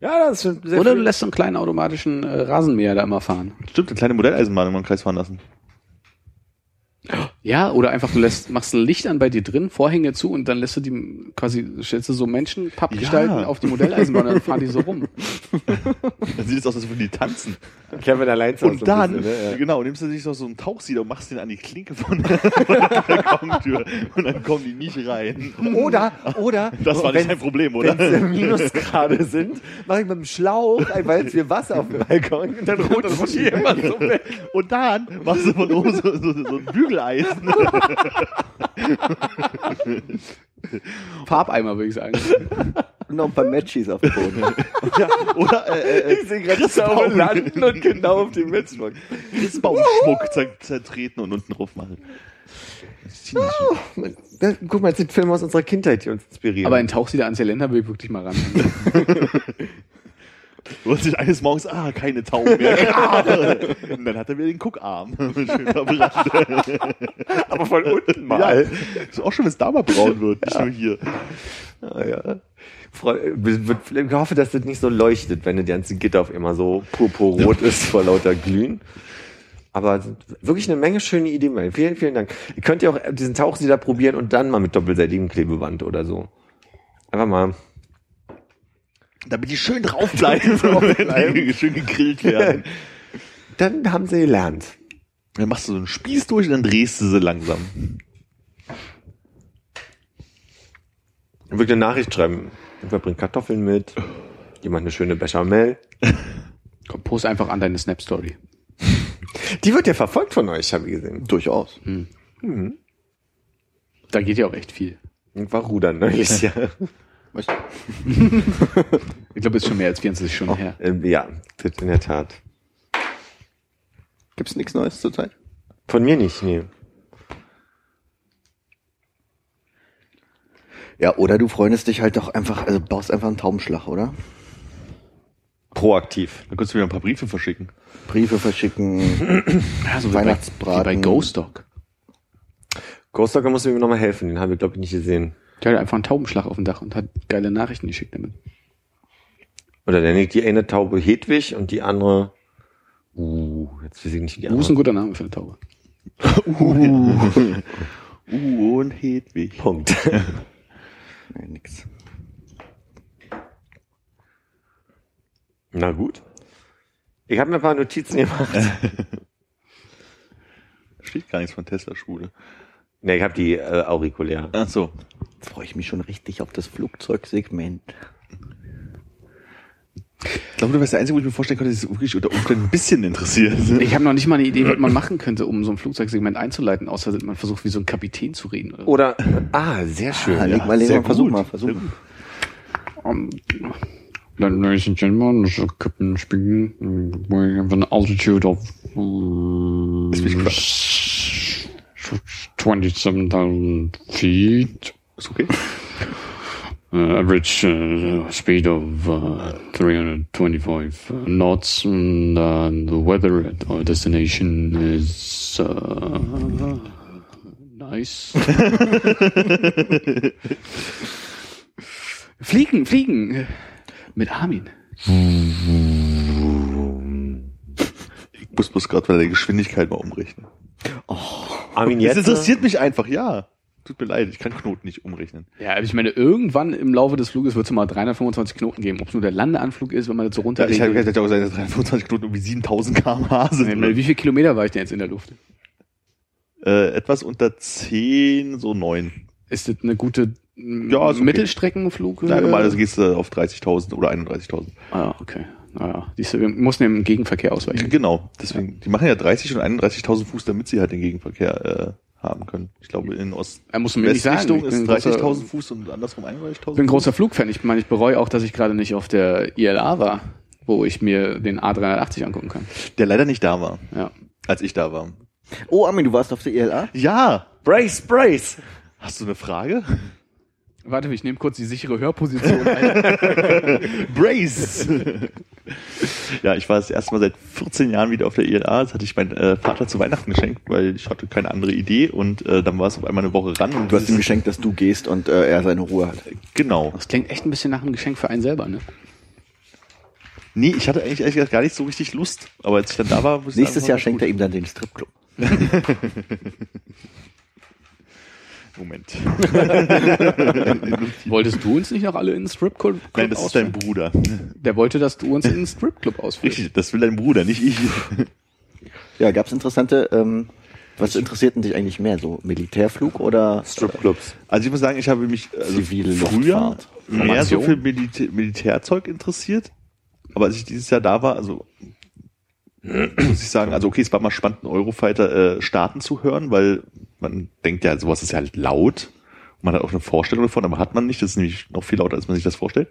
Ja, das ist sehr Oder du viel. lässt so einen kleinen automatischen äh, Rasenmäher da immer fahren. Stimmt, eine kleine Modelleisenbahn immer im Kreis fahren lassen. <gasps> Ja, oder einfach du lässt, machst ein Licht an bei dir drin, Vorhänge zu und dann lässt du die quasi, stellst du so Menschen, Pappgestalten Ja. auf die Modelleisenbahn und dann fahren die so rum. <laughs> Dann sieht es aus, als würden die tanzen. Kevin allein Und dann, ein bisschen, ne? genau, nimmst du dich noch so einen Tauchsieder und machst den an die Klinke von der <laughs> Balkontür und dann kommen die nicht rein. Oder, oder, Das war nicht wenn ein Problem, oder? es Minusgrade sind, mache ich mit dem Schlauch, weil es wir Wasser auf dem Balkon und dann rutscht immer <laughs> so weg. Und dann machst du von oben so, so, so ein Bügeleisen. <laughs> Farbeimer, würde ich sagen. Und noch ein paar Matchies auf dem Boden. <laughs> Oder äh, äh, Ich sehe gerade Christbaum landen und genau auf dem Metzbock. Christbaumschmuck zer- zertreten und unten drauf machen. Da- Guck mal, das sind Filme aus unserer Kindheit, die uns inspirieren. Aber ein Tauchsieder ans Geländer will ich wirklich mal ran. <laughs> Du hast dich eines Morgens, ah, keine Tauben mehr. <laughs> Ah. Und dann hat er wieder den Guckarm. <laughs> Schön verbrannt. <laughs> aber von unten Ja, mal. ist auch schon, wenn es da mal braun wird, nicht nur hier. Ja, ja. Ich hoffe, dass das nicht so leuchtet, wenn das ganze Gitter auf immer so purpurrot ist vor lauter Glühen. Aber wirklich eine Menge schöne Ideen. Vielen, vielen Dank. Ihr könnt ja auch diesen Tauchsieder probieren und dann mal mit doppelseitigem Klebeband oder so. Einfach mal. Damit die schön draufbleiben, <laughs> wenn die schön gegrillt werden. <laughs> Dann haben sie gelernt. Dann machst du so einen Spieß durch und dann drehst du sie langsam. Und wirklich eine Nachricht schreiben. Irgendwer bringt Kartoffeln mit. Jemand eine schöne Bechamel. <laughs> Komm, post einfach an deine Snap-Story. Die wird ja verfolgt von euch, habe ich gesehen. Durchaus. Da geht ja auch echt viel. War Rudern neulich, ja. <laughs> Ich glaube, ist schon mehr als 24 Stunden her. Ähm, ja, in der Tat. Gibt's nichts Neues zurzeit? Von mir nicht, nee. Ja, oder du freundest dich halt doch einfach, also baust einfach einen Taubenschlag, oder? Proaktiv. Dann kannst du wieder ein paar Briefe verschicken. Briefe verschicken. <clears throat> Ja, so wie Weihnachtsbraten. Bei, wie bei Ghost Dog. Ghost Dogger muss mir nochmal helfen, den habe ich glaube ich nicht gesehen. Der hat einfach einen Taubenschlag auf dem Dach und hat geile Nachrichten geschickt damit. Oder der nickt die eine Taube Hedwig und die andere. Uh, jetzt weiß ich nicht wie die Wo ist ein andere. guter Name für eine Taube? Uh, <laughs> und Hedwig. Punkt. <laughs> Nee, nix. Na gut. Ich habe mir ein paar Notizen gemacht. <laughs> Steht gar nichts von Tesla-Schule. Ne, ich habe die äh, aurikulär. Ach so. Jetzt freue ich mich schon richtig auf das Flugzeugsegment. Ich glaube, du wärst der Einzige, wo ich mir vorstellen könnte, dass es wirklich unter Umständen ein bisschen interessiert. Ich habe noch nicht mal eine Idee, was man machen könnte, um so ein Flugzeugsegment einzuleiten, außer dass man versucht, wie so ein Kapitän zu reden. Oder? Oder, ah, sehr schön. Ah, leg mal, leg sehr mal, versuch gut. mal, versuch mal. Um, ladies and gentlemen, this is Captain speaking. We have an altitude of uh, 27,000 feet. Ist okay? Uh, average uh, speed of uh, 325 knots, and uh, the weather at our destination is uh, nice. <laughs> fliegen, fliegen mit Armin. Ich muss bloß gerade bei der Geschwindigkeit mal umrechnen. Armin, Das jetzt, interessiert mich einfach, ja. Tut mir leid, ich kann Knoten nicht umrechnen. Ja, ich meine, irgendwann im Laufe des Fluges wird es mal 325 Knoten geben. Ob es nur der Landeanflug ist, wenn man das so Ja, runterlegt. ich hätte hätte auch gesagt, dass 325 Knoten irgendwie 7000 km/h Ich meine, sind. wie viele Kilometer war ich denn jetzt in der Luft? Äh, etwas unter 10, so 9. Ist das eine gute Ja, ist okay. Mittelstreckenflug? Nein, normalerweise gehst du auf 30.000 oder 31.000. Ah, okay. Naja, diese, wir mussten im Gegenverkehr ausweichen. Genau, deswegen, die machen ja 30 und 31.000 Fuß, damit sie halt den Gegenverkehr äh, haben können. Ich glaube, in Er muss mir nicht sagen. Ist bin ein großer- 30.000 Fuß und andersrum 31.000 Ich bin ein großer Flugfan. Ich meine, ich bereue auch, dass ich gerade nicht auf der ILA war. wo ich mir den A380 angucken kann. Der leider nicht da war, Ja. als ich da war. Oh, Armin, du warst auf der ELA? Ja, Brace, brace! hast du eine Frage? Warte, ich nehme kurz die sichere Hörposition ein. <laughs> Brace! ja, ich war das erste Mal seit 14 Jahren wieder auf der ILA. Das hatte ich meinem äh, Vater zu Weihnachten geschenkt, weil ich hatte keine andere Idee und äh, dann war es auf einmal eine Woche ran. Und Du hast ihm geschenkt, dass du gehst und äh, er seine Ruhe hat. Genau. Das klingt echt ein bisschen nach einem Geschenk für einen selber, ne? Nee, ich hatte eigentlich ehrlich gesagt gar nicht so richtig Lust. Aber als ich dann da war, muss ich Nächstes sagen, Jahr schenkt gut. er ihm dann den Stripclub. <laughs> Moment. <laughs> Wolltest du uns nicht noch alle in den Stripclub Nein, das ist dein ausführen? Bruder. Der wollte, dass du uns in den Stripclub ausführst. Richtig, das will dein Bruder, nicht ich. <laughs> Ja, gab's interessante, ähm, was interessiert denn dich eigentlich mehr? So Militärflug oder Stripclubs. Also ich muss sagen, ich habe mich also Zivile früher mehr so für Militä Militärzeug interessiert. Aber als ich dieses Jahr da war, also muss ich sagen, also okay, es war mal spannend, einen Eurofighter äh, starten zu hören, weil man denkt ja, sowas ist ja halt laut. Man hat auch eine Vorstellung davon, aber hat man nicht. Das ist nämlich noch viel lauter, als man sich das vorstellt.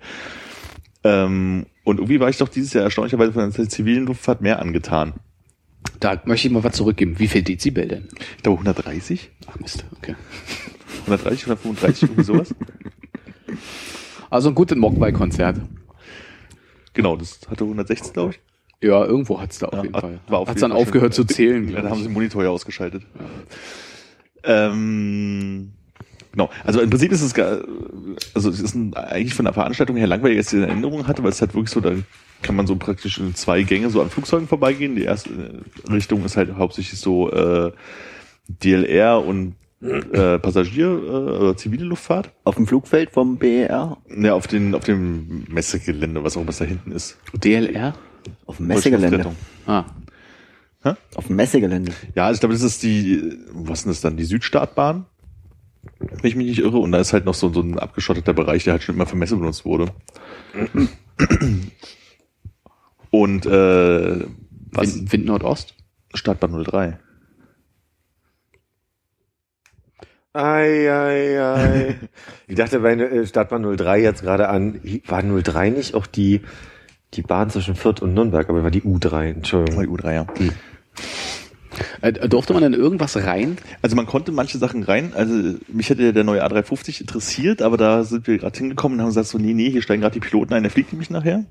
Ähm, und irgendwie war ich doch dieses Jahr erstaunlicherweise von der zivilen Luftfahrt mehr angetan. Da möchte ich mal was zurückgeben. Wie viel Dezibel denn? Ich glaube 130, Ach Mist, okay. 130, 135, irgendwie sowas. <laughs> Also ein gutes Mogwai-Konzert. Genau, das hatte 116, glaube ich. Ja, irgendwo hat's da auf Ja, jeden Fall. war auf hat's jeden dann Fall aufgehört zu zählen, Ja, dann haben sie den Monitor ja ausgeschaltet. Ähm, genau. Also im Prinzip ist es gar, also es ist ein, eigentlich von der Veranstaltung her langweilig, als ich in Erinnerung hatte, weil es halt wirklich so, da kann man so praktisch in zwei Gänge so an Flugzeugen vorbeigehen. Die erste äh, Richtung ist halt hauptsächlich so äh, DLR und äh, Passagier, äh, oder zivile Luftfahrt. auf dem Flugfeld vom BER? Ja, auf den, auf dem Messegelände, was auch was da hinten ist. DLR? Auf dem Messegelände. Ah, Auf dem Messegelände. Ja, also ich glaube, das ist die, was ist das dann, die Südstartbahn, wenn ich mich nicht irre. Und da ist halt noch so, so ein abgeschotteter Bereich, der halt schon immer für Messe benutzt wurde. Und äh, was? Wind, Wind Nordost? Startbahn 03. Ei, ei, ei. <laughs> Ich dachte bei äh, Startbahn 03 jetzt gerade an, war 03 nicht auch die, die Bahn zwischen Fürth und Nürnberg, aber war die U3, Entschuldigung. U3, ja. Äh, durfte man denn irgendwas rein? Also man konnte manche Sachen rein. Also mich hätte der neue A350 interessiert, aber da sind wir gerade hingekommen und haben gesagt so, nee, nee, hier steigen gerade die Piloten ein, der fliegt nämlich nachher.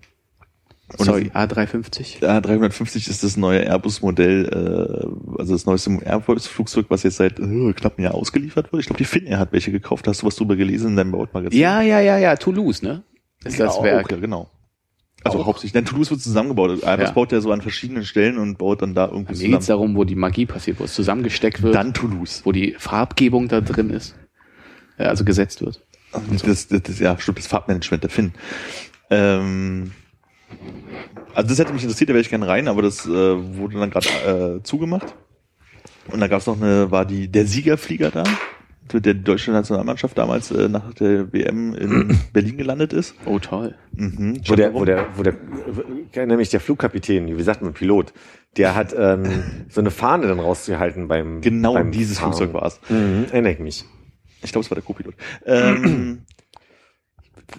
Und Sorry, A350? A350 ist das neue Airbus-Modell, äh, also das neueste Airbus-Flugzeug, was jetzt seit äh, knapp einem Jahr ausgeliefert wurde. Ich glaube, die Finnair hat welche gekauft. Hast du was drüber gelesen in deinem Bautmagazin? Ja, ja, ja, ja, Toulouse, ne? Ist das auch, Werk. Ja, genau. Also Auch. hauptsächlich. Denn Toulouse wird zusammengebaut. Airbus Ja. baut ja so an verschiedenen Stellen und baut dann da irgendwie Mir geht's zusammen. darum, wo die Magie passiert, wo es zusammengesteckt wird, Dann Toulouse. wo die Farbgebung da drin ist, äh, also gesetzt wird. Und das, das, das, ja, stimmt, das Farbmanagement der Finn. Ähm, also das hätte mich interessiert, da wäre ich gerne rein, aber das äh, wurde dann gerade äh, zugemacht. Und da gab es noch eine, war die der Siegerflieger da, der die deutsche Nationalmannschaft damals äh, nach der WM in <clears throat> Berlin gelandet ist. Oh, toll. Mhm. Wo der, wo der, wo der, nämlich der Flugkapitän, wie sagt man, Pilot, der hat ähm, so eine Fahne dann rausgehalten beim Genau beim dieses Fahren. Flugzeug war es. Mhm, erinnere ich mich. Ich glaube, es war der Co-Pilot. Ähm, <clears throat>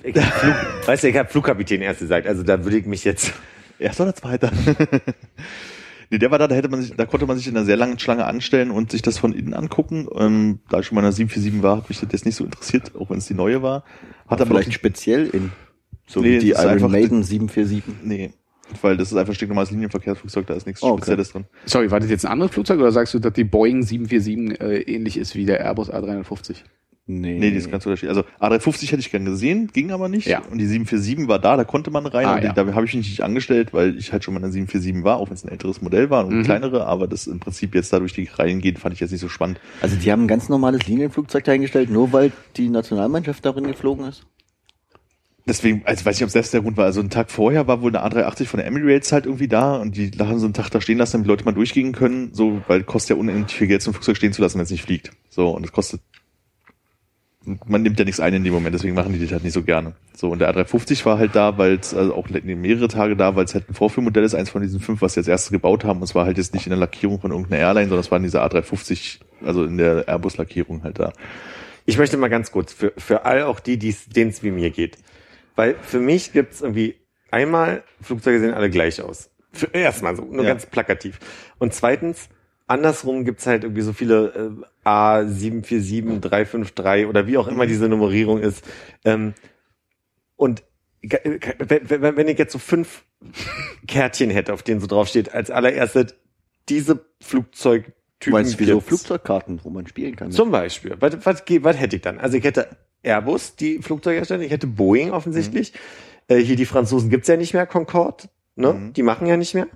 Ich, Flug, weißt du, ich habe Flugkapitän erst gesagt, also da würde ich mich jetzt. Erster oder zweiter? <laughs> nee, der war da, da hätte man sich, da konnte man sich in einer sehr langen Schlange anstellen und sich das von innen angucken. Ähm, da ich schon mal in einer 747 war, hat mich das jetzt nicht so interessiert, auch wenn es die neue war. Hat aber Vielleicht speziell in so Nee, wie die Iron einfach- Maiden 747. nee, weil das ist einfach ein stinknormales Linienverkehrsflugzeug, da ist nichts Oh, okay. Spezielles drin. Sorry, war das jetzt ein anderes Flugzeug oder sagst du, dass die Boeing 747 äh, ähnlich ist wie der Airbus A350? Nee. Nee, die ist ganz unterschiedlich. Also A350 hätte ich gern gesehen, ging aber nicht. Ja. Und die 747 war da, da konnte man rein. Ah, und ja. da habe ich mich nicht angestellt, weil ich halt schon mal eine 747 war, auch wenn es ein älteres Modell war und Mhm. kleinere, aber das im Prinzip jetzt dadurch die Reihen geht, fand ich jetzt nicht so spannend. Also die haben ein ganz normales Linienflugzeug dahingestellt, nur weil die Nationalmannschaft darin geflogen ist? Deswegen, also weiß ich, ob das der Grund war. Also einen Tag vorher war wohl eine A380 von der Emirates halt irgendwie da und die haben so einen Tag da stehen lassen, damit die Leute mal durchgehen können, so, weil kostet ja unendlich viel Geld, so ein Flugzeug stehen zu lassen, wenn es nicht fliegt. So, und es kostet, man nimmt ja nichts ein in dem Moment, deswegen machen die das halt nicht so gerne. So, und der A350 war halt da, weil es, also auch mehrere Tage da, weil es halt ein Vorführmodell ist, eins von diesen fünf, was sie als erstes gebaut haben. Und es war halt jetzt nicht in der Lackierung von irgendeiner Airline, sondern es war in dieser A350, also in der Airbus-Lackierung halt da. Ich möchte mal ganz kurz, für, für all auch die, die's- denen es wie mir geht. Weil für mich gibt's irgendwie Einmal, Flugzeuge sehen alle gleich aus. Für, erstmal so, nur Ja. ganz plakativ. Und zweitens, andersrum gibt's halt irgendwie so viele äh, A747, 353 oder wie auch immer diese Nummerierung ist. Ähm, und wenn, wenn ich jetzt so fünf Kärtchen hätte, auf denen so drauf steht, als allererstes diese Flugzeugtypen Du meinst wie so. Flugzeugkarten, wo man spielen kann? Zum Beispiel. Was, was, was hätte ich dann? Also ich hätte Airbus, die Flugzeughersteller, ich hätte Boeing offensichtlich. Äh, hier die Franzosen gibt's ja nicht mehr, Concorde. Ne? Mhm. Die machen ja nicht mehr.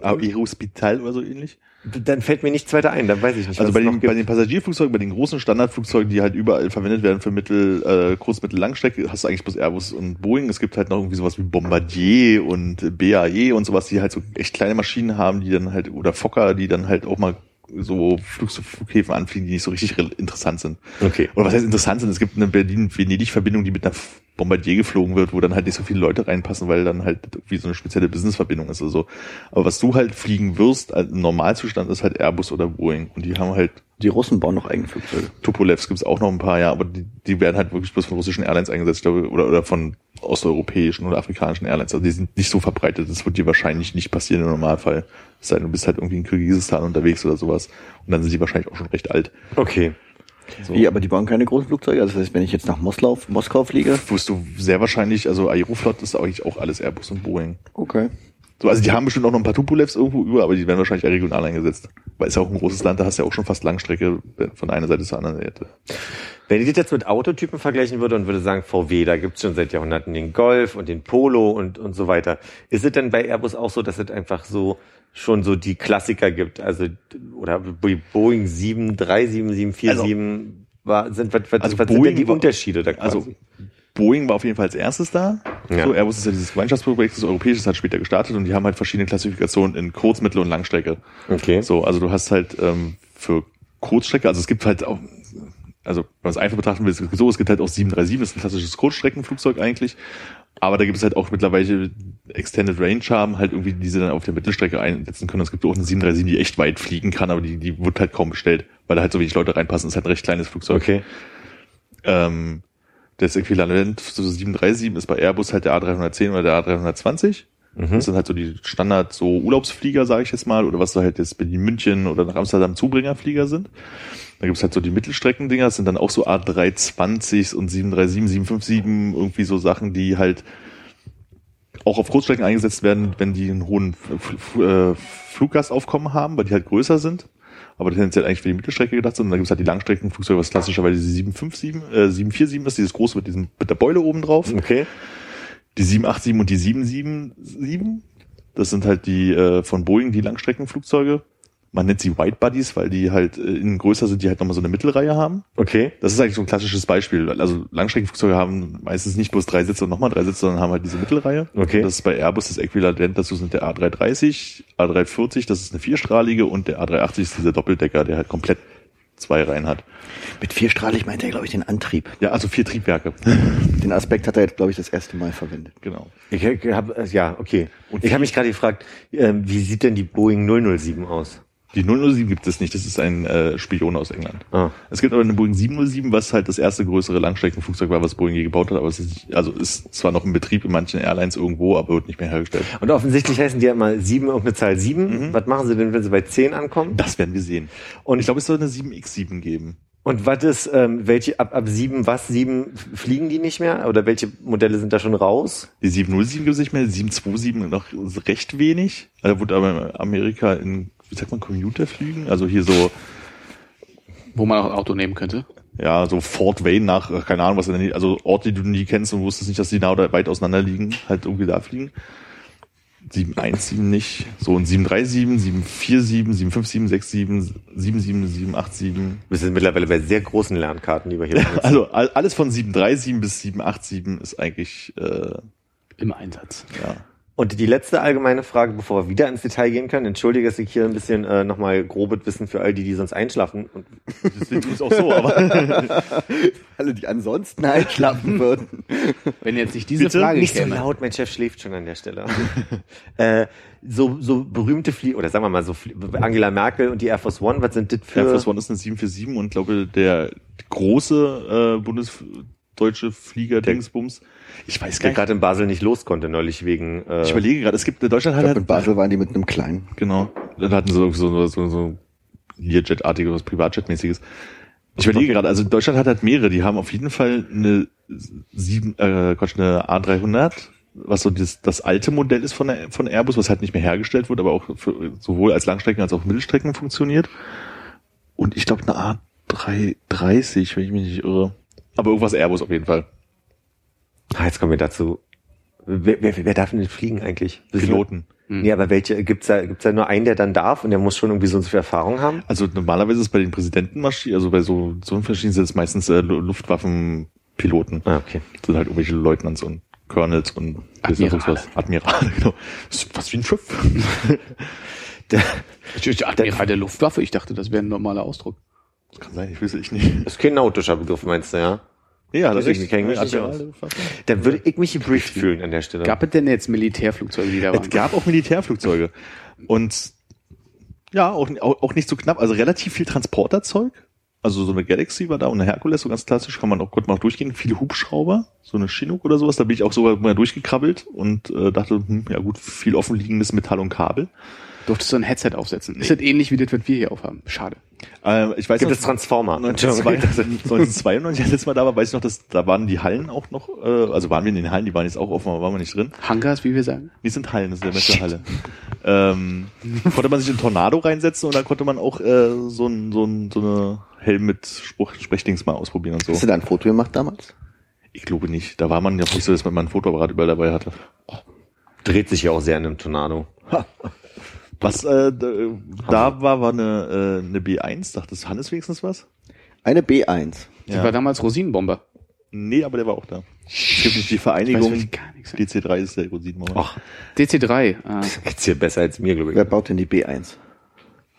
Aber Aerospital oder so ähnlich? Dann fällt mir nichts weiter ein, dann weiß ich nicht, Also bei den, bei den Passagierflugzeugen, bei den großen Standardflugzeugen, die halt überall verwendet werden für Mittel, äh, Kurz-, Mittel-, Langstrecke, hast du eigentlich bloß Airbus und Boeing. Es gibt halt noch irgendwie sowas wie Bombardier und BAE und sowas, die halt so echt kleine Maschinen haben, die dann halt, oder Fokker, die dann halt auch mal so Flug Flughäfen anfliegen, die nicht so richtig re- interessant sind. Okay. Oder was heißt interessant sind? Es gibt eine Berlin-Venedig-Verbindung, die mit einer Bombardier geflogen wird, wo dann halt nicht so viele Leute reinpassen, weil dann halt irgendwie so eine spezielle Business-Verbindung ist oder so. Aber was du halt fliegen wirst, also im Normalzustand, ist halt Airbus oder Boeing. Und die haben halt Die Russen bauen noch eigene Flugzeuge. Tupolevs gibt's auch noch ein paar, ja, aber die, die werden halt wirklich bloß von russischen Airlines eingesetzt, ich glaube, oder, oder von osteuropäischen oder afrikanischen Airlines. Also die sind nicht so verbreitet. Das wird dir wahrscheinlich nicht passieren im Normalfall. Es sei denn, du bist halt irgendwie in Kirgisistan unterwegs oder sowas. Und dann sind die wahrscheinlich auch schon recht alt. Okay. So. Wie, aber die bauen keine großen Flugzeuge? Also das heißt, wenn ich jetzt nach Moskau, Moskau fliege? Wirst du sehr wahrscheinlich, also Aeroflot ist eigentlich auch alles Airbus und Boeing. Okay. So, also die haben bestimmt auch noch ein paar Tupolevs irgendwo über, aber die werden wahrscheinlich eher regional eingesetzt. Weil es ja auch ein großes Land, da hast du ja auch schon fast Langstrecke von einer Seite zur anderen Seite. Wenn ich das jetzt mit Autotypen vergleichen würde und würde sagen, VW, da gibt's schon seit Jahrhunderten den Golf und den Polo und, und so weiter. Ist es denn bei Airbus auch so, dass es einfach so schon so die Klassiker gibt? Also, oder Boeing 737, 747 war, sind, was, was, Also was sind denn die Unterschiede da quasi? Also Boeing war auf jeden Fall als erstes da. Ja. So, Airbus ist ja dieses Gemeinschaftsprojekt, das europäische, hat später gestartet und die haben halt verschiedene Klassifikationen in Kurz-, Mittel- und Langstrecke. okay. So, also du hast halt ähm, für Kurzstrecke, also es gibt halt auch, also wenn man es einfach betrachten will, so, es gibt halt auch 737, das ist ein klassisches Kurzstreckenflugzeug eigentlich. Aber da gibt es halt auch mittlerweile Extended Range haben, halt irgendwie, die sie dann auf der Mittelstrecke einsetzen können. Es gibt auch eine 737, die echt weit fliegen kann, aber die, die wird halt kaum bestellt, weil da halt so wenig Leute reinpassen. Das ist halt ein recht kleines Flugzeug. Okay. Ähm, das Äquivalent zu 737 ist bei Airbus halt der A310 oder der A320. Das sind halt so die Standard so Urlaubsflieger, sage ich jetzt mal, oder was da halt jetzt Berlin München oder nach Amsterdam Zubringerflieger sind. Da gibt's halt so die Mittelstreckendinger, das sind dann auch so A320 und 737, 757, irgendwie so Sachen, die halt auch auf Kurzstrecken eingesetzt werden, wenn die einen hohen äh, Fluggastaufkommen haben, weil die halt größer sind. Aber tendenziell eigentlich für die Mittelstrecke gedacht sind. Und dann gibt's halt die Langstreckenflugzeuge, was klassischerweise die 757, äh, 747 ist, dieses große mit diesem, mit der Beule oben drauf. Okay. Die 787 und die 777, das sind halt die äh, von Boeing, die Langstreckenflugzeuge. Man nennt sie White Bodies, weil die halt äh, innen größer sind, die halt nochmal so eine Mittelreihe haben. Okay. Das ist eigentlich so ein klassisches Beispiel. Also Langstreckenflugzeuge haben meistens nicht bloß drei Sitze und nochmal drei Sitze, sondern haben halt diese Mittelreihe. Okay. Das ist bei Airbus das Äquivalent dazu sind der A330, A340, das ist eine vierstrahlige und der A380 ist dieser Doppeldecker, der halt komplett zwei Reihen hat. Mit vierstrahlig meint er, glaube ich, den Antrieb. Ja, also vier Triebwerke. <laughs> Den Aspekt hat er jetzt, glaube ich, das erste Mal verwendet. genau. Ich habe ja, okay. Und ich habe mich gerade gefragt, ähm, wie sieht denn die Boeing 007 aus? Die 007 gibt es nicht, das ist ein äh, Spion aus England. Ah. Es gibt aber eine Boeing 707, was halt das erste größere Langstreckenflugzeug war, was Boeing je gebaut hat, aber es ist, also ist zwar noch in Betrieb in manchen Airlines irgendwo, aber wird nicht mehr hergestellt. Und offensichtlich heißen die ja immer 7 irgendeine Zahl 7. Was machen sie denn, wenn sie bei 10 ankommen? Das werden wir sehen. Und ich glaube, es soll eine 7X7 geben. Und was ist, ähm, welche ab, ab 7, was 7 fliegen die nicht mehr? Oder welche Modelle sind da schon raus? Die 707 gibt es nicht mehr, die 727 noch recht wenig. Da wurde aber in Amerika in, wie sagt man, Commuterflügen, also hier so, Wo man auch ein Auto nehmen könnte. ja, so Fort Wayne nach, keine Ahnung, was denn, also Orte, die du nie kennst und wusstest nicht, dass die nah oder weit auseinander liegen, halt irgendwie da fliegen. 717 nicht, so ein 737, 747, 757, 67, 77, 787. Wir sind mittlerweile bei sehr großen Lernkarten, die wir hier benutzen. <laughs> Also all- alles von 737 bis 787 ist eigentlich, äh, Im Einsatz. ja. Und die letzte allgemeine Frage, bevor wir wieder ins Detail gehen können. Entschuldige, dass ich hier ein bisschen äh, nochmal grobes Wissen für all die, die sonst einschlafen. Und ich es auch so, aber <laughs> Alle, die ansonsten einschlafen würden. Wenn jetzt nicht diese Bitte? Frage nicht so käme. laut, mein Chef schläft schon an der Stelle. <laughs> äh, so, so berühmte Flieger, oder sagen wir mal so, Angela Merkel und die Air Force One, was sind das für... Air Force One ist eine 747 und glaube der große äh, Bundes deutsche Flieger, Dingsbums. Ich weiß gar Der nicht. gerade in Basel nicht los konnte neulich wegen. Äh, Ich überlege gerade, es gibt, Deutschland Ich hat glaube, in halt, Basel waren die mit einem kleinen. genau, dann hatten sie so, so, so, so Learjet-artiges, was Privatjet-mäßiges. Ich überlege gerade, also Deutschland hat halt mehrere, die haben auf jeden Fall eine sieben, äh, Quatsch, eine A300, was so das, das alte Modell ist von, der, von Airbus, was halt nicht mehr hergestellt wird, aber auch für, sowohl als Langstrecken als auch Mittelstrecken funktioniert. Und ich glaube eine A330, wenn ich mich nicht irre. Aber irgendwas Airbus auf jeden Fall. Ah, jetzt kommen wir dazu. Wer, wer, wer darf denn fliegen eigentlich? Piloten. Nee, aber welche, gibt's da, gibt's da nur einen, der dann darf und der muss schon irgendwie so viel Erfahrung haben? Also normalerweise ist bei den Präsidentenmaschinen, also bei so, so Maschinen sind es meistens äh, Lu- Luftwaffenpiloten. Ah, okay. Das sind halt irgendwelche Leutnants und Colonels und Admirale. Admirale, <laughs> genau. Das ist was wie ein Schiff. <laughs> Der, Admiral der Luftwaffe, ich dachte, das wäre ein normaler Ausdruck. Das kann sein, ich weiß ich nicht. das ist kein nautischer Begriff, meinst du, ja? Ja, das ist- mich nicht aus. Da würde ich mich gebrieft fühlen an der Stelle. Gab es denn jetzt Militärflugzeuge, die da waren? Es gab auch Militärflugzeuge. Und ja, auch, auch, nicht so knapp, also relativ viel Transporterzeug. Also so eine Galaxy war da und eine Herkules, so ganz klassisch, kann man auch, man auch durchgehen. Viele Hubschrauber, so eine Chinook oder sowas, da bin ich auch sogar mal durchgekrabbelt und äh, dachte, hm, ja gut, viel offenliegendes Metall und Kabel. Durftest du ein Headset aufsetzen? Ist das ähnlich wie das, was wir hier aufhaben? Schade. Äh, ich weiß Gibt noch, es Transformer? 1992, 1992, als ich letztes Mal da war, weiß ich noch, dass da waren die Hallen auch noch, äh, also waren wir in den Hallen, die waren jetzt auch offen, aber waren wir nicht drin. Hangars, wie wir sagen? Die sind Hallen, das ist der Messehalle. Ähm, konnte man sich in Tornado reinsetzen und dann konnte man auch äh, so, ein, so, ein, so eine Helm mit Spruch, Sprechdings mal ausprobieren und Hast so. du da ein Foto gemacht damals? Ich glaube nicht. Da war man ja auch nicht so, dass man mal ein Fotoapparat überall dabei hatte. Dreht sich ja auch sehr in einem Tornado. <laughs> Was äh, da, da war, war eine, äh, eine B1. Dachte das Hannes wenigstens was? Eine B1. Das war damals Rosinenbomber. Nee, aber der war auch da. Es gibt nicht die Ich weiß Vereinigung. gar nichts. DC3 ist der Rosinenmauer. Ach, DC3. Ah. <laughs> geht's hier besser als mir, glaube Wer ich. baut denn die B1?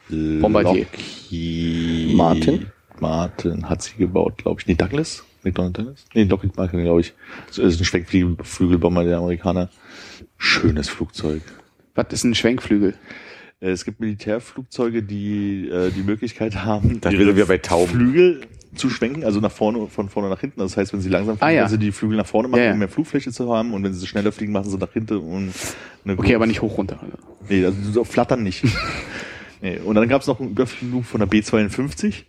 Bombardier. Lockheed Martin? Martin hat sie gebaut, glaube ich. Nee, Douglas? McDonald Douglas? Nee, Lockheed Martin, glaube ich. Das ist ein Schwenkflügelbomber der Amerikaner. Schönes Flugzeug. Was ist ein Schwenkflügel? Äh, Es gibt Militärflugzeuge, die äh, die Möglichkeit haben, Da ihre wir bei Tauben. Flügel zu schwenken, also nach vorne, von vorne nach hinten. Das heißt, wenn sie langsam fliegen, Ah, ja. können sie die Flügel nach vorne machen, Ja, ja. um mehr Flugfläche zu haben. Und wenn sie schneller fliegen, machen sie nach hinten und eine Okay, aber nicht hoch runter. Nee, also so flattern nicht. <laughs> nee. Und dann gab es noch einen Überflug von der B52.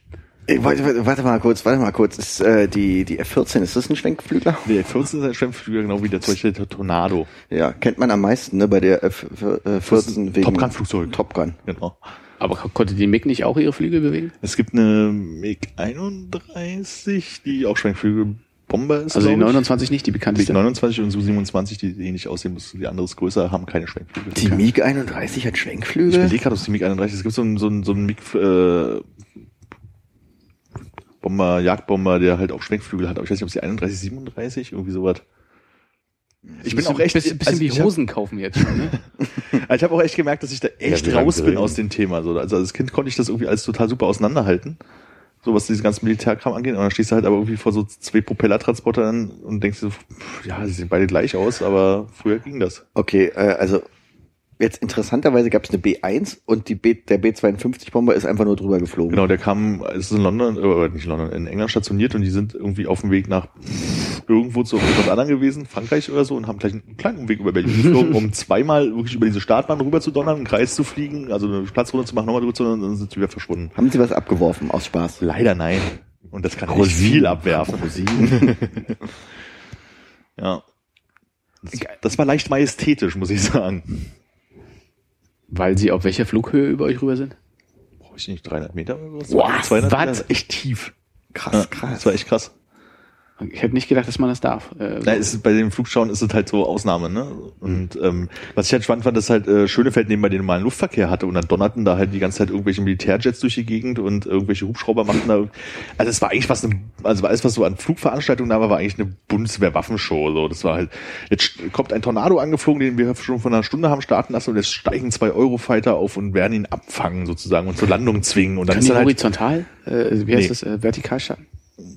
Ey, warte, warte, warte mal kurz, warte mal kurz. Ist, äh, die, die F14, ist das ein Schwenkflügler? Der F14 ist ein Schwemmflüger, genau wie der zum Beispiel der Tornado. Ja, kennt man am meisten, ne, bei der F14 wegen Top Gun Flugzeug. Top Gun. Genau. Aber konnte die MiG nicht auch ihre Flügel bewegen? Es gibt eine MiG-31, die auch Schwenkflügelbomber ist. Also die glaub ich. 29 nicht, die bekannteste. MiG-29 und Su-27, die ähnlich aussehen, muss die andere ist größer, haben keine Schwenkflügel. Die MiG 31 hat ich Schwenkflügel? überlege gerade, ob es die MiG-31 Es gibt so einen, so einen, so einen MiG, äh, Bomber, Jagdbomber, der halt auch Schwenkflügel hat. Aber ich weiß nicht, ob es die 31, 37, irgendwie sowas. Ich bin auch echt, bisschen, bisschen also wie ich hab- Hosen kaufen jetzt schon. Ne? <laughs> Also ich habe auch echt gemerkt, dass ich da echt lange raus bin aus dem Thema. So, also als Kind konnte ich das irgendwie alles total super auseinanderhalten. So was diese ganzen Militärkram angeht. Und dann stehst du halt aber irgendwie vor so zwei Propellertransportern und denkst dir so, pff, ja, sie sehen beide gleich aus, aber früher ging das. Okay, äh, also jetzt interessanterweise gab es eine B1 und die B, der B52-Bomber ist einfach nur drüber geflogen. Genau, der kam, ist in London, äh, nicht London, in England stationiert und die sind irgendwie auf dem Weg nach irgendwo zu irgendwas anderem gewesen, Frankreich oder so, und haben gleich einen kleinen Umweg über Berlin geflogen, um <laughs> zweimal wirklich über diese Startbahn rüber zu donnern, einen Kreis zu fliegen, also eine Platzrunde zu machen, nochmal drüber zu donnern, und dann sind sie wieder verschwunden. Haben Sie was abgeworfen aus Spaß? Leider nein. Und das kann nicht viel abwerfen. <laughs> ja. Das, das war leicht majestätisch, muss ich sagen. Weil sie auf welcher Flughöhe über euch rüber sind? Brauche ich nicht 300 Meter oder so? Boah, 200 was? Meter? Echt tief. Krass, krass. Das war echt krass. Ich hätte nicht gedacht, dass man das darf. Äh, Na, ist, bei den Flugschauen ist es halt so Ausnahme, ne? Und ähm, was ich halt spannend fand, dass halt äh, Schönefeld nebenbei den normalen Luftverkehr hatte und dann donnerten da halt die ganze Zeit irgendwelche Militärjets durch die Gegend und irgendwelche Hubschrauber machten da. Also es war eigentlich was, eine, also alles was so an Flugveranstaltungen da war, war eigentlich eine Bundeswehr-Waffenshow. So, das war halt. Jetzt kommt ein Tornado angeflogen, den wir schon vor einer Stunde haben starten lassen und jetzt steigen zwei Eurofighter auf und werden ihn abfangen sozusagen und zur Landung zwingen und dann Kann ist die er halt horizontal? Äh, wie heißt Nee. das? Äh, vertikal starten?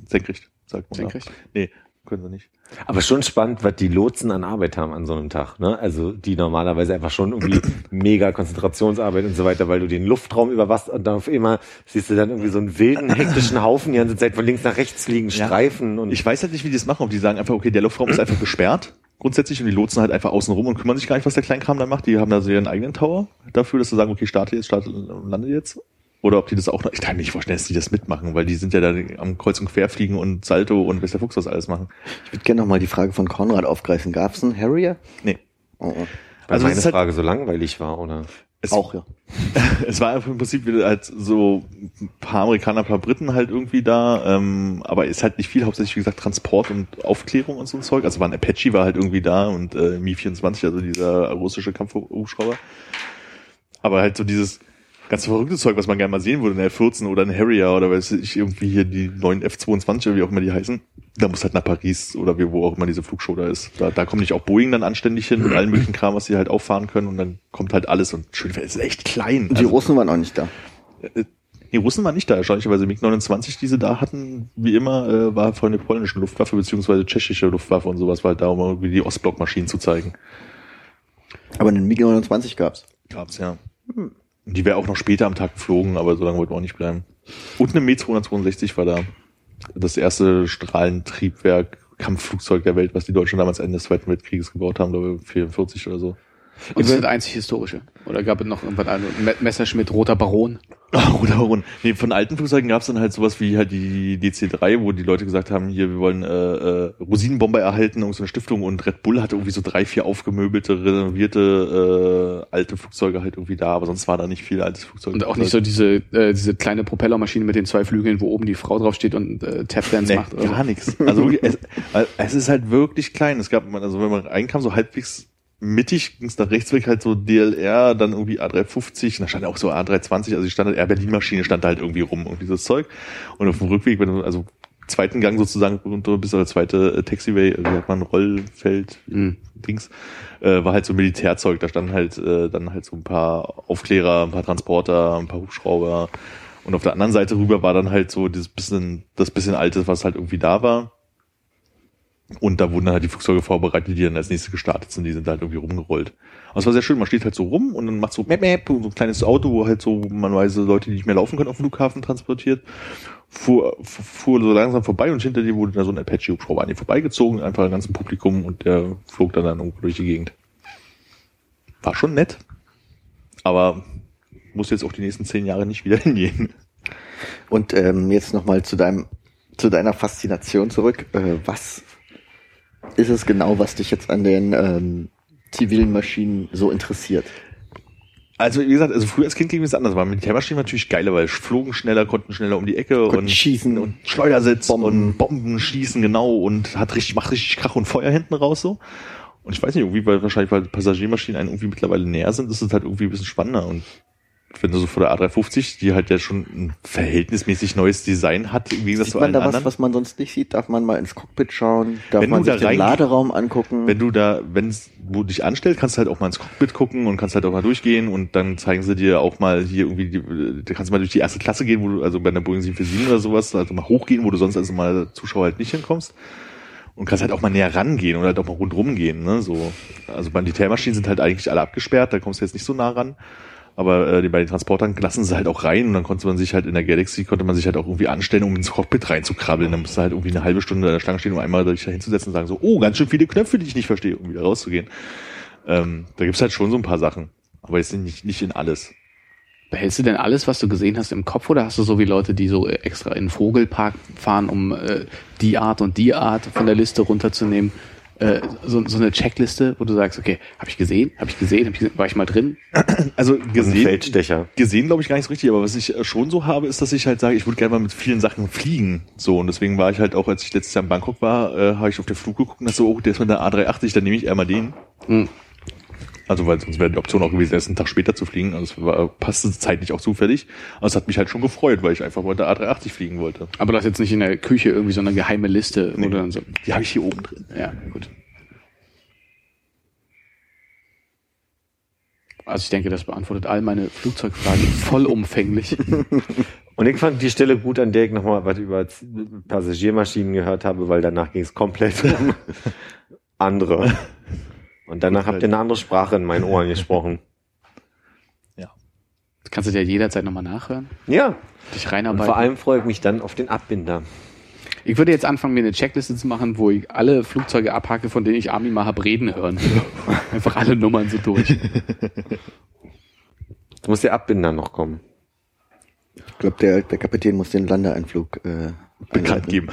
Senkrecht, sagt man. Senkrecht? Da. Nee, können sie nicht. Aber schon spannend, was die Lotsen an Arbeit haben an so einem Tag. Ne? Also die normalerweise einfach schon irgendwie <clears throat> mega Konzentrationsarbeit und so weiter, weil du den Luftraum überwachst und dann auf einmal siehst du dann irgendwie so einen wilden, hektischen Haufen die ganze Zeit von links nach rechts fliegen, Ja. Streifen und Ich weiß halt nicht, wie die das machen, ob die sagen einfach, okay, der Luftraum ist einfach gesperrt, grundsätzlich, und die lotsen halt einfach außen rum und kümmern sich gar nicht, was der Kleinkram da macht. Die haben da so ihren eigenen Tower dafür, dass sie sagen, okay, starte jetzt, starte, lande jetzt. Oder ob die das auch noch, ich kann mir nicht vorstellen, dass die das mitmachen, weil die sind ja da am Kreuz und Quer fliegen und Salto und weiß der Fuchs was alles machen. Ich würde gerne nochmal die Frage von Konrad aufgreifen. Gab es einen Harrier? Nee. Oh, oh. weil Also meine halt- Frage so langweilig war, oder? Es, Auch, ja. <laughs> es war einfach im Prinzip wieder halt so ein paar Amerikaner, ein paar Briten halt irgendwie da, ähm, aber ist halt nicht viel, hauptsächlich wie gesagt Transport und Aufklärung und so ein Zeug. Also war ein Apache war halt irgendwie da und äh, Mi-24, also dieser russische Kampfhubschrauber. Aber halt so dieses ganz verrückte Zeug, was man gerne mal sehen würde, eine F-14 oder ein Harrier oder weiß ich, irgendwie hier die neuen F-22 oder wie auch immer die heißen. Da muss halt nach Paris oder wie, wo auch immer diese Flugshow da ist. Da, da kommt nicht auch Boeing dann anständig hin mit allen möglichen Kram, was sie halt auffahren können und dann kommt halt alles und schön, es ist echt klein. Und die Also- Russen waren auch nicht da. die Russen waren nicht da, erstaunlicherweise. MiG-29, die sie da hatten, wie immer, äh, war von der polnischen Luftwaffe beziehungsweise tschechische Luftwaffe und sowas, war halt da, um irgendwie die Ostblockmaschinen zu zeigen. Aber einen MiG-29 gab's. Gab's, ja. Und die wäre auch noch später am Tag geflogen, aber so lange wollten wir auch nicht bleiben. Und eine Me-262 war da. Das erste Strahlentriebwerk, Kampfflugzeug der Welt, was die Deutschen damals Ende des Zweiten Weltkrieges gebaut haben, glaube ich, 44 oder so. Und das ist das einzig historische. Oder gab es noch irgendwas anderes? Me- Messerschmitt, Roter Baron. <laughs> Oder Baron. Nee, von alten Flugzeugen gab es dann halt sowas wie halt die DC-3, wo die Leute gesagt haben, hier, wir wollen äh, äh, Rosinenbomber erhalten, irgend so eine Stiftung und Red Bull hatte irgendwie so drei, vier aufgemöbelte, renovierte äh, alte Flugzeuge halt irgendwie da, aber sonst war da nicht viel altes Flugzeug. Und auch nicht so diese, äh, diese kleine Propellermaschine mit den zwei Flügeln, wo oben die Frau drauf steht und äh, Tapdance Nee, macht. oder gar nichts. Also es, weil es ist halt wirklich klein. Es gab, also wenn man reinkam, so halbwegs mittig ging es nach rechts weg halt so DLR, dann irgendwie A350, da stand auch so A320, also die Standard Air Berlin Maschine stand da halt irgendwie rum und dieses Zeug. Und auf dem Rückweg, also zweiten Gang sozusagen runter bis oder zweite äh, Taxiway, wie hat man Rollfeld, Mhm. Dings, äh, war halt so Militärzeug. Da standen halt äh, dann halt so ein paar Aufklärer, ein paar Transporter, ein paar Hubschrauber. Und auf der anderen Seite rüber war dann halt so dieses bisschen, das bisschen Altes, was halt irgendwie da war. Und da wurden dann halt die Flugzeuge vorbereitet, die dann als nächstes gestartet sind, die sind halt irgendwie rumgerollt. Aber es war sehr schön, man steht halt so rum und dann macht so map, map, so ein kleines Auto, wo halt so man weiß, Leute, die nicht mehr laufen können, auf dem Flughafen transportiert. Fuhr, fu- fuhr so langsam vorbei und hinter dir wurde da so ein Apache-Hubschrauber an dir vorbeigezogen, einfach im ganzen Publikum und der flog dann, dann irgendwo durch die Gegend. War schon nett, aber muss jetzt auch die nächsten zehn Jahre nicht wieder <laughs> hingehen. Und ähm, jetzt nochmal zu deinem, zu deiner Faszination zurück. Äh, was ist es genau, was dich jetzt an den ähm, zivilen Maschinen so interessiert? Also wie gesagt, also früher als Kind ging es anders. War Militärmaschinen natürlich geiler, weil flogen schneller, konnten schneller um die Ecke Konnten und schießen. und Schleudersitz Bomben. und Bomben schießen genau und hat richtig macht richtig Krach und Feuer hinten raus so. Und ich weiß nicht, irgendwie weil wahrscheinlich weil Passagiermaschinen einen irgendwie mittlerweile näher sind, ist es halt irgendwie ein bisschen spannender und wenn du so vor der A350, die halt ja schon ein verhältnismäßig neues Design hat, im Gegensatz Sieht zu man allen da was, anderen. was man sonst nicht sieht? Darf man mal ins Cockpit schauen? Darf Wenn man sich da den Laderaum angucken? Wenn du da, wenn wo du dich anstellst, kannst du halt auch mal ins Cockpit gucken und kannst halt auch mal durchgehen und dann zeigen sie dir auch mal hier irgendwie, die, da kannst du mal durch die erste Klasse gehen, wo du, also bei einer Boeing 747 oder sowas, also mal hochgehen, wo du sonst also mal als Zuschauer halt nicht hinkommst. Und kannst halt auch mal näher rangehen oder halt auch mal rundrum gehen, ne, so. Also Militärmaschinen sind halt eigentlich alle abgesperrt, da kommst du jetzt nicht so nah ran. Aber äh, bei den Transportern lassen sie halt auch rein und dann konnte man sich halt in der Galaxy konnte man sich halt auch irgendwie anstellen, um ins Cockpit reinzukrabbeln. Dann musst du halt irgendwie eine halbe Stunde an der Schlange stehen, um einmal da hinzusetzen und sagen so, oh, ganz schön viele Knöpfe, die ich nicht verstehe, um wieder rauszugehen. Ähm, da gibt's halt schon so ein paar Sachen. Aber jetzt nicht, nicht in alles. Behältst du denn alles, was du gesehen hast, im Kopf oder hast du so wie Leute, die so äh, extra in den Vogelpark fahren, um äh, die Art und die Art von der Liste runterzunehmen? Äh, so, so eine Checkliste, wo du sagst, okay, habe ich gesehen, habe ich gesehen, hab ich gesehen, war ich mal drin? Also gesehen, Feldstecher. gesehen glaube ich gar nicht so richtig, aber was ich äh, schon so habe, ist, dass ich halt sage, ich würde gerne mal mit vielen Sachen fliegen. So, und deswegen war ich halt auch, als ich letztes Jahr in Bangkok war, äh, habe ich auf den Flug geguckt und dachte so, oh, der ist mit der A380, dann nehme ich eher mal den. Hm. Also, weil sonst wäre die Option auch gewesen, erst einen Tag später zu fliegen. Also, es war, passte zeitlich auch zufällig. Aber es hat mich halt schon gefreut, weil ich einfach mal der A380 fliegen wollte. Aber du hast jetzt nicht in der Küche irgendwie so eine geheime Liste, Nee. dann so, Die habe ich hier oben drin. ja, gut. Also ich denke, das beantwortet all meine Flugzeugfragen <laughs> vollumfänglich. Und ich fand die Stelle gut, an der ich nochmal was über Passagiermaschinen gehört habe, weil danach ging es komplett um <laughs> andere. Und danach habt ihr eine andere Sprache in meinen Ohren gesprochen. <laughs> Das kannst du dir jederzeit nochmal nachhören. Ja. Dich Und reinarbeiten. vor allem freue ich mich dann auf den Abbinder. Ich würde jetzt anfangen, mir eine Checkliste zu machen, wo ich alle Flugzeuge abhacke, von denen ich Armin mal hab reden hören. <laughs> Einfach alle Nummern so durch. Jetzt muss der Abbinder noch kommen. Ich glaube, der, der Kapitän muss den Landeeinflug äh, Bekannt geben.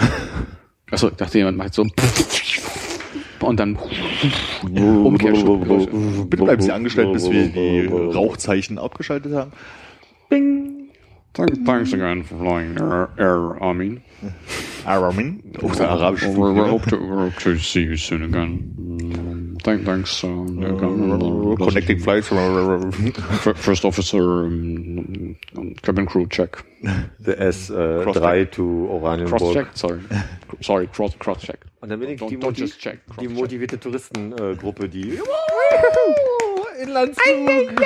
Achso, ich dachte, jemand macht so ein <laughs> und dann Umkehrschlussgeräusche. Bitte bleiben Sie angestellt, bis wir die Rauchzeichen abgeschaltet haben. Thanks again for flying Air, Air Armin. Aramin. Auch so arabisch. We, we hope, to, we hope to see you soon again. Thank, thanks. Uh, Connecting flights. <laughs> First Officer, um, Cabin Crew check. <laughs> The S3 Cross-check. äh, to Oranienburg. Cross check, sorry. <laughs> Sorry, cross, cross check. Und dann bin ich Don't- die, don't check, die cross-check. motivierte Touristengruppe, die Inlandsflug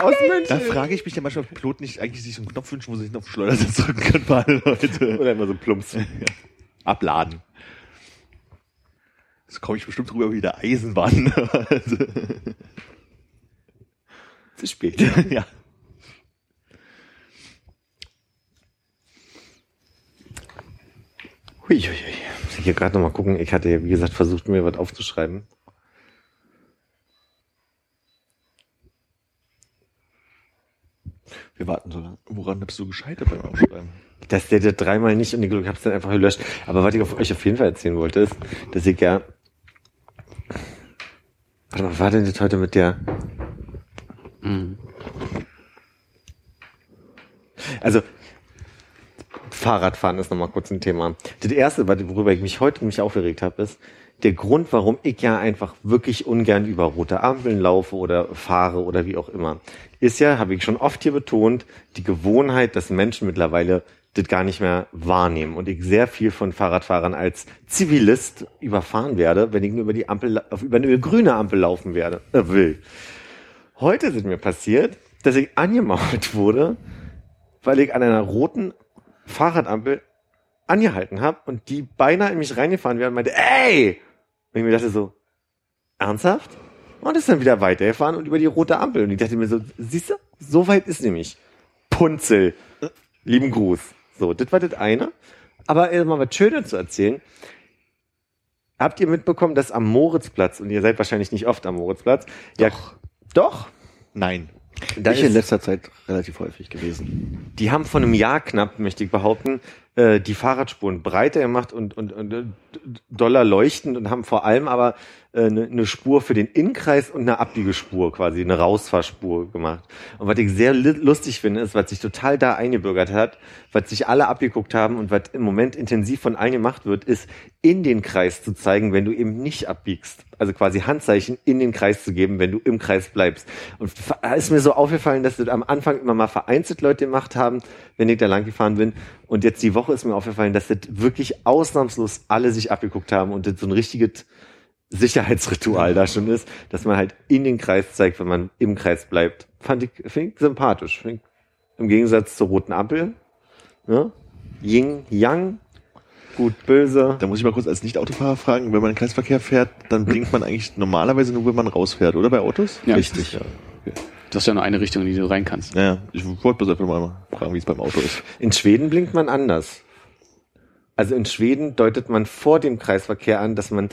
aus Da München. frage ich mich ja manchmal, ob Piloten nicht eigentlich sich so einen Knopf wünschen, wo sie sich auf den Schleudersitz drücken können für alle Leute. Oder immer so plumps. Abladen. Das komme ich bestimmt drüber wie der Eisenbahn. <laughs> Zu spät. <laughs> ja. Huiuiui. Muss ich hier gerade nochmal gucken. Ich hatte ja, wie gesagt, versucht, mir was aufzuschreiben. Wir warten so lange. Woran bist du gescheitert beim Aufschreiben? Dass der, der dreimal nicht und ich habe es dann einfach gelöscht. Aber was ich auf euch auf jeden Fall erzählen wollte, ist, dass ich ja. Warte mal, was war denn das heute mit der? Also, Fahrradfahren ist nochmal kurz ein Thema. Das erste, worüber ich mich heute mich aufgeregt habe, ist, der Grund, warum ich ja einfach wirklich ungern über rote Ampeln laufe oder fahre oder wie auch immer, ist ja, habe ich schon oft hier betont, die Gewohnheit, dass Menschen mittlerweile das gar nicht mehr wahrnehmen und ich sehr viel von Fahrradfahrern als Zivilist überfahren werde, wenn ich nur über die Ampel, über eine grüne Ampel laufen werde, äh, will. Heute ist mir passiert, dass ich angemauert wurde, weil ich an einer roten Fahrradampel angehalten habe und die beinahe in mich reingefahren wäre und meinte, ey! Und ich mir dachte so, ernsthaft? Und ist dann wieder weitergefahren und über die rote Ampel. Und ich dachte mir so, siehst du, so weit ist nämlich. Punzel. Lieben Gruß. So, das war das eine. Aber äh, mal was Schönes zu erzählen. Habt ihr mitbekommen, dass am Moritzplatz, und ihr seid wahrscheinlich nicht oft am Moritzplatz, doch. ja, doch, Nein. da ich in ist, letzter Zeit relativ häufig gewesen. die haben von einem Jahr knapp, möchte ich behaupten, äh, die Fahrradspuren breiter gemacht und, und, und äh, doller leuchtend und haben vor allem aber äh, eine, eine Spur für den Innenkreis und eine Abbiegespur quasi, eine Rausfahrspur gemacht. Und was ich sehr lustig finde, ist, was sich total da eingebürgert hat, was sich alle abgeguckt haben und was im Moment intensiv von allen gemacht wird, ist, in den Kreis zu zeigen, wenn du eben nicht abbiegst. Also quasi Handzeichen in den Kreis zu geben, wenn du im Kreis bleibst. Und da ist mir so aufgefallen, dass das am Anfang immer mal vereinzelt Leute gemacht haben, wenn ich da lang gefahren bin. Und jetzt die Woche ist mir aufgefallen, dass das wirklich ausnahmslos alle sich abgeguckt haben und das so ein richtiges Sicherheitsritual da schon ist, dass man halt in den Kreis zeigt, wenn man im Kreis bleibt. Fand ich, finde ich sympathisch. Find ich, Im Gegensatz zur roten Ampel. Ne? Yin, Yang, gut, böse. Da muss ich mal kurz als Nicht-Autofahrer fragen, wenn man in den Kreisverkehr fährt, dann blinkt man eigentlich normalerweise nur, wenn man rausfährt, oder bei Autos? Ja. Richtig. Ja. Das ist ja nur eine Richtung, in die du rein kannst. Naja, ich wollte bloß einfach mal fragen, wie es beim Auto ist. In Schweden blinkt man anders. Also in Schweden deutet man vor dem Kreisverkehr an, dass man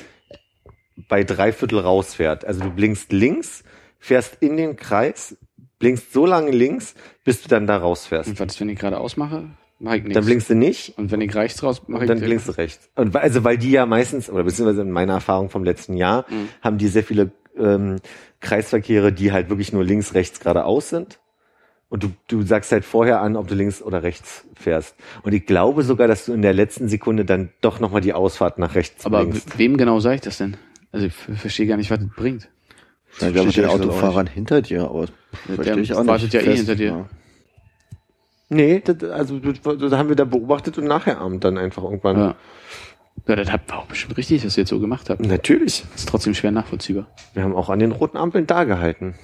bei Dreiviertel rausfährt. Also du blinkst links, fährst in den Kreis, blinkst so lange links, bis du dann da rausfährst. Und was wenn ich gerade ausmache? Mach ich nichts. Dann blinkst du nicht Und wenn ich rechts raus, mache und ich dann blinkst du rechts. Und weil- also weil die ja meistens, oder beziehungsweise in meiner Erfahrung vom letzten Jahr, Mhm. haben die sehr viele ähm, Kreisverkehre, die halt wirklich nur links, rechts, geradeaus sind. Und du, du sagst halt vorher an, ob du links oder rechts fährst. Und ich glaube sogar, dass du in der letzten Sekunde dann doch nochmal die Ausfahrt nach rechts Aber bringst. we- wem genau sage ich das denn? Also ich verstehe gar nicht, was das bringt. Ja, wir haben verstehe den ich auch Autofahrern hinter dir, aber Der verstehe ich auch nicht. wartet ja eh hinter dir. Nee, das, also das, das haben wir da beobachtet und nachgeahmt dann einfach irgendwann. Ja. Ja, das hat- war auch bestimmt richtig, dass ihr jetzt so gemacht habt. Natürlich. Das ist trotzdem schwer nachvollziehbar. Wir haben auch an den roten Ampeln da gehalten.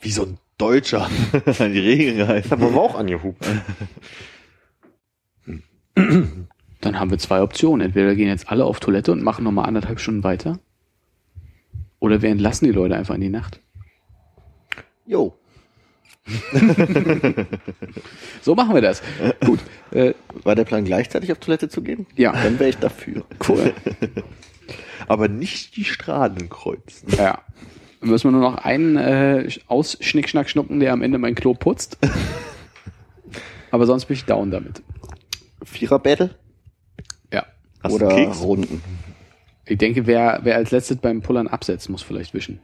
Wie so ein Deutscher <laughs> an die Regeln gehalten. haben wir auch angehupt. <clears throat> Dann haben wir zwei Optionen. Entweder gehen jetzt alle auf Toilette und machen nochmal anderthalb Stunden weiter. Oder wir entlassen die Leute einfach in die Nacht. Jo. <laughs> So machen wir das. Gut. Äh, War der Plan gleichzeitig auf Toilette zu gehen? Ja. Dann wäre ich dafür. cool. <laughs> Aber nicht die Strahlen kreuzen. Ja. Dann müssen wir nur noch einen äh, aus Schnick, Schnack, Schnucken, der am Ende mein Klo putzt. <laughs> Aber sonst bin ich down damit. Vierer-Battle Ja. Hast oder? Runden? Ich denke, wer, wer als letztes beim Pullern absetzt, muss vielleicht wischen.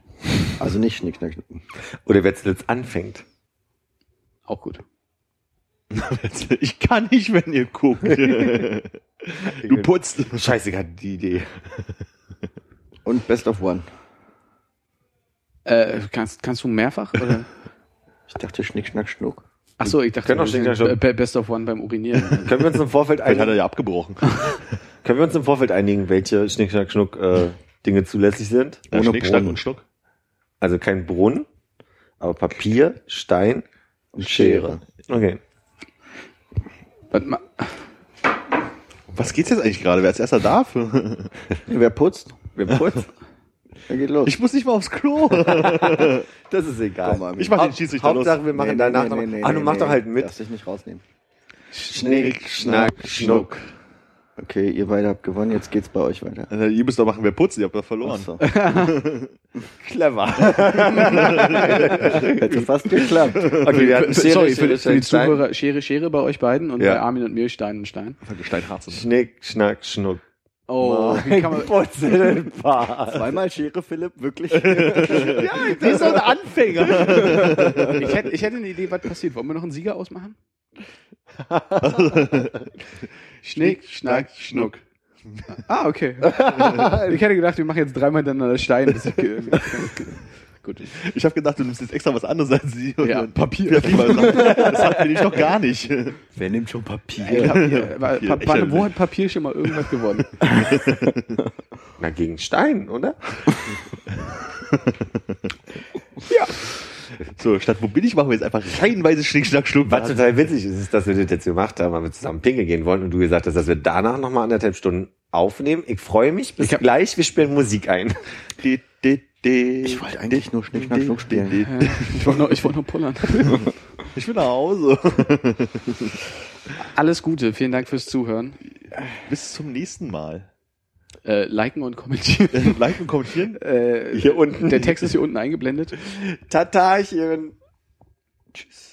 Also nicht Schnick, Schnack, Schnuck. Oder wer jetzt anfängt. Auch gut. <laughs> Ich kann nicht, wenn ihr guckt. <laughs> du putzt. Scheiße, gerade die Idee. Und Best of One. Äh, kannst, kannst du mehrfach? Oder? <laughs> Ich dachte Schnick, Schnack, Schnuck. Ach so, ich dachte, Können auch wir Schnick, sind Schnack, Schnuck. Be- Best of One beim Urinieren. Können wir uns im Vorfeld Vielleicht hat er einigen, ja abgebrochen. können wir uns im Vorfeld einigen, welche Schnick, Schnack, Schnuck äh, Dinge zulässig sind? Ja, Ohne Schnick, Schnack und Schnuck. Also kein Brunnen, aber Papier, Stein Und Schere. Okay. Warte mal. Was geht's jetzt eigentlich gerade? Wer als erster darf? <laughs> Wer putzt? Wir putzen. <laughs> Dann geht los. Ich muss nicht mal aufs Klo. <laughs> Das ist egal. Komm, Armin. Ich mach den Schiedsrichter los. Hauptsache, wir machen danach noch. ah, du mach doch halt mit. Darfst dich nicht rausnehmen. Schnick, Schnack, Schnuck. Okay, ihr beide habt gewonnen, jetzt geht's bei euch weiter. Also, ihr müsst doch machen, wer putzt, ihr habt doch verloren. Achso. <laughs> Clever. <laughs> Hätte fast geklappt. Okay, wir hatten Schere, Sorry, für, Schere, für die Stein. Zuhörer, Schere, Schere bei euch beiden und Ja. bei Armin und mir Stein und Stein. Steinharz. Schnick, Schnack, Schnuck. Oh, wie kann man, <laughs> Putzelpaar. Zweimal Schere, Philipp, wirklich? Wie so ein Anfänger. ich, hätte, ich hätte eine Idee, was passiert. Wollen wir noch einen Sieger ausmachen? <laughs> Schnick, Schnack, Schnuck. Ah, okay. <laughs> ich hätte gedacht, wir machen jetzt dreimal hintereinander Stein. Bis ich, <laughs> gut. Ich habe gedacht, du nimmst jetzt extra was anderes als sie. Und Ja, Papier. Das hatten wir doch gar nicht. Wer nimmt schon Papier? Papier. War- Papier. Pa- Pa- wo hat Papier schon mal irgendwas gewonnen? Na, gegen Stein, oder? So, statt wo bin ich, machen wir jetzt einfach reihenweise Schnick, Schnack, Schnuck. Was total witzig ist, ist, dass wir das jetzt gemacht haben, weil wir zusammen pinkeln gehen wollen und du gesagt hast, dass wir danach nochmal anderthalb Stunden aufnehmen. Ich freue mich. Bis Ich hab- gleich. Wir spielen Musik ein. Ich Ich wollte eigentlich nur Schnick, Schnack, Schnuck spielen. Ich wollte nur, ich wollte nur pullern. Ich will nach Hause. Alles Gute. Vielen Dank fürs Zuhören. Bis zum nächsten Mal. Äh, liken und kommentieren. <laughs> Liken und kommentieren. Äh, Hier unten. der Text ist hier unten eingeblendet. Tatachen. Tschüss.